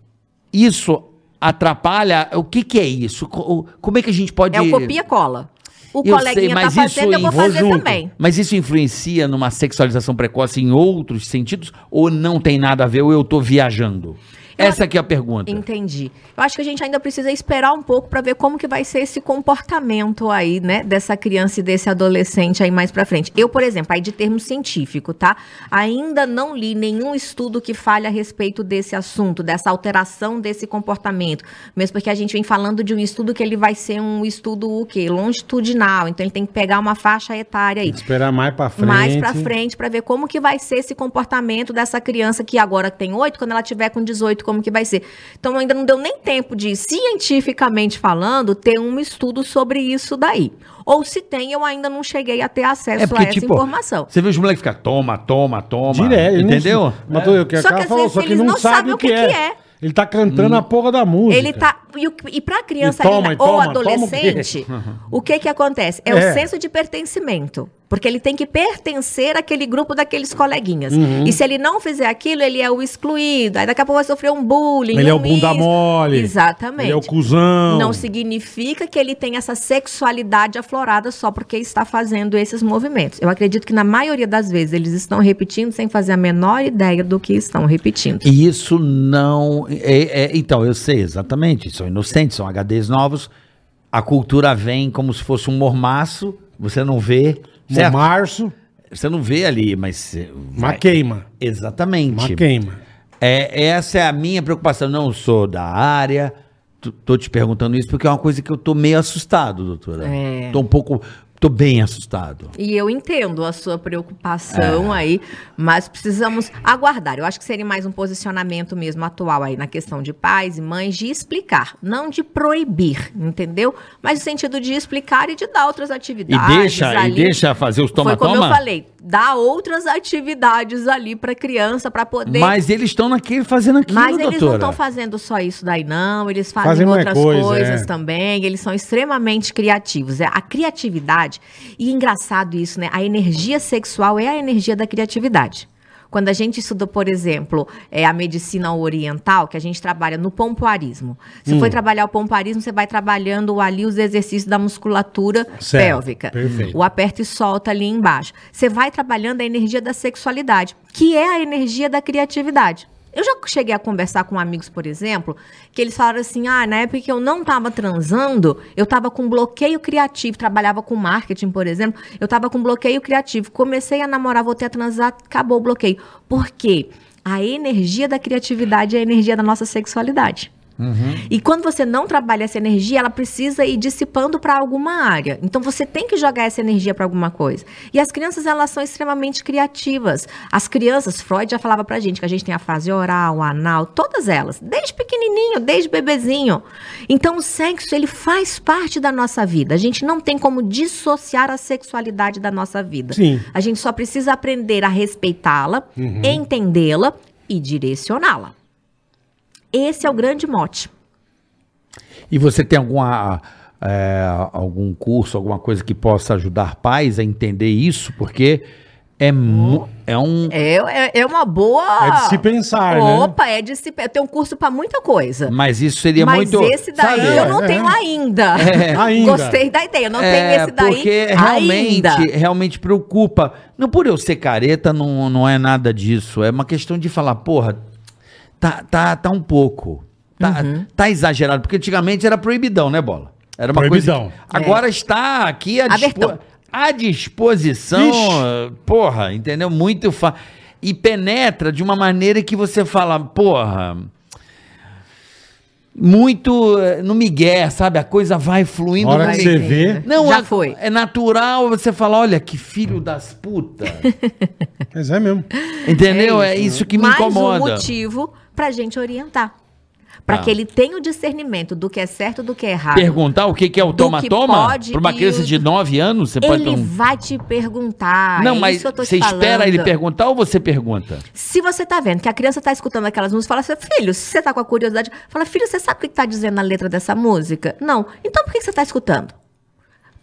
Isso atrapalha? O que, que é isso? Como é que a gente pode. É o copia-cola. O Eu coleguinha sei, tá mas fazendo, isso eu vou vou fazer junto. também. Mas isso influencia numa sexualização precoce em outros sentidos? Ou não tem nada a ver, ou eu tô viajando? Essa aqui é a pergunta. Entendi. Eu acho que a gente ainda precisa esperar um pouco para ver como que vai ser esse comportamento aí, né, dessa criança e desse adolescente aí mais para frente. Eu, por exemplo, aí de termo científico, tá? Ainda não li nenhum estudo que fale a respeito desse assunto, dessa alteração desse comportamento. Mesmo porque a gente vem falando de um estudo que ele vai ser um estudo o quê? Longitudinal. Então ele tem que pegar uma faixa etária aí Esperar mais pra frente. mais pra frente para ver como que vai ser esse comportamento dessa criança que agora tem 8, quando ela tiver com 18, como que vai ser. Então ainda não deu nem tempo de, cientificamente falando, ter um estudo sobre isso daí. Ou se tem, eu ainda não cheguei a ter acesso É porque, a essa tipo, informação. você vê os moleques ficar toma, toma, toma. Direto. não- Entendeu? Mas tô- o que Só que às falou, vezes só que eles não, não sabe sabem o que, é. que é. Ele tá cantando a porra da música. Ele tá. E, e pra criança E toma, ali, e ou toma, toma o adolescente, o que que acontece? É, É. o senso de pertencimento. Porque ele tem que pertencer àquele grupo daqueles coleguinhas. Uhum. E se ele não fizer aquilo, ele é o excluído. Aí daqui a pouco vai sofrer um bullying. Ele é um o bunda mole. Exatamente. Ele é o cuzão. Não significa que ele tem essa sexualidade aflorada só porque está fazendo esses movimentos. Eu acredito que na maioria das vezes eles estão repetindo sem fazer a menor ideia do que estão repetindo. E isso não. é- é- então, eu sei exatamente. São inocentes, são HDs novos. A cultura vem como se fosse um mormaço. Você não vê. Certo? Março, Você não vê ali, mas. uma vai- queima. Exatamente. Uma queima. É, essa é a minha preocupação. Não sou da área. Tô te perguntando isso porque é uma coisa que eu tô meio assustado, doutora. É. Tô um pouco. Tô bem assustado. E eu entendo a sua preocupação aí, mas precisamos aguardar. Eu acho que seria mais um posicionamento mesmo atual aí na questão de pais e mães de explicar, não de proibir, entendeu? Mas no sentido de explicar e de dar outras E atividades. deixa, e ali. deixa fazer os Foi como eu toma-toma. falei, dá outras atividades ali para criança para poder Mas eles estão naquele fazendo aquilo, Mas eles não doutora. estão fazendo só isso daí, não. Eles fazem, Fazem outras coisa, coisas é. também. Eles são extremamente criativos. É, a criatividade, e engraçado isso, né? A energia sexual é a energia da criatividade. Quando a gente estuda, por exemplo, é, a medicina oriental, que a gente trabalha no pompoarismo. Se Hum. for trabalhar o pompoarismo, você vai trabalhando ali os exercícios da musculatura Certo, pélvica. perfeito. O aperta e solta ali embaixo. Você vai trabalhando a energia da sexualidade, que é a energia da criatividade. Eu já cheguei a conversar com amigos, por exemplo, que eles falaram assim: ah, na época que eu não estava transando, eu estava com bloqueio criativo, trabalhava com marketing, por exemplo, eu estava com bloqueio criativo. Comecei a namorar, voltei a transar, acabou o bloqueio. Por quê? A energia da criatividade é a energia da nossa sexualidade. E quando você não trabalha essa energia, ela precisa ir dissipando para alguma área. Então você tem que jogar essa energia para alguma coisa. E as crianças, elas são extremamente criativas. As crianças, Freud já falava pra gente que a gente tem a fase oral, anal, todas elas, desde pequenininho, desde bebezinho. Então o sexo, ele faz parte da nossa vida. A gente não tem como dissociar a sexualidade da nossa vida. Sim. A gente só precisa aprender a respeitá-la, entendê-la e direcioná-la. Esse é o grande mote. E você tem alguma, é, algum curso, alguma coisa que possa ajudar pais a entender isso? Porque é, é um. É, é, é uma boa. É de se pensar, né? Opa, é de se Eu tenho um curso para muita coisa. Mas isso seria Mas muito. esse daí sabe? eu não é, tenho é. ainda. <laughs> Ainda. Gostei da ideia. Eu não É, tenho esse daí porque realmente, ainda. realmente preocupa. Não por eu ser careta, não, não é nada disso. É uma questão de falar, porra, tá, tá, tá um pouco. Tá, Uhum. tá exagerado. Porque antigamente era proibidão, né, Bola? Era uma Proibidão. coisa. que- Agora está aqui à, dispo- à disposição. Ixi. Porra, entendeu? Muito fa... E penetra de uma maneira que você fala, porra. Muito eh, no migué, sabe? A coisa vai fluindo A hora que você vê. não, Já é, foi. É natural você falar, olha, que filho das putas. Mas é mesmo. Entendeu? É É isso, isso, que me Mais incomoda. um motivo pra gente orientar. Pra Ah. que ele tenha o discernimento do que é certo e do que é errado. Perguntar o que, que é o toma-toma? pode Para uma criança de 9 anos, você pode Ele vai te perguntar. Não, é mas você espera ele perguntar ou você pergunta? Se você tá vendo que a criança tá escutando aquelas músicas, fala assim, filho, se você tá com a curiosidade, fala, filho, você sabe o que tá dizendo na letra dessa música? Não. Então por que você tá escutando?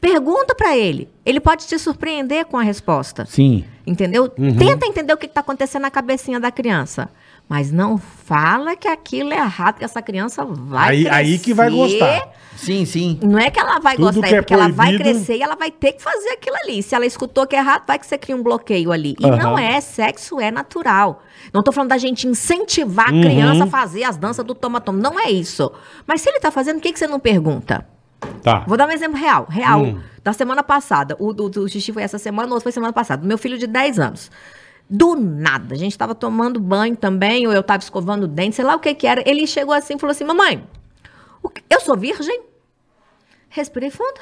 Pergunta pra ele. Ele pode te surpreender com a resposta. Sim. Entendeu? Tenta entender o que está acontecendo na cabecinha da criança. Mas não fala que aquilo é errado, que essa criança vai Aí- aí que vai gostar. Sim, sim. Não é que ela vai Tudo gostar, que é é porque ela vai crescer e ela vai ter que fazer aquilo ali. Se ela escutou que é errado, vai que você cria um bloqueio ali. E Aham. não é, sexo é natural. Não tô falando da gente incentivar a Uhum. criança a fazer as danças do toma-toma. Não é isso. Mas se ele tá fazendo, por que, que você não pergunta? Tá. Vou dar um exemplo real, real, Hum. da semana passada. O do, do xixi foi essa semana, o outro foi semana passada. Meu filho de 10 anos. Do nada, a gente tava tomando banho também, ou eu tava escovando o dente, sei lá o que que era. Ele chegou assim e falou assim: Mamãe, eu sou virgem? Respirei fundo.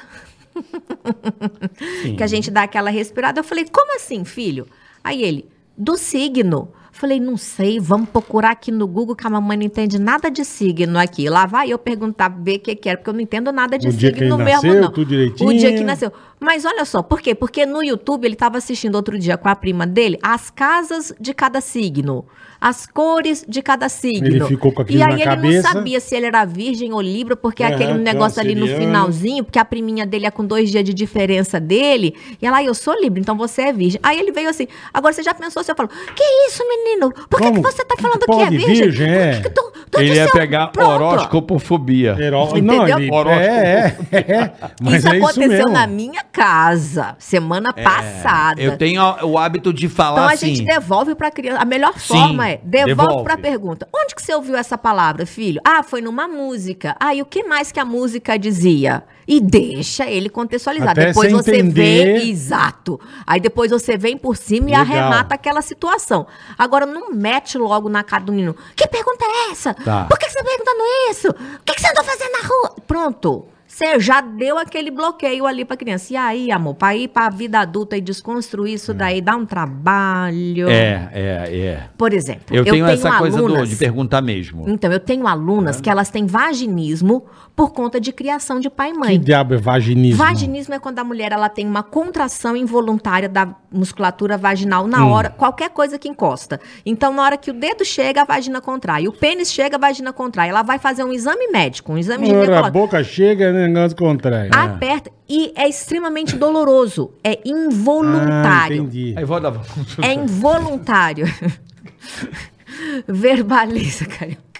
que a gente dá aquela respirada. Eu falei, como assim, filho? Aí ele, do signo. Falei, não sei, vamos procurar aqui no Google, que a mamãe não entende nada de signo aqui. Lá vai eu perguntar, ver o que que era, porque eu não entendo nada de O dia que signo mesmo, nasceu, não. tudo direitinho. O dia que nasceu. Mas olha só, por quê? Porque no YouTube ele estava assistindo outro dia com a prima dele as casas de cada signo. As cores de cada signo. Ele ficou com aquilo E aí na ele cabeça. não sabia se ele era virgem ou libra, porque Aham, aquele negócio ali no finalzinho, porque a priminha dele é com dois dias de diferença dele. E ela, "Ah, eu sou libra, então você é virgem. Aí ele veio assim, agora você já pensou, você falou, que isso, menino? Por que, que você tá falando que que, é virgem? virgem, é? Por que que tu- tu Ele ia pegar Pronto. horóscopofobia. Heró... Entendeu? Não, ele... É, é, é. <laughs> Mas isso é isso aconteceu mesmo. na minha casa, semana passada. Eu tenho o hábito de falar Então a assim. gente devolve para a criança. A melhor Sim, forma é devolve, devolve. para a pergunta. Onde que você ouviu essa palavra, filho? Ah, foi numa música. Ah, e o que mais que a música dizia? E deixa ele contextualizar. Até depois você entender. vem, exato. Aí depois você vem por cima e Legal. arremata aquela situação. Agora não mete logo na cara do menino. Que pergunta é essa? Tá. Por que você tá perguntando isso? O que que você andou fazendo na rua? Pronto. Você já deu aquele bloqueio ali pra criança. E aí, amor, pra ir pra vida adulta e desconstruir isso daí dá um trabalho. É, é, é. Por exemplo, Eu, tenho, essa coisa do- alunas- de perguntar mesmo. Então, eu tenho alunas que elas têm vaginismo por conta de criação de pai e Que mãe. diabo é vaginismo? Vaginismo é quando a mulher ela tem uma contração involuntária da musculatura vaginal na Hum. hora, qualquer coisa que encosta. Então, na hora que o dedo chega, a vagina contrai. O pênis chega, a vagina contrai. Ela vai fazer um exame médico, um exame Ora, a boca chega, é negócio contrário. Aperta e é extremamente doloroso. É Ah, involuntário. entendi. Aí vou dar. É involuntário. <laughs> Verbaliza, carioca.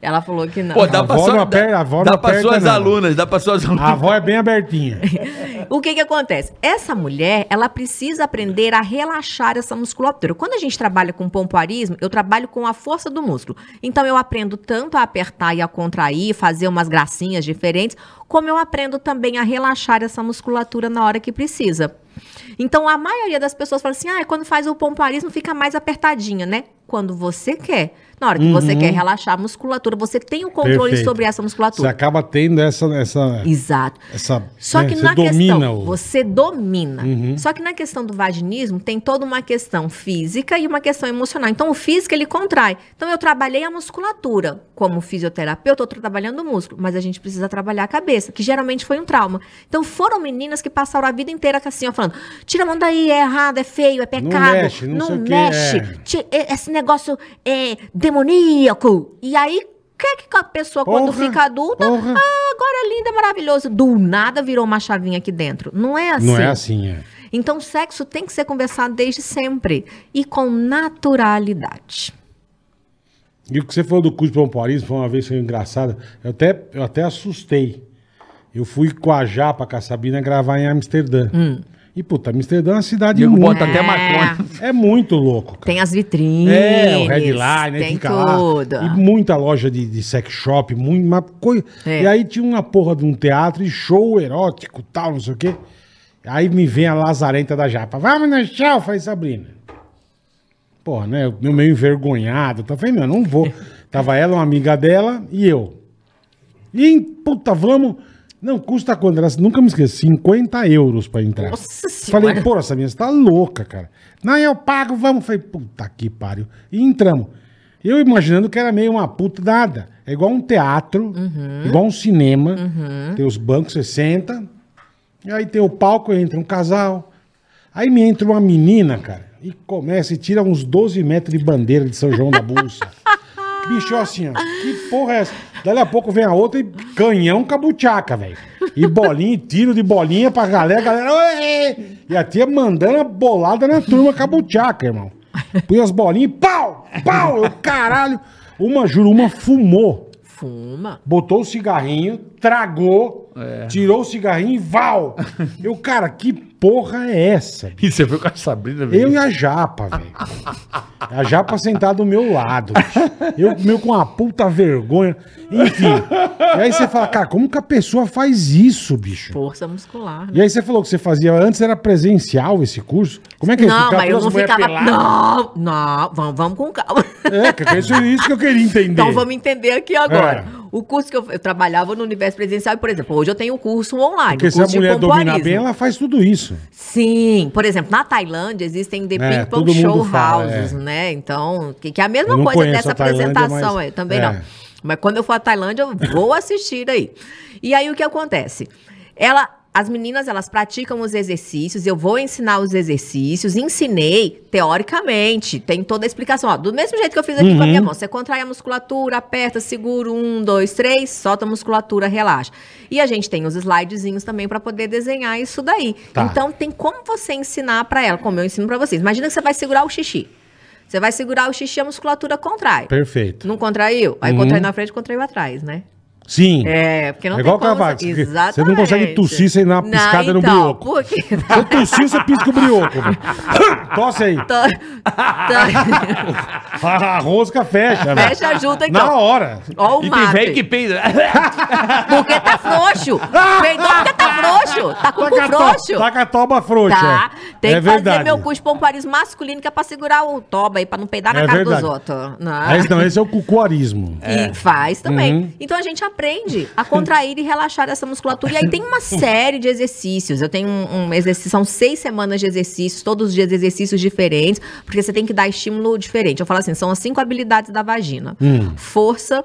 Ela falou que não. Pô, dá A pra, sua, não aperta- a avó dá não pra suas não. alunas, dá pra suas alunas. A avó é bem abertinha. <laughs> O que que acontece? Essa mulher, ela precisa aprender a relaxar essa musculatura. Quando a gente trabalha com pompoarismo, eu trabalho com a força do músculo. Então eu aprendo tanto a apertar e a contrair, fazer umas gracinhas diferentes, como eu aprendo também a relaxar essa musculatura na hora que precisa. Então a maioria das pessoas fala assim: "Ah, quando faz o pompoarismo fica mais apertadinha, né?" Quando você quer. Na hora que você quer relaxar a musculatura, você tem o controle Uhum. Perfeito. sobre essa Você musculatura. acaba tendo essa. essa, Exato. essa Só né, que você na questão, o. Uhum. você domina. Só que na questão do vaginismo tem toda uma questão física e uma questão emocional. Então o físico ele contrai. Então eu trabalhei a musculatura como fisioterapeuta, eu estou trabalhando o músculo, mas a gente precisa trabalhar a cabeça, que geralmente foi um trauma. Então foram meninas que passaram a vida inteira assim, ó, falando: "Tira a mão daí, é errado, é feio, é pecado, mexe, não sei o quê, mexe, é. esse negócio é demoníaco". E aí o que, que a pessoa, quando Porra, fica adulta, porra. ah, agora é linda, maravilhoso. Do nada virou uma chavinha aqui dentro. Não é assim. Não é assim, é. Então, sexo tem que ser conversado desde sempre e com naturalidade. E o que você falou do curso de pompoarismo foi uma vez foi engraçado. Eu até, eu até assustei. Eu fui com a Japa, com a Sabina, gravar em Amsterdã. Hum. E, puta, Amsterdã é uma cidade Diego muito... bota até maconha. <laughs> É muito louco, cara. Tem as vitrines. É, o headline, tem fica tudo. lá. E muita loja de, de sex shop, muito, uma coisa. É. E aí tinha uma porra de um teatro e show erótico, tal, não sei o quê. Aí me vem a lazarenta da japa. Vamos no show, faz Sabrina. Porra, né? Eu meio envergonhado. Tá falei, meu, não vou. <laughs> Tava ela, uma amiga dela e eu. E, puta, vamos. Não, custa quanto? Ela nunca me esqueço, 50 euros pra entrar. Nossa senhora. Falei, porra, Sabina, você tá louca, cara. Não, eu pago, vamos. Falei, puta que pariu. E entramos. Eu imaginando que era meio uma puta nada. É igual um teatro, igual um cinema. Tem os bancos, você senta. E aí tem o palco, entra um casal. Aí me entra uma menina, cara, e começa e tira uns 12 metros de bandeira de São João da Bolsa. <laughs> Bicho, assim, ó, que porra é essa? Dali a pouco vem a outra e canhão cabuchaca, velho. E bolinha, e tiro de bolinha pra galera, galera. "Oi!" E a tia mandando a bolada na turma cabuchaca, irmão. Põe as bolinhas, pau, pau, eu caralho. Uma, juro, uma fumou. Fuma. botou o cigarrinho, tragou, É. tirou o cigarrinho e val. Eu, cara, que porra é essa? E você foi com a Sabrina, Eu e a Japa, velho. A Japa sentada do meu lado. bicho. Eu meio com uma puta vergonha. Enfim. E aí você fala, cara, como que a pessoa faz isso, bicho? Força muscular. né? E aí você falou que você fazia antes, era presencial esse curso? Como é que Não, ficava mas eu não ficava. peladas? Não, não, vamos, vamos com calma. É, que é isso, isso que eu queria entender. Então vamos entender aqui agora. É. O curso que eu, eu trabalhava no universo presencial, e, por exemplo, hoje eu tenho um curso online. Porque um se a curso mulher dominar bem, ela faz tudo isso. Sim, por exemplo, na Tailândia existem the É, ping pong show fala, houses, é. né? Então, que, que é a mesma coisa dessa apresentação mas- aí, também é. não. Mas quando eu for à Tailândia, eu vou assistir aí. E aí o que acontece? Ela, as meninas, elas praticam os exercícios, eu vou ensinar os exercícios, ensinei teoricamente, tem toda a explicação. Ó, do mesmo jeito que eu fiz aqui com a minha Uhum. mão, você contrai a musculatura, aperta, segura, um, dois, três, solta a musculatura, relaxa. E a gente tem os slidezinhos também para poder desenhar isso daí. Tá. Então tem como você ensinar para ela, como eu ensino para vocês. Imagina que você vai segurar o xixi. Você vai segurar o xixi, a musculatura contrai. Perfeito. Não contraiu? Aí Uhum. contrai na frente, contraiu atrás, né? Sim. É, porque não É tem igual como... cavaco, você- Exatamente. você não consegue tossir sem dar uma piscada no então, brioco. Por quê? Se eu tossir, você pisca o brioco. <laughs> Tosse aí. Tá- tá- A rosca fecha, velho. Fecha junto aqui, Na hora. Ó o E tem mate. velho que peida. Porque tá frouxo. <laughs> Peidou porque frouxo. Tá com o cu frouxo. Tá com a toba frouxa. Tá. Tem é que fazer verdade. meu curso de pomparismo masculino, que é pra segurar o toba aí, pra não peidar na É cara verdade. dos outros. Não. Mas não, esse é o cucuarismo. E faz também. Uhum. Então a gente aprende a contrair e relaxar essa musculatura. E aí tem uma <laughs> série de exercícios. Eu tenho um, um exercício, são seis semanas de exercícios, todos os dias exercícios diferentes, porque você tem que dar estímulo diferente. Eu falo assim, são as cinco habilidades da vagina: Hum. força,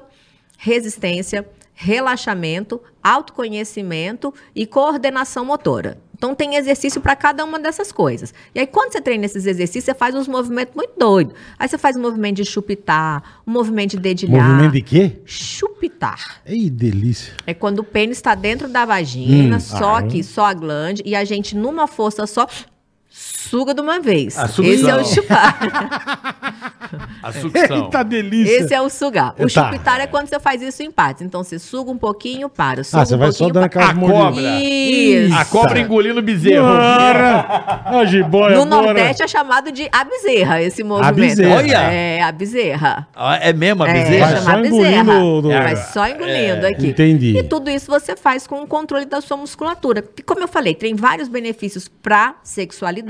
resistência, relaxamento, autoconhecimento e coordenação motora. Então tem exercício para cada uma dessas coisas. E aí quando você treina esses exercícios, você faz uns movimentos muito doidos. Aí você faz um movimento de chupitar, um movimento de dedilhar. Movimento de quê? Chupitar. Ei, delícia. É quando o pênis está dentro da vagina, Hum, só ah, aqui, só a glande, e a gente, numa força só, suga de uma vez. A sucção. Esse é o chupar. <laughs> A sucção. Eita <laughs> delícia. Esse é o sugar. O Tá. chupitar é quando você faz isso em partes. Então você suga um pouquinho, para. Suga Ah, você um vai só pouquinho, dando para. aquelas A cobra. Isso. A cobra engolindo bezerro. Bora! A jiboia, No bora. Nordeste é chamado de a bezerra, esse movimento. bezerra. Olha! É, a bezerra. Ah, É mesmo a É, bezerra? Vai chama só engolindo bezerra. do- do- Vai só engolindo aqui. entendi. E tudo isso você faz com o controle da sua musculatura. E como eu falei, tem vários benefícios para sexualidade,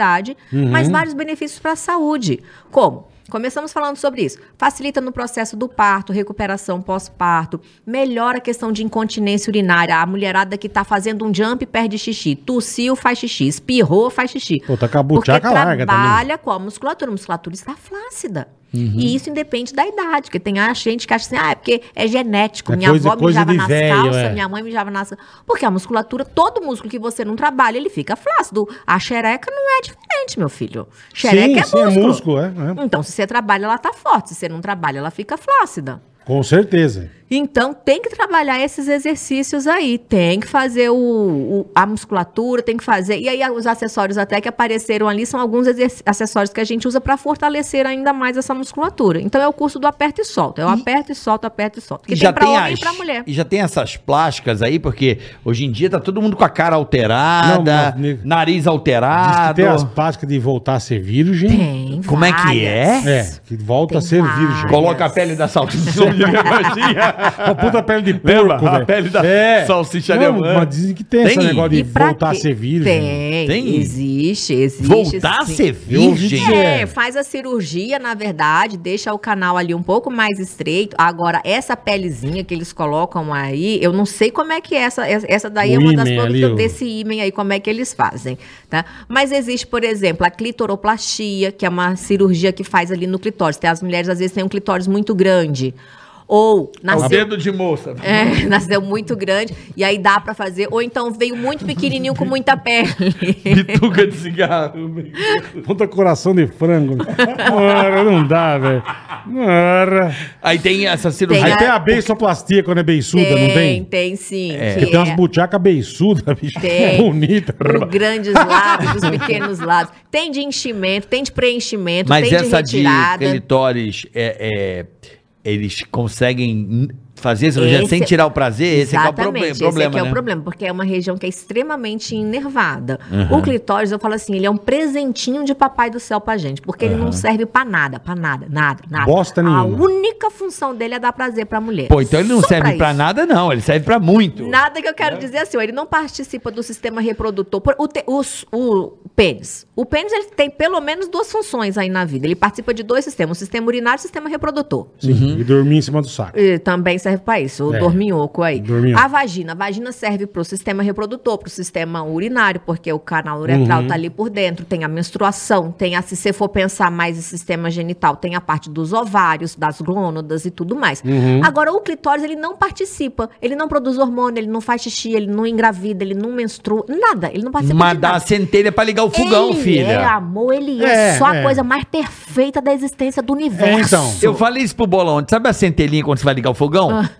Uhum. mas vários benefícios para a saúde. Como? Começamos falando sobre isso. Facilita no processo do parto, recuperação pós-parto, melhora a questão de incontinência urinária. A mulherada que tá fazendo um jump perde xixi, tossiu, faz xixi, espirrou, faz xixi. Pô, tá com a Porque larga também. trabalha com a musculatura. A musculatura está flácida. Uhum. E isso independe da idade, porque tem a gente que acha assim, ah, é porque é genético. É minha coisa- avó mijava nas velho, calças, é. minha mãe mijava nas... Porque a musculatura, todo músculo que você não trabalha, ele fica flácido. A xereca não é diferente, meu filho. Xereca Sim, é sim, músculo. é músculo, é, é. Então, se você trabalha, ela tá forte. Se você não trabalha, ela fica flácida. Com certeza. Então, tem que trabalhar esses exercícios aí. Tem que fazer o, o- a musculatura, tem que fazer. E aí, os acessórios até que apareceram ali são alguns acessórios que a gente usa para fortalecer ainda mais essa musculatura. Então, é o curso do aperta e solta. Eu aperto e solto, aperto e solto. Que E tem para homem as- e para mulher. E já tem essas plásticas aí, porque hoje em dia tá todo mundo com a cara alterada, Não, nariz Diz que alterado. tem as plásticas de voltar a ser virgem. Tem. Como é que é? várias. É, que volta Tem a ser várias. virgem. Coloca a pele da salsicha. <laughs> Uma puta pele de Lembra? porco, A velho. pele da é. salsicha Não, alemã. Mas dizem que tem, esse Tem? negócio de voltar a quê? ser virgem. Tem, Tem? existe, existe. Voltar a sim. ser Eu ouvi virgem? É, É. faz a cirurgia, na verdade, deixa o canal ali um pouco mais estreito. Agora, essa pelezinha que eles colocam aí, eu não sei como é que é essa. Essa daí O é uma das coisas desse ímen aí, como é que eles fazem, tá? Mas existe, por exemplo, a clitoroplastia, que é uma cirurgia que faz ali no clitóris. Tem, as mulheres, às vezes, têm um clitóris muito grande. Ou nasceu dedo de moça. é, <laughs> nasceu muito grande e aí dá pra fazer. Ou então veio muito pequenininho com muita pele. <laughs> Bituca de cigarro. Puta coração de frango. Ora, não dá, velho. Aí tem essa cirurgia. Aí a- tem a beiçoplastia quando é beiçuda, não tem, tem? tem sim. É. que Porque tem umas é buchacas beiçudas, bicho. Tem. Bonita. Os grandes lados, os pequenos lados. Tem de enchimento, tem de preenchimento, Mas tem essa de de retirada. clitóris, é, é, eles conseguem fazer cirurgia Esse- sem tirar o prazer, esse é, é o problema, esse aqui é né? o problema, porque é uma região que é extremamente inervada. O clitóris, eu falo assim, ele é um presentinho de papai do céu pra gente, porque ele não serve pra nada, pra nada, nada, nada. Bosta A nenhuma. única função dele é dar prazer pra mulher. Pô, então ele não Só serve pra isso. nada, não. Ele serve pra muito. Nada que eu quero dizer assim, ele não participa do sistema reprodutor. O, te- os- o pênis. O pênis ele tem pelo menos duas funções aí na vida. Ele participa de dois sistemas, o sistema urinário e o sistema reprodutor. Sim, E dormir em cima do saco. E também serve para isso, o É. dorminhoco aí. Dorminhoco. A vagina. A vagina serve para o sistema reprodutor, para o sistema urinário, porque o canal uretral Uhum. tá ali por dentro. Tem a menstruação, tem a, se você for pensar mais em sistema genital, tem a parte dos ovários, das glônadas e tudo mais. Uhum. Agora, o clitóris, ele não participa. Ele não produz hormônio, ele não faz xixi, ele não engravida, ele não menstrua, nada. Ele não participa Mas dá a centelha pra ligar o fogão, ele filha. é, amor, ele é, É, só a é. coisa mais perfeita da existência do universo. então. Eu falei isso pro bolão. ontem. Sabe a centelhinha quando você vai ligar o fogão? Ah.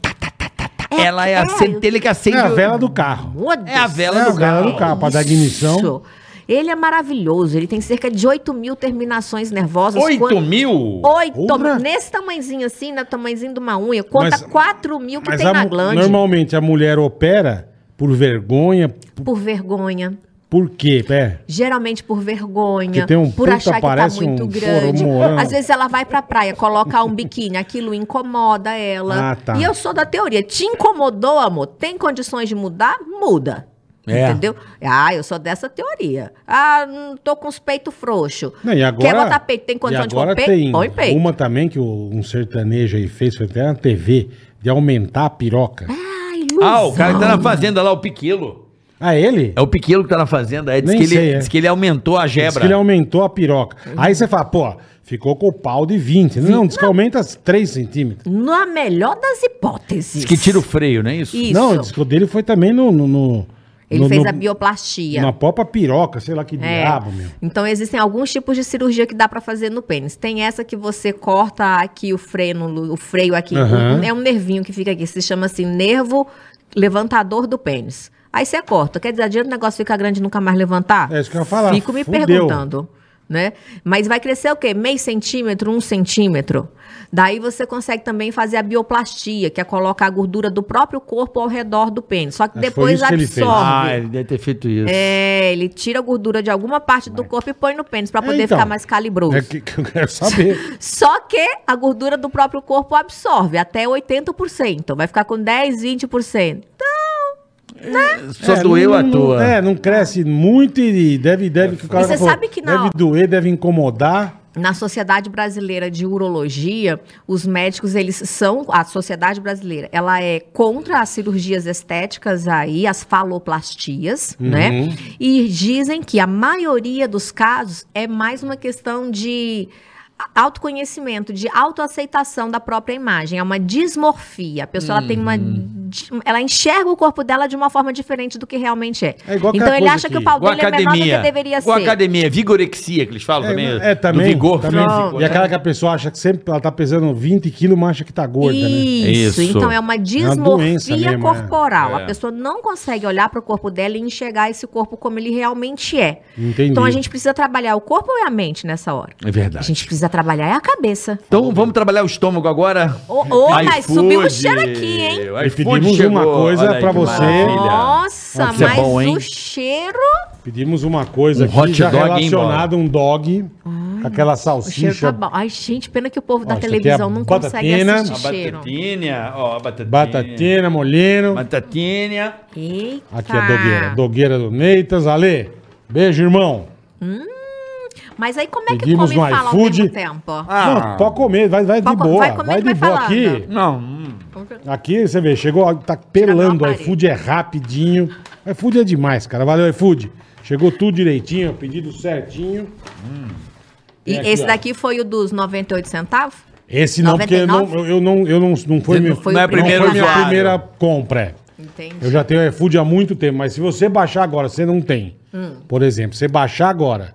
Ela é a é, centelha que acende É a vela do carro. É a do vela É a do vela carro. do carro, pra dar ignição. Isso. Ele é maravilhoso. Ele tem cerca de 8 mil terminações nervosas. 8 Quando- mil? Oito, Porra. nesse tamanhozinho assim, né? Tamanhozinho de uma unha. Conta Mas- 4 mil que Mas tem a na mu- glande. normalmente a mulher opera por vergonha. Por, Por vergonha. Por quê? É. Geralmente por vergonha. Um por puta, achar que tá muito um grande. formorão. Às vezes ela vai pra praia, coloca um biquíni, aquilo incomoda ela. Ah, tá. E eu sou da teoria. Te incomodou, amor? Tem condições de mudar? Muda. É. Entendeu? Ah, eu sou dessa teoria. Ah, não tô com os peitos frouxos. Não, e agora, Quer botar peito? Tem condição de pôr agora peito? Põe peito. uma também que um sertanejo aí fez, foi até na TV, de aumentar a piroca. Ai, Ah, o cara que tá na ilusão. fazenda lá, o Piquilo. Ah, ele? É o Piquilo que tá na fazenda. É, diz, Nem que ele, sei, é. diz que ele aumentou a Diz que gebra. ele aumentou a piroca. Aí você fala, pô, ficou com o pau de 20. Não, diz que aumenta 3 centímetros. Na melhor das hipóteses. Diz que tira o freio, não é isso? Isso. Não, diz que o dele foi também no... no, no- Ele no- fez no- a bioplastia. Na própria piroca, sei lá que É. diabo, meu. Então existem alguns tipos de cirurgia que dá pra fazer no pênis. Tem essa que você corta aqui o freio, no- o freio aqui, Aham. é um nervinho que fica aqui, se chama assim nervo levantador do pênis. Aí você corta, quer dizer, adianta o negócio ficar grande e nunca mais levantar? É isso que eu ia falar, Fico me fudeu. perguntando, né? Mas vai crescer o quê? Meio centímetro, um centímetro. Daí você consegue também fazer a bioplastia, que é colocar a gordura do próprio corpo ao redor do pênis. Só que foi depois isso que ele fez. absorve. Ah, ele deve ter feito isso. É, ele tira a gordura de alguma parte do corpo e põe no pênis pra poder então. ficar mais calibroso. É que, que eu quero saber. <laughs> Só que a gordura do próprio corpo absorve até 80%. Vai ficar com 10, 20%. Só É, doeu não- à não- toa. É, não cresce muito e deve, deve, E você falou, sabe que na- deve doer, deve incomodar. Na Sociedade Brasileira de Urologia, os médicos, eles são, a Sociedade Brasileira, ela é contra as cirurgias estéticas aí, as faloplastias, né? E dizem que a maioria dos casos é mais uma questão de autoconhecimento, de autoaceitação da própria imagem, é uma dismorfia. A pessoa ela tem uma di- ela enxerga o corpo dela de uma forma diferente do que realmente é. É então ele acha que, que- o pau dele é menor do que deveria Igual ser. academia, vigorexia, que eles falam também. É, também. Do vigor também. físico. E né? aquela que a pessoa acha que sempre ela tá pesando 20 quilos, mas acha que tá gorda, né? Isso. Isso. então é uma doença dismorfia mesmo, é. corporal. É. A pessoa não consegue olhar para o corpo dela e enxergar esse corpo como ele realmente é. Entendi. Então a gente precisa trabalhar o corpo ou é a mente nessa hora? É verdade. A gente precisa trabalhar é a cabeça. Então vamos trabalhar o estômago agora. Ô, mas iFood. subiu o cheiro aqui, hein? E pedimos chegou. uma coisa Olha aí pra que você. maravilha. Nossa, Isso é mas bom, hein? o cheiro. Pedimos uma coisa Um aqui hot já dog, relacionada um dog, com aquela O cheiro salsicha. tá bom. Ai, gente, pena que o povo da é televisão não consegue batatina. assistir A cheiro. batatinha, ó, a batatinha. Batatina, molheno. Batatinha. Eita. Aqui a dogueira. Dogueira do Neitas. Ale, beijo, irmão. Mas aí como é que Pedimos come e fala ao iFood. mesmo tempo? Ah. Não, pode comer, vai, vai de Pode boa. vai comer Vai e de vai boa falando. aqui. Não, hum. Aqui você vê, chegou, tá pelando. O iFood é rapidinho. O iFood é demais, cara. Valeu, iFood. Chegou tudo direitinho, pedido certinho. E Tem aqui, esse ó. daqui foi o dos 98 centavos? Esse não, porque eu não, 99? eu, não, eu não, não foi, Não meu, foi não o é primeiro minha usuário. primeira compra. é. Entendi. Eu já tenho o iFood há muito tempo, mas se você baixar agora, você não tem. Hum. Por exemplo, você baixar agora,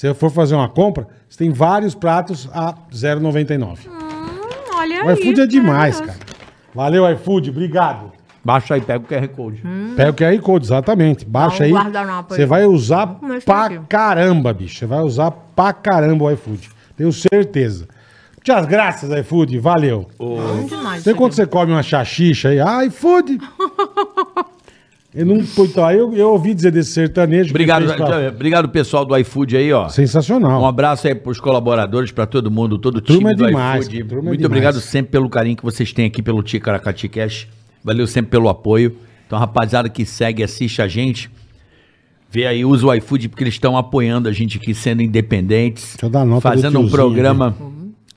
você for fazer uma compra, você tem vários pratos a 0,99. Olha O iFood é demais, cara. Valeu, iFood, obrigado. Baixa aí, pega o QR Code. Pega o QR Code, exatamente. Baixa Dá um aí. guardanapo aí. Você vai usar pra caramba, bicho. Você vai usar pra caramba o iFood. Tenho certeza. Tchau, graças, iFood. Valeu. Bom demais. Sei quando você come uma chachicha aí, ah, iFood. <laughs> Eu não, então, eu, eu ouvi dizer desse sertanejo. Obrigado, fez pra- obrigado pessoal do iFood aí, ó. Sensacional. Um abraço aí pros colaboradores, pra todo mundo, todo o time é do demais, iFood. é Muito demais. obrigado sempre pelo carinho que vocês têm aqui pelo Ticaracati Cash. Valeu sempre pelo apoio. Então, rapaziada que segue, assiste a gente, vê aí, usa o iFood porque eles estão apoiando a gente aqui, sendo independentes. Deixa eu dar nota do Fazendo um programa.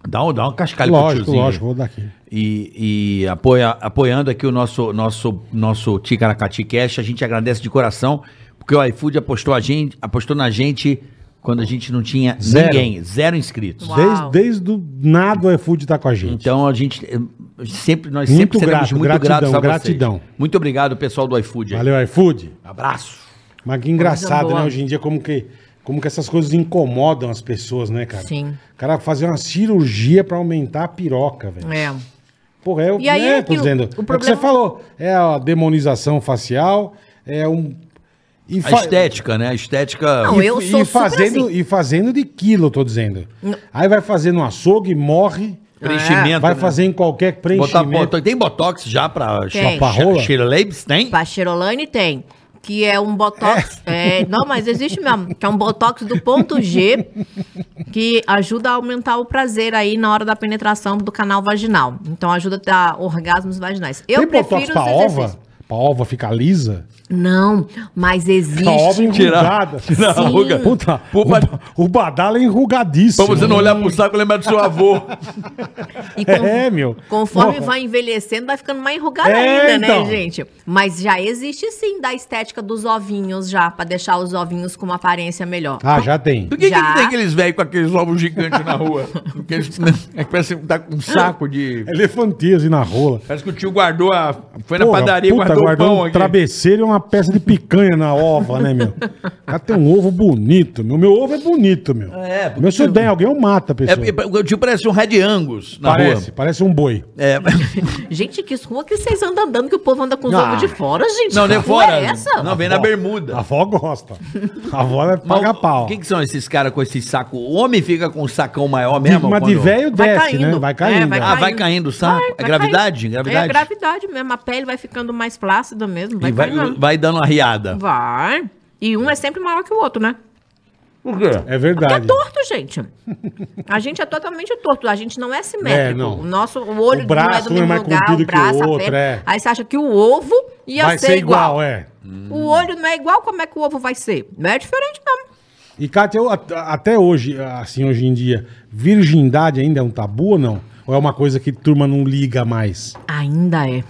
Dá, um, dá uma cascalho pro Lógico, tiozinho. lógico, vou dar aqui. E, e apoia, apoiando aqui o nosso, nosso, nosso Ticaracati Cash. A gente agradece de coração, porque o iFood apostou, a gente, apostou na gente quando a gente não tinha Zero. ninguém, zero inscritos. Uau. Desde, desde o nada o iFood tá com a gente. Então a gente eh, sempre nós Muito sempre seremos grato, muito gratidão, gratos a vocês. gratidão. Muito obrigado pessoal do iFood. aí. Valeu, iFood. Abraço. Mas que engraçado, né? Hoje em dia, como que, como que essas coisas incomodam as pessoas, né, cara? Sim. O cara fazer uma cirurgia pra aumentar a piroca, velho. É. Porra, é o E aí né, é tô aquilo, dizendo. o É o que problema- você falou. É a demonização facial, é um. E A fa- estética, né? A estética. Não, e, eu e sou super fazendo assim. E fazendo de quilo, eu tô dizendo. Aí vai fazer no açougue, morre. preenchimento. Vai né? fazer em qualquer Botar preenchimento. botox. Tem botox já pra Tem. Pra rola? Tem? Pasterolane tem. Que é um botox. é, não, mas existe mesmo. Que é um botox do ponto G. Que ajuda a aumentar o prazer aí na hora da penetração do canal vaginal. Então ajuda a dar orgasmos vaginais. Eu Tem botox prefiro pra os ova? Pra ova ficar lisa? Não, mas existe. A ova enrugada. Tirar ruga. Puta, o, o badalo é enrugadíssimo. Pra você não olhar pro saco e lembrar do seu avô. <laughs> E com- É, meu. Conforme Porra. vai envelhecendo, vai ficando mais enrugada É, ainda, então. né, gente? Mas já existe sim da estética dos ovinhos já, pra deixar os ovinhos com uma aparência melhor. Ah, já tem. Por que, que Já. tem aqueles velhos com aqueles ovos gigantes na rua? Porque eles, é que parece que tá com um saco de. Elefantias e na rola. Parece que o tio guardou a. Foi na Porra, padaria e puta, guardou o guardou pão um aqui. travesseiro e uma peça de picanha na ova, né, meu? O cara tem um ovo bonito, meu. Meu ovo é bonito, meu. É, porque meu, se eu der alguém, eu mato a pessoa. É, é, o tio parece um Red Angus na parece, rua. parece um boi. É. <laughs> Gente, que rua que vocês andam andando que o povo anda com os Ah. ovos de fora, gente? Não, nem rua fora. É essa? Não, vem na bermuda. A avó gosta. A avó vai pagar o- pau. O que, que são esses caras com esse saco? O homem fica com um sacão maior mesmo? Mas de velho Vai desce, né? caindo. Vai É, caindo. vai é. Ah, vai caindo o saco? Vai, é vai gravidade? caindo. Gravidade? É gravidade mesmo. A pele vai ficando mais flácida mesmo. Vai, E vai, caindo. Vai dando uma riada. Vai. E um é sempre maior que o outro, né? Por quê? É Porque é verdade. torto, gente. A gente é totalmente torto. A gente não é simétrico. É, não. O nosso o olho O braço não é um do é mesmo mais lugar, comprido o que o braço, a outro, perna. é. Aí você acha que o ovo ia Vai ser, igual. é. O olho não é igual, como é que o ovo vai ser? Não é diferente mesmo. E, Kátia, eu, at- até hoje, assim, hoje em dia, virgindade ainda é um tabu ou não? Ou é uma coisa que turma não liga mais? Ainda é.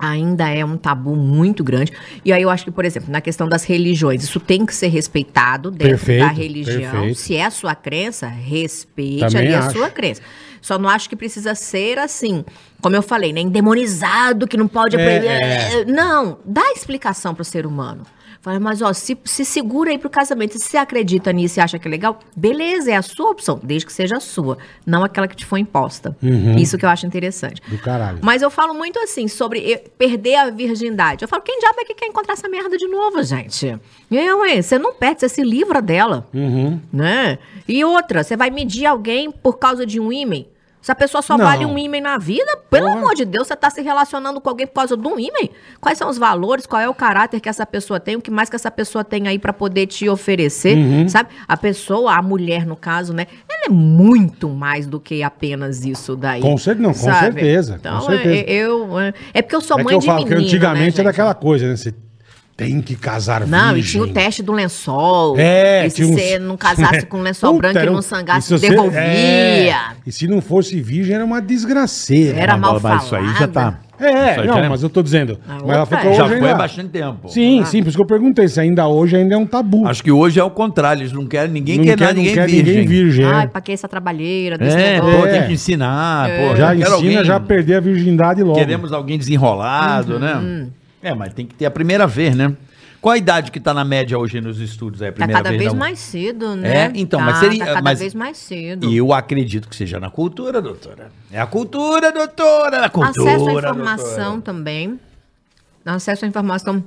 Ainda é um tabu muito grande. E aí eu acho que, por exemplo, na questão das religiões, isso tem que ser respeitado dentro Perfeito, da religião. perfeito. Se é a sua crença, respeite Também ali a acho. sua crença. Só não acho que precisa ser assim, como eu falei, né? Endemonizado, que não pode É, aprender. é. Não, dá explicação pro ser humano. Fala, mas ó, se, se segura aí pro casamento. Se você acredita nisso e acha que é legal, beleza, é a sua opção, desde que seja a sua, não aquela que te foi imposta. Uhum. Isso que eu acho interessante. Do caralho. Mas eu falo muito assim, sobre perder a virgindade. Eu falo, quem diabo é que quer encontrar essa merda de novo, gente? Hein? Você não perde, você se livra dela. Uhum. Né? E outra, você vai medir alguém por causa de um ímã? Se a pessoa só Não. vale um ímã na vida, pelo Porra. amor de Deus, você tá se relacionando com alguém por causa de um ímã? Quais são os valores, qual é o caráter que essa pessoa tem, o que mais que essa pessoa tem aí pra poder te oferecer, Uhum. sabe? A pessoa, a mulher no caso, né? Ela é muito mais do que apenas isso daí. Com cer- não, com sabe? certeza, com Então, certeza. é- eu, é, é porque eu sou é mãe eu de falo que menino, antigamente né, era aquela coisa, né? Você tem que casar Não, e virgem. tinha o teste do lençol. É, e se uns- você não casasse com um lençol <laughs> branco e não sangasse, e se você- devolvia. é, E se não fosse virgem, era uma desgraceira. Era mal Mas isso aí já tá. É, não, é- mas eu tô dizendo. Ah, mas ela ficou é. Já hoje foi há bastante tempo. Sim, sim, por isso que eu perguntei se ainda hoje ainda é um tabu. Acho que hoje é o contrário. Eles não querem, ninguém não quer, quer, nada, não ninguém quer virgem. ninguém virgem. é. Ai, pra que essa trabalheira desse É, negócio? pô, É. tem que ensinar. Pô, já ensina, alguém- já perder a virgindade logo. Queremos alguém desenrolado, Uhum. né? É, mas tem que ter a primeira vez, né? Qual a idade que tá na média hoje nos estúdios? É a Tá primeira cada vez não? mais cedo, né? É, então, Tá, mas seria- Tá cada mas- vez mais cedo. E eu acredito que seja na cultura, doutora. É a cultura, doutora. A cultura, Acesso à informação também. Acesso à informação.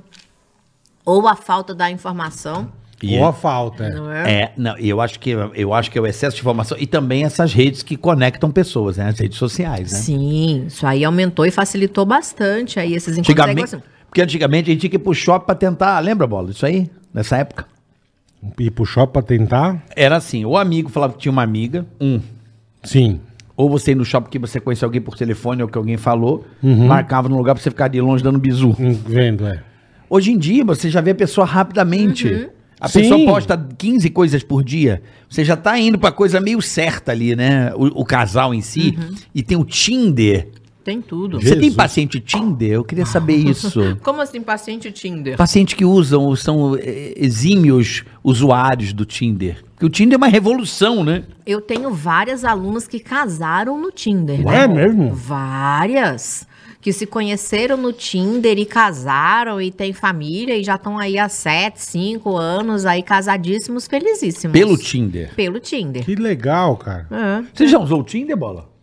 Ou a falta da informação. E Ou a falta. é. Não é? É, não, eu acho que eu acho que é o excesso de informação e também essas redes que conectam pessoas, né? As redes sociais, né? Sim, isso aí aumentou e facilitou bastante aí esses encontros. É Antigamente, assim, porque antigamente a gente tinha que ir pro shopping pra tentar, lembra, Bola, isso aí? Nessa época? Ir pro shopping pra tentar? Era assim, o amigo falava que tinha uma amiga, um, Sim. ou você ir no shopping que você conhecia alguém por telefone ou que alguém falou, Uhum. marcava no lugar pra você ficar de longe dando bizu. Hum, Vendo, é. Hoje em dia, você já vê a pessoa rapidamente. Uhum. A Sim. pessoa posta 15 coisas por dia. Você já tá indo pra coisa meio certa ali, né? O, o casal em si. Uhum. E tem o Tinder. Tem tudo. Você tem paciente Tinder? Eu queria saber <laughs> isso. Como assim, paciente Tinder? Pacientes que usam, são eh, exímios usuários do Tinder. Porque o Tinder é uma revolução, né? Eu tenho várias alunas que casaram no Tinder. É mesmo? Várias. Que se conheceram no Tinder e casaram e têm família e já estão aí há sete, cinco anos aí casadíssimos, felizíssimos. Pelo Tinder. Pelo Tinder. Que legal, cara. É. Você já usou o Tinder, Bola?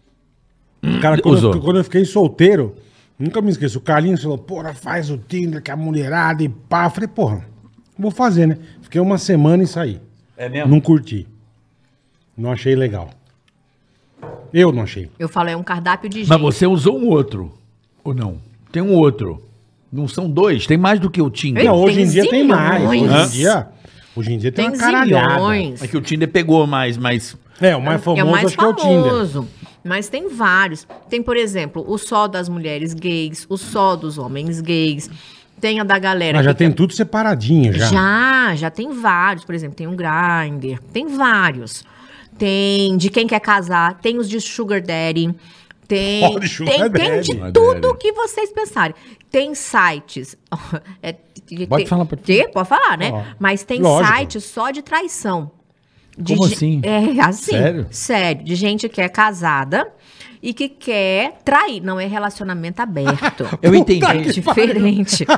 Cara, quando Usou. eu, quando eu fiquei solteiro, nunca me esqueço. O Carlinhos falou, porra, faz o Tinder que a mulherada e pá. Eu falei, porra, vou fazer, né? Fiquei uma semana e saí. É mesmo? Não curti. Não achei legal. Eu não achei. Eu falo, é um cardápio de gente. Mas você usou um outro. Ou não? Tem um outro. Não são dois, tem mais do que o Tinder. Não, hoje tem em dia tem mais. Hoje em dia, hoje em dia tem, Tem uma caralhada. zilhões. É que o Tinder pegou mais, mais. É, o mais famoso é o mais acho que é o Tinder. Mas tem vários. Tem, por exemplo, o só das mulheres gays, o só dos homens gays. Tem a da galera. Mas já que tem quer- tudo separadinho já. Já, já tem vários. Por exemplo, tem um Grindr, tem vários. Tem de quem quer casar, tem os de Sugar Daddy. Tem, <laughs> Ó, de Sugar tem, tem de Sugar tudo Daddy. que vocês pensarem. Tem sites. <laughs> é, Pode tem- falar, pode tem- pode falar, né? Ó, Mas tem lógico. site só de traição. De Como assim? É assim. Sério? Sério. De gente que é casada e que quer trair. Não é relacionamento aberto. <laughs> Eu entendi. É diferente. <laughs>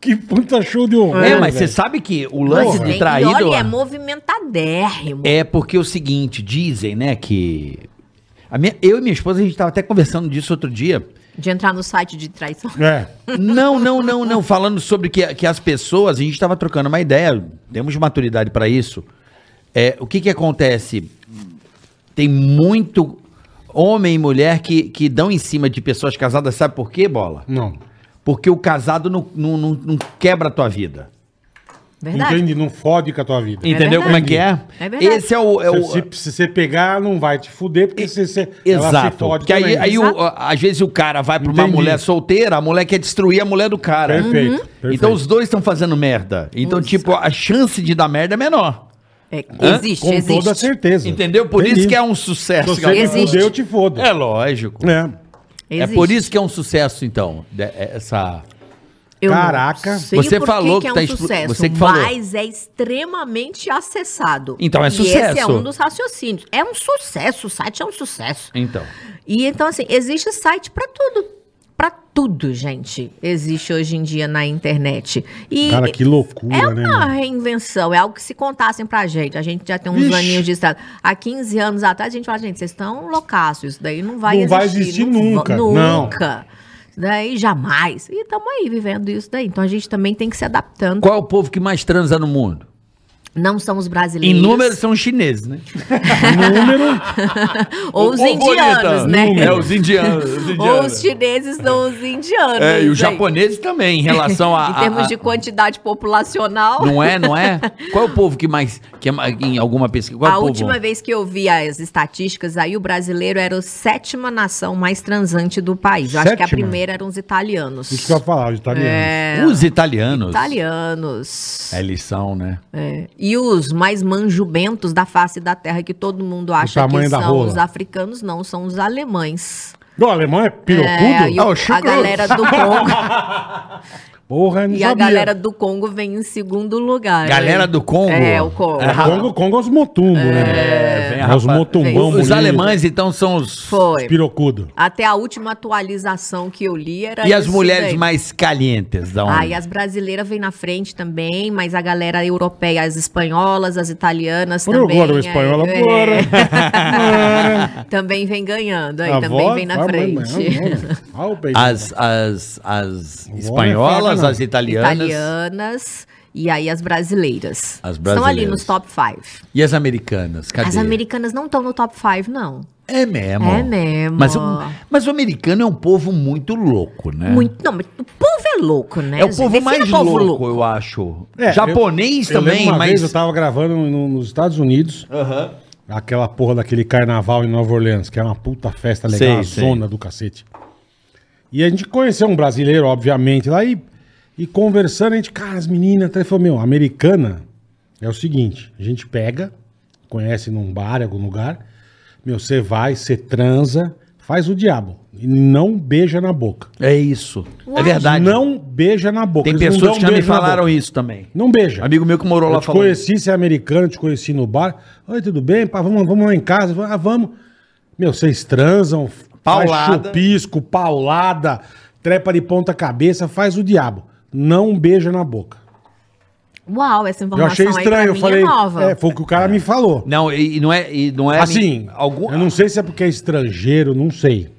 Que puta show de horror. É, mas você sabe que o Mas lance tem- de e traído. olha, é movimentadérrimo. É porque é o seguinte, dizem, né, que. A minha, eu e minha esposa, a gente tava até conversando disso outro dia. De entrar no site de traição. É. Não, não, não, não. Falando sobre que, que as pessoas, a gente tava trocando uma ideia, temos maturidade para isso. É, o que que acontece? Tem muito homem e mulher que, que dão em cima de pessoas casadas, sabe por quê, bola? Não. Porque o casado não, não, não, não quebra a tua vida. Verdade. Entende? Não fode com a tua vida. Entendeu como é que é? É verdade. Esse é o. É o Se, se você pegar, não vai te fuder, porque você, você, ela se Exato. fode Porque aí, também. aí o- às vezes o cara vai pra uma Entendi. mulher solteira, a mulher quer destruir a mulher do cara. Perfeito, Uhum. perfeito. Então os dois estão fazendo merda. Então, tipo, a chance de dar merda é menor. É, Hã? existe, Com existe. toda certeza. Entendeu? Por isso que é um Se sucesso. você galera. me Existe. fuder, eu te fodo. É lógico. É. É Existe. por isso que é um sucesso, então. de- Essa. Eu não Caraca. sei Você por falou que, é um tá sucesso, você que falou. mas é extremamente acessado. Então é E esse é sucesso. um dos raciocínios. É um sucesso, o site é um sucesso. Então. E então, assim, existe site pra tudo. Pra tudo, gente. Existe hoje em dia na internet. E Cara, que loucura, é né? uma meu? reinvenção, é algo que se contassem pra gente. A gente já tem uns Vixe. aninhos de estrada. Há 15 anos atrás, a gente fala, gente, vocês estão loucaços, isso daí não vai Não existir. vai existir va- nunca, não. Nunca. Isso daí jamais. E estamos aí vivendo isso daí. Então a gente também tem que se adaptando. Qual é o povo que mais transa no mundo? Não são os Em brasileiros. número são os chineses, né? <laughs> Número. Ou os indianos, né? É, os indianos. Os Ou indianos. os chineses são os indianos. É, e os aí. japoneses também, em relação a. <laughs> em termos a- a- de quantidade populacional. Não é, não é? Qual é o povo que mais. Que é em alguma pesquisa? Qual é a o povo? última vez que eu vi as estatísticas, aí o brasileiro era a sétima nação mais transante do país. Eu acho que a Sétima? primeira eram os italianos. Isso que eu ia falar, os italianos. É, Os italianos. italianos. É, Eles são, né? É. E os mais manjubentos da face da terra, que todo mundo acha que são rola. os africanos, não, são os alemães. O alemão é pirocudo? É, o- a galera do <laughs> Congo. <laughs> Porra, não e a sabia. galera do Congo vem em segundo lugar. Galera do Congo? É, o Congo. É, Congo, Congo é os motumbos, né? vem É, a os motumbão vem. Os alemães, então, são os. Foi. Os pirocudo. Até a última atualização que eu li era E as mulheres daí. mais calientes da onde? Ah, e as brasileiras vêm na frente também, mas a galera europeia, as espanholas, as italianas Por também. agora, espanhol, é, agora. é, <laughs> também vem ganhando, aí A também vem na frente. ah, o peixe. As, as, as é espanholas, não. as italianas. Italianas E aí as brasileiras. As Estão ali brasileiras. nos top 5. E as americanas? Cadê? As americanas não estão no top 5, não. É mesmo. É mesmo. Mas, o- mas o americano é um povo muito louco, né? Muito, não, mas o povo é louco, né? É o povo Defina mais povo louco, eu acho. É, Japonês eu- eu também, lembro uma mas. Vez eu tava gravando no- nos Estados Unidos. Aquela porra daquele carnaval em Nova Orleans, que é uma puta festa legal, sei. zona do cacete. E a gente conheceu um brasileiro, obviamente, lá e, e conversando, a gente, cara, as meninas, até falou, meu, americana é o seguinte, a gente pega, conhece num bar, em algum lugar, meu, você vai, você transa, faz o diabo. E não beija na boca. É isso. É verdade. Não beija na boca. Tem Eles não pessoas dão que já me beijo na falaram boca. isso também. Não beija. Amigo meu que morou Eu lá te falou. conheci, você é americano, te conheci no bar. Oi, tudo bem? Pá, vamos, vamos lá em casa. Ah, vamos. Meu, vocês transam, faz Paulada. chupisco, paulada, trepa de ponta cabeça, faz o diabo. Não beija na boca. Uau, essa Eu informação achei aí pra estranho, eu mim falei. é nova. É, foi o que o cara me falou. Não, e, e não é. E não é Assim, algum. eu não sei se é porque é estrangeiro, não sei.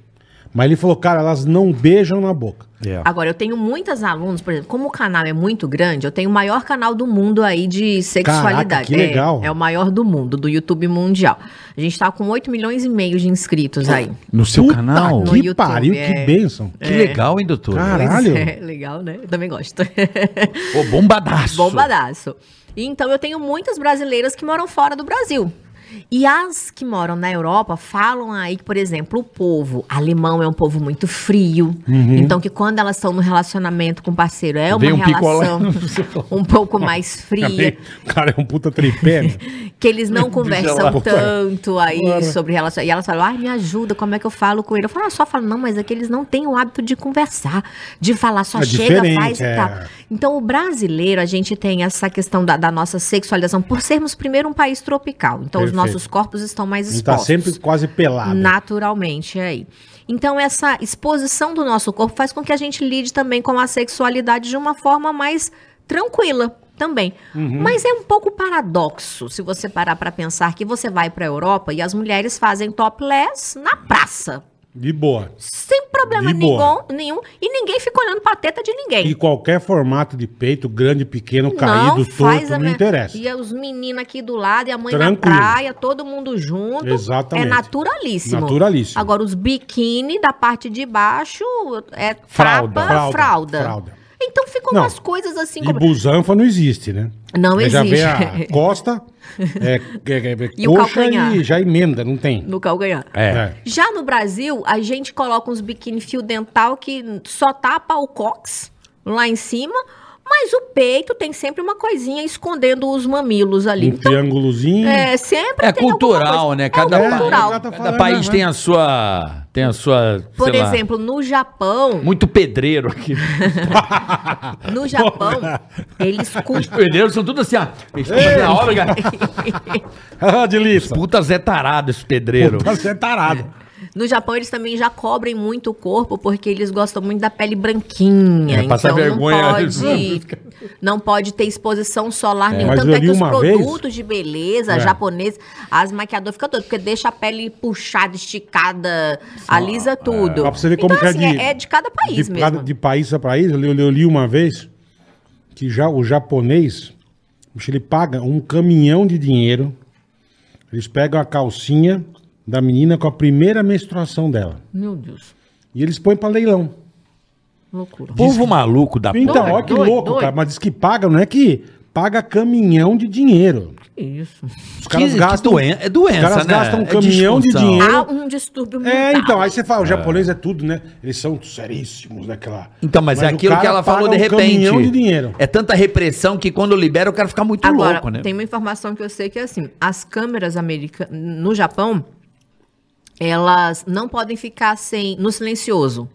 Mas ele falou, cara, elas não beijam na boca. É. Agora, eu tenho muitas alunos, por exemplo, como o canal é muito grande, eu tenho o maior canal do mundo aí de sexualidade. Caraca, que É, legal. É, o maior do mundo, do YouTube mundial. A gente tá com 8 milhões e meio de inscritos aí. No seu Puta canal? No Que YouTube, pariu, é. que bênção. Que legal, hein, doutor? Caralho. É, <laughs> legal, né? Eu também gosto. Ô, bombadaço. Bombadaço. Então eu tenho muitas brasileiras que moram fora do Brasil. E as que moram na Europa falam aí que, por exemplo, o povo alemão é um povo muito frio. Então, que quando elas estão no relacionamento com o parceiro, é uma Vem um picolé. relação <laughs> um pouco mais fria. O cara é um puta tripé, né? <laughs> Que eles não conversam lá. tanto aí sobre relação. E elas falam, ai, me ajuda, como é que eu falo com ele? Eu falo, ah, só falo, não, mas é que eles não têm o hábito de conversar, de falar, só É chega, faz é. e tal. Então, o brasileiro, a gente tem essa questão da, da nossa sexualização, por sermos primeiro um país tropical. Então, Perfeito. os nossos corpos estão mais tá expostos. sempre quase pelado. Naturalmente, é aí. Então, essa exposição do nosso corpo faz com que a gente lide também com a sexualidade de uma forma mais tranquila também. Uhum. Mas é um pouco paradoxo se você parar para pensar que você vai para a Europa e as mulheres fazem topless na praça. De boa. Sem problema De boa. nenhum, nenhum. E ninguém fica olhando pra teta de ninguém. E qualquer formato de peito, grande, pequeno, caído, torto, não me- interessa. E os meninos aqui do lado e a mãe Tranquilo. na praia, todo mundo junto. Exatamente. É naturalíssimo. Naturalíssimo. Agora, os biquíni da parte de baixo é Fralda. tapa, Fralda, fralda. fralda. Então ficam Não. umas coisas assim E como. busanfa não existe, né? Não Aí Já vê existe. a costa, <laughs> <laughs> é, é, é, E o coxa calcanhar. e já emenda, não tem. No calcanhar. É. Já no Brasil, a gente coloca uns biquíni fio dental que só tapa o cox lá em cima, mas o peito tem sempre uma coisinha escondendo os mamilos ali. Um Então, triângulozinho. é, sempre É cultural, né? Cada, é cultural. Tá cada falando, país né? tem a sua. Tem a sua. Por sei lá, exemplo, no Japão, muito pedreiro aqui. <laughs> no Japão, eles Os pedreiros são tudo assim, ó. Eles a hora, cara. <laughs> Ah, de. Puta Zé tarado esse pedreiro. Puta, Você é tarado. No Japão eles também já cobrem muito o corpo porque eles gostam muito da pele branquinha. É, passa então vergonha. não pode, não pode ter exposição solar nenhuma. mas Tanto é que os uma vez- produtos de beleza É. japoneses, as maquiadoras ficam doidas, porque deixa a pele puxada, esticada, alisa tudo. Pra você ver como então, é assim, de- é, é de cada país de, mesmo. cada- de país a país, eu li, eu eu li uma vez que já o japonês, ele paga um caminhão de dinheiro. Eles pegam a calcinha da menina com a primeira menstruação dela. Meu Deus, E eles põem pra leilão. loucura. Povo maluco da Então, olha que doido, louco, doido. cara. Mas diz que paga, não é que paga caminhão de dinheiro. Isso. Os caras Que- que gastam. doen- é doença, Os caras né? gastam um É caminhão de disfunção. dinheiro. Há um distúrbio mental. É, então, aí você fala, o japonês é tudo, né? Eles são seríssimos, né? Aquela... Então, mas, é o aquilo que cara ela falou paga de um repente. caminhão de dinheiro. É tanta repressão que quando libera o cara fica muito Agora, louco, né? tem uma informação que eu sei que é assim, as câmeras americanas no Japão, elas não podem ficar sem no silencioso.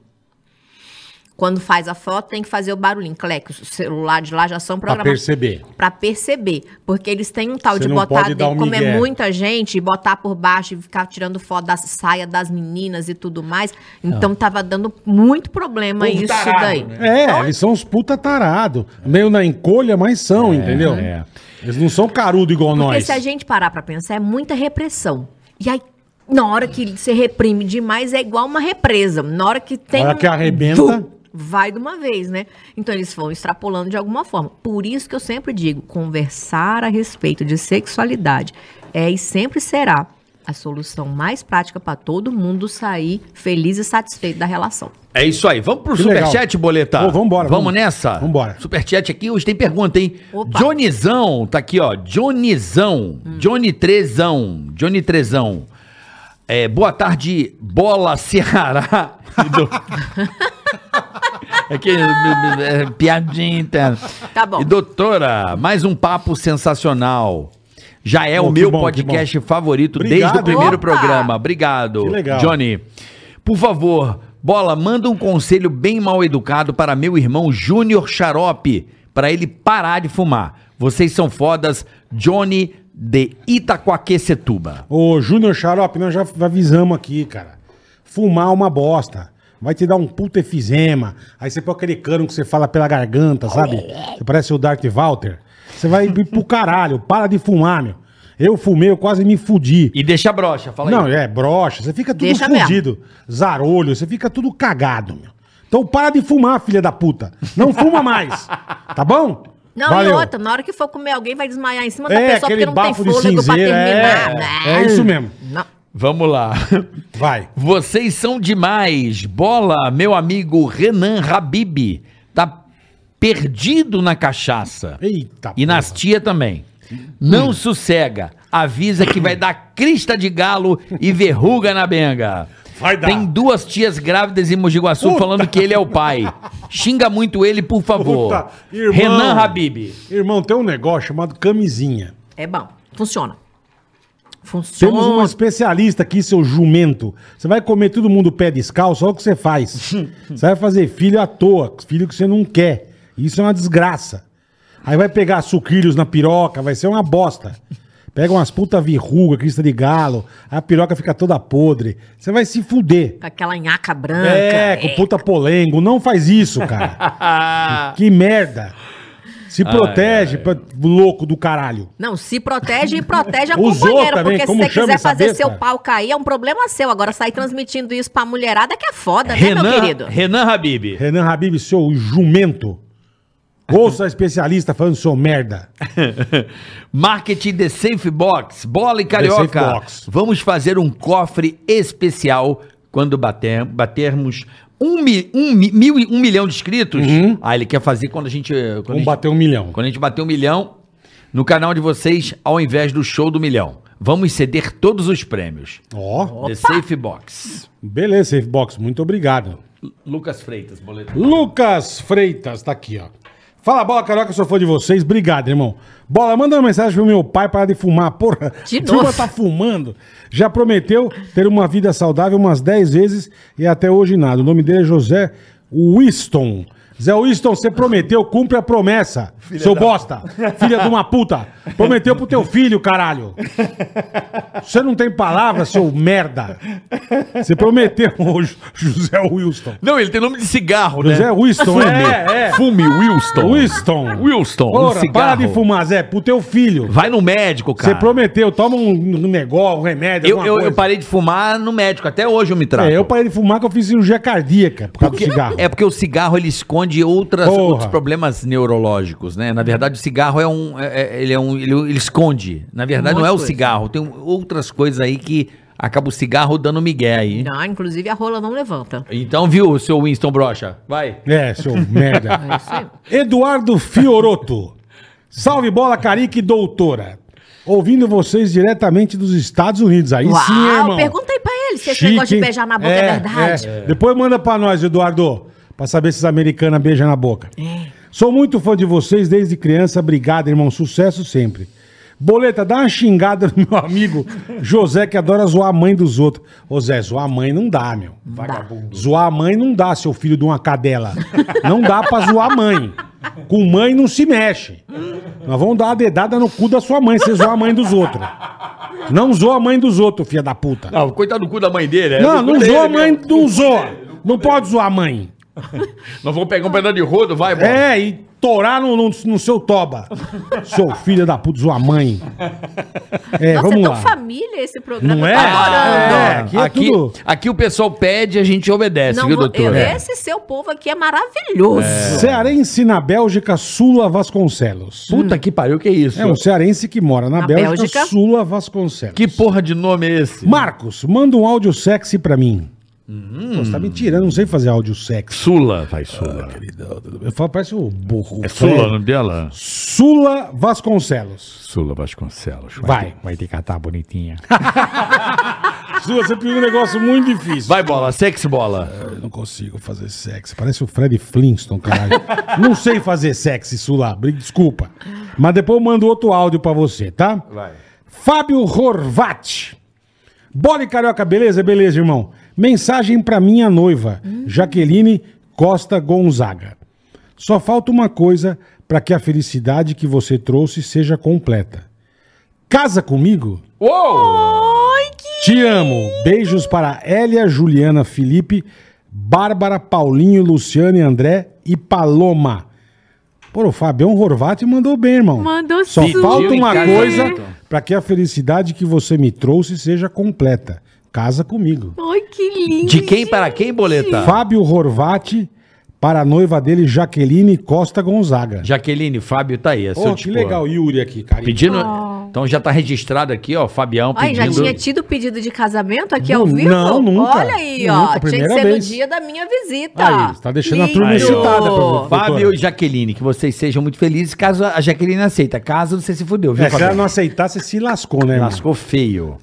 Quando faz a foto, tem que fazer o barulhinho, cleque, os celulares de lá já são Pra programados perceber. Pra perceber, porque eles têm um tal Você de não botar pode dar dentro, um como é migué. muita gente, e botar por baixo e ficar tirando foto da saia das meninas e tudo mais. Então tava dando muito problema isso tarado, daí. né? É, eles são uns puta tarado. Meio na encolha, mas são, entendeu? é. Eles não são carudo igual Porque nós. se a gente parar pra pensar, é muita repressão. E aí, na hora que você reprime demais, é igual uma represa. Na hora que tem. Na hora que arrebenta- vai de uma vez, né? Então eles vão extrapolando de alguma forma. Por isso que eu sempre digo, conversar a respeito de sexualidade é e sempre será a solução mais prática para todo mundo sair feliz e satisfeito da relação. É isso aí. Vamos pro Que superchat, legal. boleta? Vambora, Vamos vamos. nessa? Vambora. Superchat aqui, hoje tem pergunta, hein? Opa. Johnnyzão, tá aqui, ó. Johnnyzão. Johnny Trezão. Johnny Trezão. É, boa tarde, Bola Ceará. E do- Aqui, é, piadinha interna. Tá bom. E doutora, mais um papo sensacional. Já é Bom, o meu bom, podcast favorito desde Obrigado, o primeiro Opa! programa. Obrigado, Que legal. Johnny. Por favor, Bola, manda um conselho bem mal educado para meu irmão Júnior Xarope, para ele parar de fumar. Vocês são fodas, Johnny de Itacoaquecetuba. Ô, Júnior Xarope, nós já avisamos aqui, cara. Fumar é uma bosta. Vai te dar um puta efizema. Aí você põe aquele cano que você fala pela garganta, sabe? Você parece o Darth Walter. Você vai ir pro caralho. Para de fumar, meu. Eu fumei, eu quase me fudi. E deixa a brocha, fala Não, aí. é brocha. Você fica tudo Deixa mesmo. fudido. Zarolho, você fica tudo cagado, meu. Então para de fumar, filha da puta. Não fuma mais. Tá bom? Não, e outra, na hora que for comer alguém, vai desmaiar em cima da É, pessoa porque não tem fôlego pra cinzeiro. terminar. É, é isso mesmo. Não. Vamos lá. Vai. <laughs> Vocês são demais. Bola, meu amigo Renan Habib, tá perdido na cachaça. Eita E nas porra. tia também. Não sossega. Avisa que vai dar crista de galo e verruga na benga. Vai dar. Tem duas tias grávidas em Mogi Guaçu Puta. falando que ele é o pai. <laughs> Xinga muito ele, por favor. Puta, irmão. Renan Habib. Irmão, tem um negócio chamado camisinha. É bom. Funciona. Funciona. Temos uma especialista aqui, seu jumento. Você vai comer todo mundo pé descalço, olha o que você faz. <laughs> Você vai fazer filho à toa, filho que você não quer. Isso é uma desgraça. Aí vai pegar sucrilhos na piroca, vai ser uma bosta. Pega umas puta verruga, crista de galo, a piroca fica toda podre. Você vai se fuder. Com aquela nhaca branca. É, com puta polengo. Não faz isso, cara. <laughs> que merda. Se protege, pra- louco do caralho. Não, se protege e protege <laughs> a companheira. também, Porque se como você quiser fazer besta? seu pau cair, é um problema seu. Agora, sair transmitindo isso pra mulherada que é foda, né, meu Renan, querido? Renan Habib. Renan Habib, seu jumento. Ouça a especialista falando seu merda. <laughs> Marketing The Safe Box, bola e carioca. Box. Vamos fazer um cofre especial quando bater, batermos um, mi- um mi- mil, um milhão de inscritos. Ah, ele quer fazer quando a gente. Quando a Vamos gente, bater um milhão. quando a gente bater um milhão no canal de vocês, ao invés do show do milhão. Vamos ceder todos os prêmios. Ó, The Safe Box. beleza, Safe Box, muito obrigado. Lu- Lucas Freitas, boleto. Lucas Freitas, tá aqui, ó. Fala, bola, carioca, eu sou fã de vocês. Obrigado, irmão. Bola, manda uma mensagem pro meu pai parar de fumar. Porra, De novo. tá fumando. Já prometeu ter uma vida saudável umas 10 vezes e até hoje nada. O nome dele é José Winston. Zé Winston, você prometeu, cumpre a promessa. seu bosta. Filha de uma puta. Prometeu pro teu filho, caralho. Você não tem palavra, seu merda. Você prometeu, <laughs> José Winston. Não, ele tem nome de cigarro, né? José Winston, é, é. Fume Wilston. Winston. Wilston, um Porra, cigarro. para de fumar, Zé, pro teu filho. Vai no médico, cara. Você prometeu, toma um negócio, um remédio, Eu, eu, coisa. eu parei de fumar no médico, até hoje eu me trato. É, eu parei de fumar que eu fiz cirurgia cardíaca por causa Porque- do cigarro. É porque o cigarro ele esconde outras, Porra. outros problemas neurológicos, né? Na verdade, o cigarro é um. é- é- ele, é um ele, ele esconde. Na verdade, Um não é o de coisa. cigarro. Tem outras coisas aí que acaba o cigarro dando migué aí. Não, inclusive a rola não levanta. Então, viu, seu Winston Brocha? Vai. É, seu <laughs> merda. É. Eduardo Fioroto. Salve bola, Carica e doutora. Ouvindo vocês diretamente dos Estados Unidos. Aí Uau, sim, irmão. pergunta aí pra ele se esse Chique, negócio de beijar na boca é, verdade. é. Depois manda pra nós, Eduardo, pra saber se as americanas beijam na boca. É. Sou muito fã de vocês desde criança. Obrigado, irmão. Sucesso sempre. Boleta, dá uma xingada no meu amigo José, que adora zoar a mãe dos outros. Ô Zé, zoar a mãe não dá, meu. Vagabundo. Zoar a mãe não dá, seu filho de uma cadela. Não dá pra zoar a mãe. Com mãe não se mexe. Nós vamos dar uma dedada no cu da sua mãe, se você zoar a mãe dos outros. Não zoa a mãe dos outros, filha da puta. Não, coitado do cu da mãe dele. Não, não zoa a mãe, não zoa. Não pode zoar a mãe. <laughs> Nós vamos pegar um pedaço de rodo, vai, bola. É, e torar no, no, no seu toba. Seu filho da puta, sua mãe. É, Nossa, é vamos tão lá. família esse programa. Não é? Tô adorando. É, aqui aqui, é tudo- aqui o pessoal pede e a gente obedece, Não, viu, doutor? eu- É. Esse seu povo aqui é maravilhoso. Cearense na Bélgica, Sula Vasconcelos. Puta que pariu, que isso? É um cearense que mora na, Na Bélgica, Bélgica. Sula Vasconcelos. Que porra de nome é esse? Marcos, manda um áudio sexy pra mim. Pô, você tá me tirando, não sei fazer áudio sexy. Sula, vai Sula. Eu falo, parece o burro. É Sula o nome dela? Sula Vasconcelos. Sula Vasconcelos. Vai. ter- vai ter que catar bonitinha. <laughs> Sula, você pediu um negócio muito difícil. Vai, bola, sexy bola. Eu não consigo fazer sexy. Parece o Fred Flintstone, caralho. <laughs> não sei fazer sexy, Sula. Desculpa. Mas depois eu mando outro áudio pra você, tá? Vai. Fábio Horvat. Bola e carioca, beleza? Beleza, irmão. Mensagem pra minha noiva, Jaqueline Costa Gonzaga. Só falta uma coisa pra que a felicidade que você trouxe seja completa. Casa comigo? Uou! Te amo. Beijos para Hélia, Juliana, Felipe, Bárbara, Paulinho, Luciane, André e Paloma. Pô, o Fabião Horvat mandou bem, irmão. Mandou Só sim. falta uma coisa para que a felicidade que você me trouxe seja completa. Casa comigo. Ai, que lindo. De quem para quem, boleta? Fábio Horvat para a noiva dele, Jaqueline Costa Gonzaga. Jaqueline, Fábio tá aí. É seu que tipo, legal, Yuri aqui, cara. Pedindo. Então já tá registrado aqui, ó. Fabião Ai, já pedindo. tinha tido pedido de casamento aqui ao vivo? não, nunca. Olha aí, Nunca, ó. Tinha que primeira ser vez. no dia da minha visita. Aí, você tá deixando a turma Lindo. excitada pra- Fábio e Jaqueline, que vocês sejam muito felizes caso a Jaqueline aceita. Caso você se fudeu, viu, É, se ela não aceitar, você se lascou, né? Lascou feio.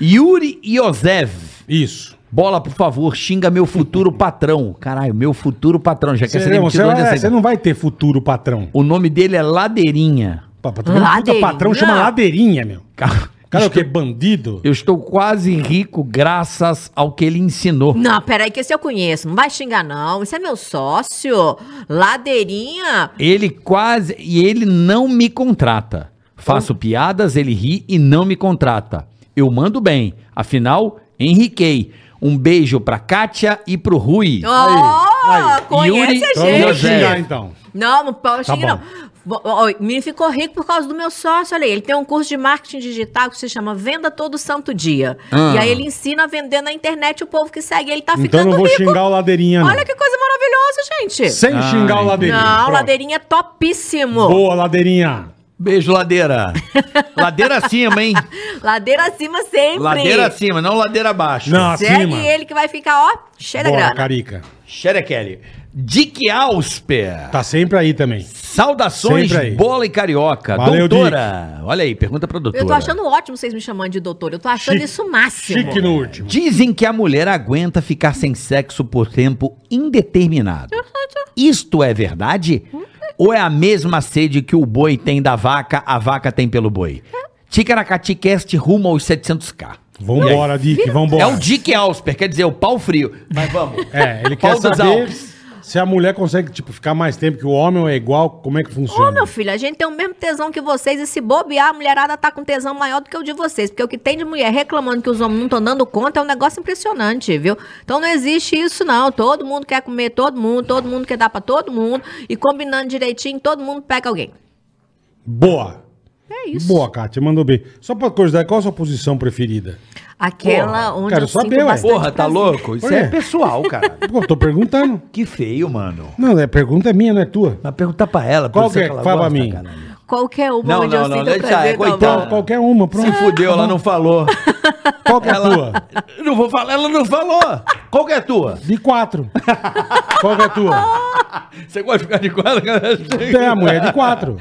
Yuri Iozev. Isso. Bola, por favor, xinga meu futuro patrão. Caralho, meu futuro patrão. Já quer Você, ser não, demitido você, onde é, você não vai ter futuro patrão. O nome dele é Ladeirinha. Ladeirinha. patrão chama ladeirinha, meu. Cara, Cara, o que? Bandido? Eu estou quase rico graças ao que ele ensinou. Não, peraí, que esse eu conheço. Não vai xingar, não. Isso é meu sócio. Ladeirinha. Ele quase. E ele não me contrata. Faço piadas, ele ri e não me contrata. Eu mando bem. Afinal, enriquei. Um beijo pra Kátia e pro Rui. Ó, aí. conhece Yuri- a Então eu vou gente. xingar, então. Não, não pode Tá xingar, bom. não. O menino ficou rico por causa do meu sócio, olha aí. Ele tem um curso de marketing digital que se chama Venda Todo Santo Dia. Ah. E aí ele ensina a vender na internet o povo que segue. Ele tá Então eu ficando não vou rico. xingar o ladeirinha, não. Olha que coisa maravilhosa, gente. Sem Ai. xingar o ladeirinha. Não, Pronto. Ladeirinha é topíssimo. Boa, ladeirinha. Beijo, ladeira. ladeira acima, hein? <laughs> Ladeira acima sempre. Ladeira acima, não ladeira abaixo. Não, Segue acima. ele que vai ficar, ó, cheio da Bora, grana. Carica. Xerekelly. Dick Ausper. Tá sempre aí também. Saudações, Sempre aí. bola e carioca. Valeu, doutora. Olha aí, pergunta pra doutora. Eu tô achando ótimo vocês me chamando de doutor. Eu tô achando Chique. isso o máximo. Chique no último. Dizem que a mulher aguenta ficar sem sexo por tempo indeterminado. Isto é verdade? Ou é a mesma sede que o boi tem da vaca, a vaca tem pelo boi? Ticaracati Cast rumo aos 700k. Vambora, Dick, vambora. É o Dick Ausper, quer dizer, o pau frio. Mas vamos. É, ele Pau quer dos saber. Se a mulher consegue, tipo, ficar mais tempo que o homem ou é igual, como é que funciona. Ô, meu filho, a gente tem o mesmo tesão que vocês e se bobear, a mulherada tá com tesão maior do que o de vocês. Porque o que tem de mulher reclamando que os homens não estão dando conta é um negócio impressionante, viu? Então não existe isso, não. Todo mundo quer comer todo mundo, todo mundo quer dar pra todo mundo. E combinando direitinho, todo mundo pega alguém. Boa. É isso. Boa, Kátia, mandou bem. Só pra curiosidade, qual a sua posição preferida? Aquela onde quero eu sinto saber, ué. bastante Porra, tá prazer. louco? Isso Por quê? é pessoal, cara. <laughs> Pô, eu tô perguntando. Que feio, mano. Não, a pergunta é minha, não é tua. Mas perguntar pra ela. Qual você que é? ela Fala pra gosta, mim. caralho. Qualquer uma Não, onde não, eu não, sinto deixa, prazer, é tá coitada. bom. Qualquer uma, pronto. Se fudeu, ela não falou. Qual que é a tua? Não vou falar, ela não falou. Qual que é a tua? De quatro. Qual que é a tua? Você gosta de ficar de quadra? É, a mulher de quatro.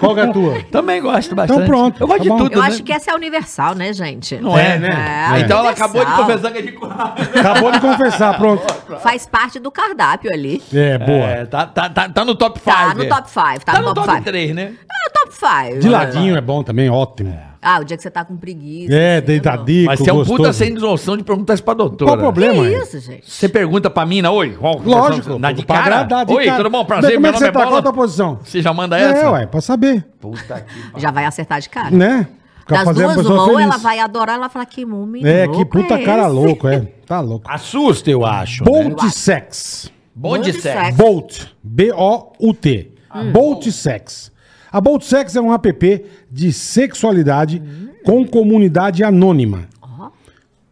Qual que é a tua? Também gosto bastante. Então pronto, Eu gosto tá de tudo, Eu né? acho que essa é universal, né, gente? Não é, né? É, então ela acabou de confessar que é de quatro. Acabou de confessar, pronto. Faz parte do cardápio ali. É, boa. É, tá, tá, tá, tá no top 5. Tá no top 5, tá, Tá no top top 5. 3, né? É top 5. De ladinho é bom também, ótimo. Ah, o dia que você tá com preguiça. É, assim, deitadinho, Mas você é um puta gostoso. sem noção de perguntar isso pra doutora. Qual o problema? Que é? isso, gente? Você pergunta pra mim, na oi? Lógico. Na de pra cara? agradar, de oi, cara. tudo bom? Prazer, Como meu é que nome você é tá? Qual a Bola. posição? Você já manda essa? É, ué, pra saber, Puta que Já vai acertar de cara. né? Das duas, uma, ou ela vai adorar, ela vai falar que homem É, louco que puta é cara esse? louco, é. Tá louco. Assusta, eu acho. né? Bolt Sex. Bom de sexo. Bolt, B-O-U-T. Bolt Sex. A Bolt Sex é um app de sexualidade com comunidade anônima.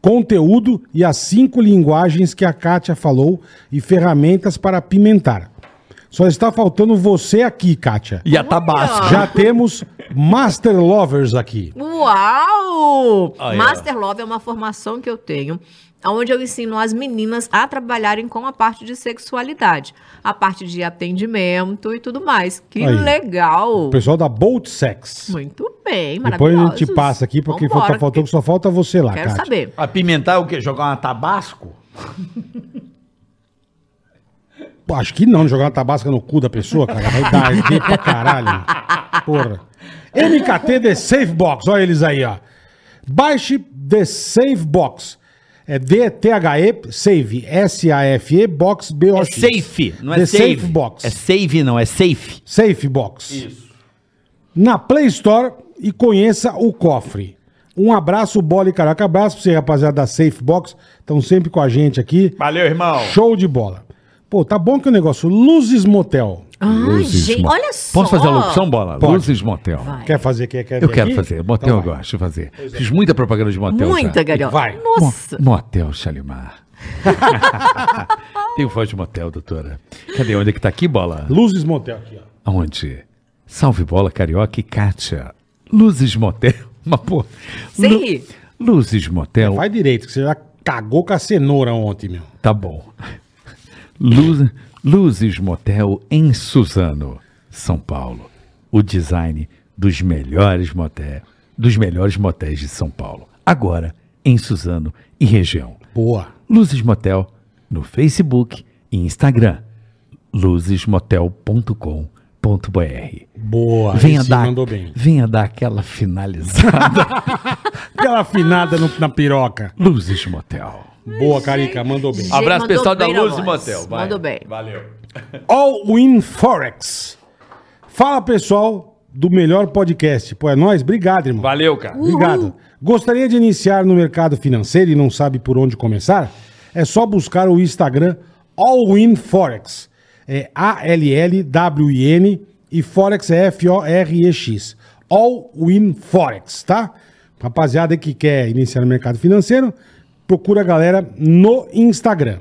Conteúdo e as cinco linguagens que a Kátia falou e ferramentas para apimentar. Só está faltando você aqui, Kátia. E a tabasco. Já temos Master Lovers aqui. Uau! Master Love é uma formação que eu tenho, onde eu ensino as meninas a trabalharem com a parte de sexualidade, a parte de atendimento e tudo mais. Que Aí. legal! O pessoal da Bolt Sex. Muito bem, Depois a maravilhoso. gente passa aqui, porque Vambora, falta, faltou que só falta você lá, Quero Kátia. saber. Apimentar é o quê? Jogar uma tabasco? Pô, acho que não, jogar uma tabasca no cu da pessoa, cara. Vai dar ET pra caralho. Porra. MKT The Safe Box, olha eles aí, ó. Baixe The Safe Box. É D-T-H-E, Save, S-A-F-E, Box, É B-O-X. safe, não é The save. Safe Box. É save, não, é safe. Safe Box. Isso. Na Play Store e conheça o cofre. Um abraço, bola e caraca. Abraço pra você, rapaziada da Safe Box. Estão sempre com a gente aqui. Valeu, irmão. Show de bola. Pô, tá bom que o negócio. Luzes Motel. Ai, gente, olha só. Posso fazer a locução, Bola? Pode. Luzes Motel. Vai. Quer fazer? Quer, quer Eu quero aqui? fazer. Motel Então eu vai. gosto de fazer. Fiz muita propaganda de motel Muita. Galhão. Vai. Nossa. Mo- Motel Shalimar. <laughs> Tem voz de motel, doutora. Cadê? Onde é que tá aqui, Bola? Luzes Motel aqui, ó. Aonde? Salve Bola, Carioca e Kátia. Luzes Motel. <laughs> Mas, pô... Sem Lu- rir. Luzes Motel... Vai direito, que você já cagou com a cenoura ontem, meu. Tá bom. Luz, Luzes Motel em Suzano, São Paulo. O design dos melhores motéis, dos melhores motéis de São Paulo. Agora em Suzano e região. Boa. Luzes Motel no Facebook e Instagram. luzesmotel.com.br. Boa. Venha dar, mandou bem. venha dar aquela finalizada. <laughs> Aquela afinada no- na piroca. Luzes Motel. Boa, Carica, mandou bem. Abraço, mandou pessoal da Luz e. Motel. Vai. Mandou bem. Valeu. All Win Forex. Fala, pessoal do melhor podcast. Pô, é nóis? Obrigado, irmão. Valeu, cara. Obrigado. Gostaria de iniciar no mercado financeiro e não sabe por onde começar? É só buscar o Instagram All Win Forex. É A-L-L-W-I-N e Forex é F-O-R-E-X. All Win Forex, tá? Rapaziada que quer iniciar no mercado financeiro, procura a galera no Instagram.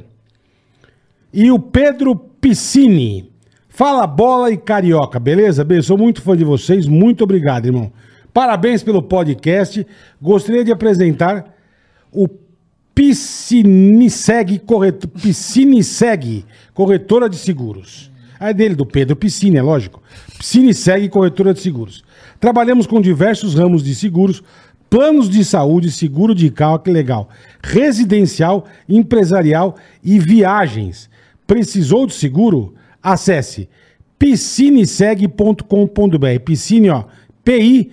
E o Pedro Piscini. Fala bola e carioca, beleza? Bem, sou muito fã de vocês. Muito obrigado, irmão. Parabéns pelo podcast. Gostaria de apresentar o Pisciniseg corretor, Pisciniseg, corretora de seguros. É dele, do Pedro Piscine, é lógico. Pisciniseg, corretora de seguros. Trabalhamos com diversos ramos de seguros, planos de saúde, seguro de carro, que legal. Residencial, empresarial e viagens. Precisou de seguro? Acesse piscineseg.com.br. Piscine, ó, P-I-C-I-N-I.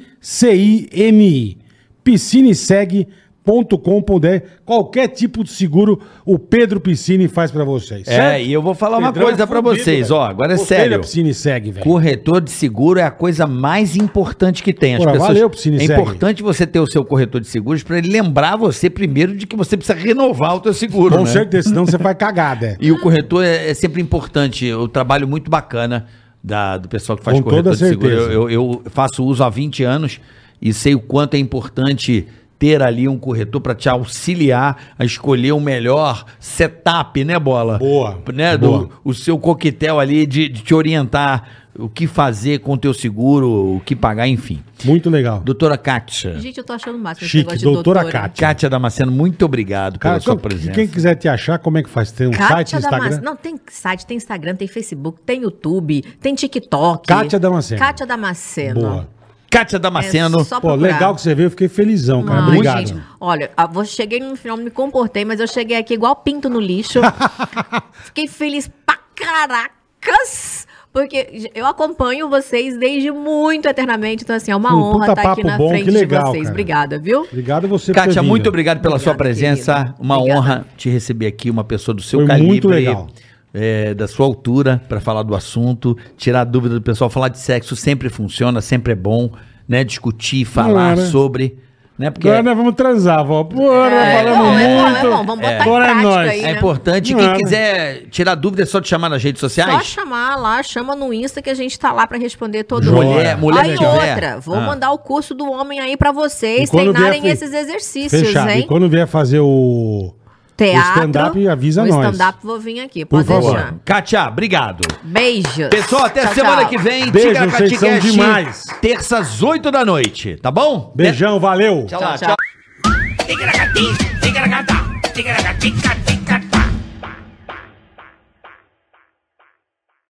Piscineseg.com.br. Qualquer tipo de seguro, o Pedro Piscine faz pra vocês. É, e eu vou falar uma Pedrão é coisa pra fudido, vocês, ó. Agora é Gostei sério. da Piscineseg, velho. Corretor de seguro é a coisa mais importante que tem. As Porra, pessoas, valeu, Piscine é Segue. importante você ter o seu corretor de seguros para ele lembrar você primeiro de que você precisa renovar o teu seguro, Com né? certeza, senão você faz cagada. é. <laughs> E o corretor é, é sempre importante. O trabalho muito bacana da- do pessoal que faz Com corretor de seguro. Eu, eu- eu faço uso há 20 anos e sei o quanto é importante ter ali um corretor para te auxiliar a escolher o melhor setup, né, Bola? Boa, Né, boa. do, o seu coquetel ali de, de te orientar o que fazer com o teu seguro, o que pagar, enfim. Muito legal. Doutora Kátia. Gente, eu tô achando máximo esse Chique, negócio de doutora Kátia. Kátia Damasceno, muito obrigado pela Cara, sua só- presença. quem quiser te achar, como é que faz? Tem um site, Kátia Instagram? Não, tem site, tem Instagram, tem Facebook, tem YouTube, tem TikTok. Kátia Damasceno. Kátia Damasceno. Boa. Kátia Damasceno. É só Pô, legal que você veio, eu fiquei felizão, cara. Obrigado. gente, olha, a- vou- cheguei no final, me comportei, mas eu cheguei aqui igual pinto no lixo. <laughs> Fiquei feliz pra caracas. Porque eu acompanho vocês desde muito eternamente. Então, assim, é uma Um honra estar aqui papo na bom, frente legal, de vocês. cara. Obrigada, viu? Obrigado você Kátia, muito obrigado pela sua Obrigada, presença. querida. Uma Obrigada. honra te receber aqui, uma pessoa do seu Foi calibre, muito legal. É, da sua altura, para falar do assunto, tirar a dúvida do pessoal. Falar de sexo sempre funciona, sempre é bom, né? Discutir, falar Claro. sobre. né? Porque Agora nós vamos transar, vó. Porra, É, falamos bom, é bom, muito. é bom. Vamos botar em é prática nóis. aí, é né? importante. Não Quem é, né? quiser tirar dúvida é só te chamar nas redes Só sociais. chamar lá, chama no Insta que a gente tá lá pra responder todo mundo. Mulher, mulher aí outra, vou Ah. mandar o curso do homem aí pra vocês E treinarem vier, esses exercícios, Fechado. E hein? quando vier fazer o. Teatro. o stand-up, avisa o nós. stand-up vou vir aqui, Por pode favor. deixar. Kátia, obrigado. Beijos. Pessoal, até Tchau, semana tchau. que vem. Beijo, vocês são demais. Terça às 8 da noite, tá bom? Beijão, valeu. Tchau, Tchau, tchau. tchau.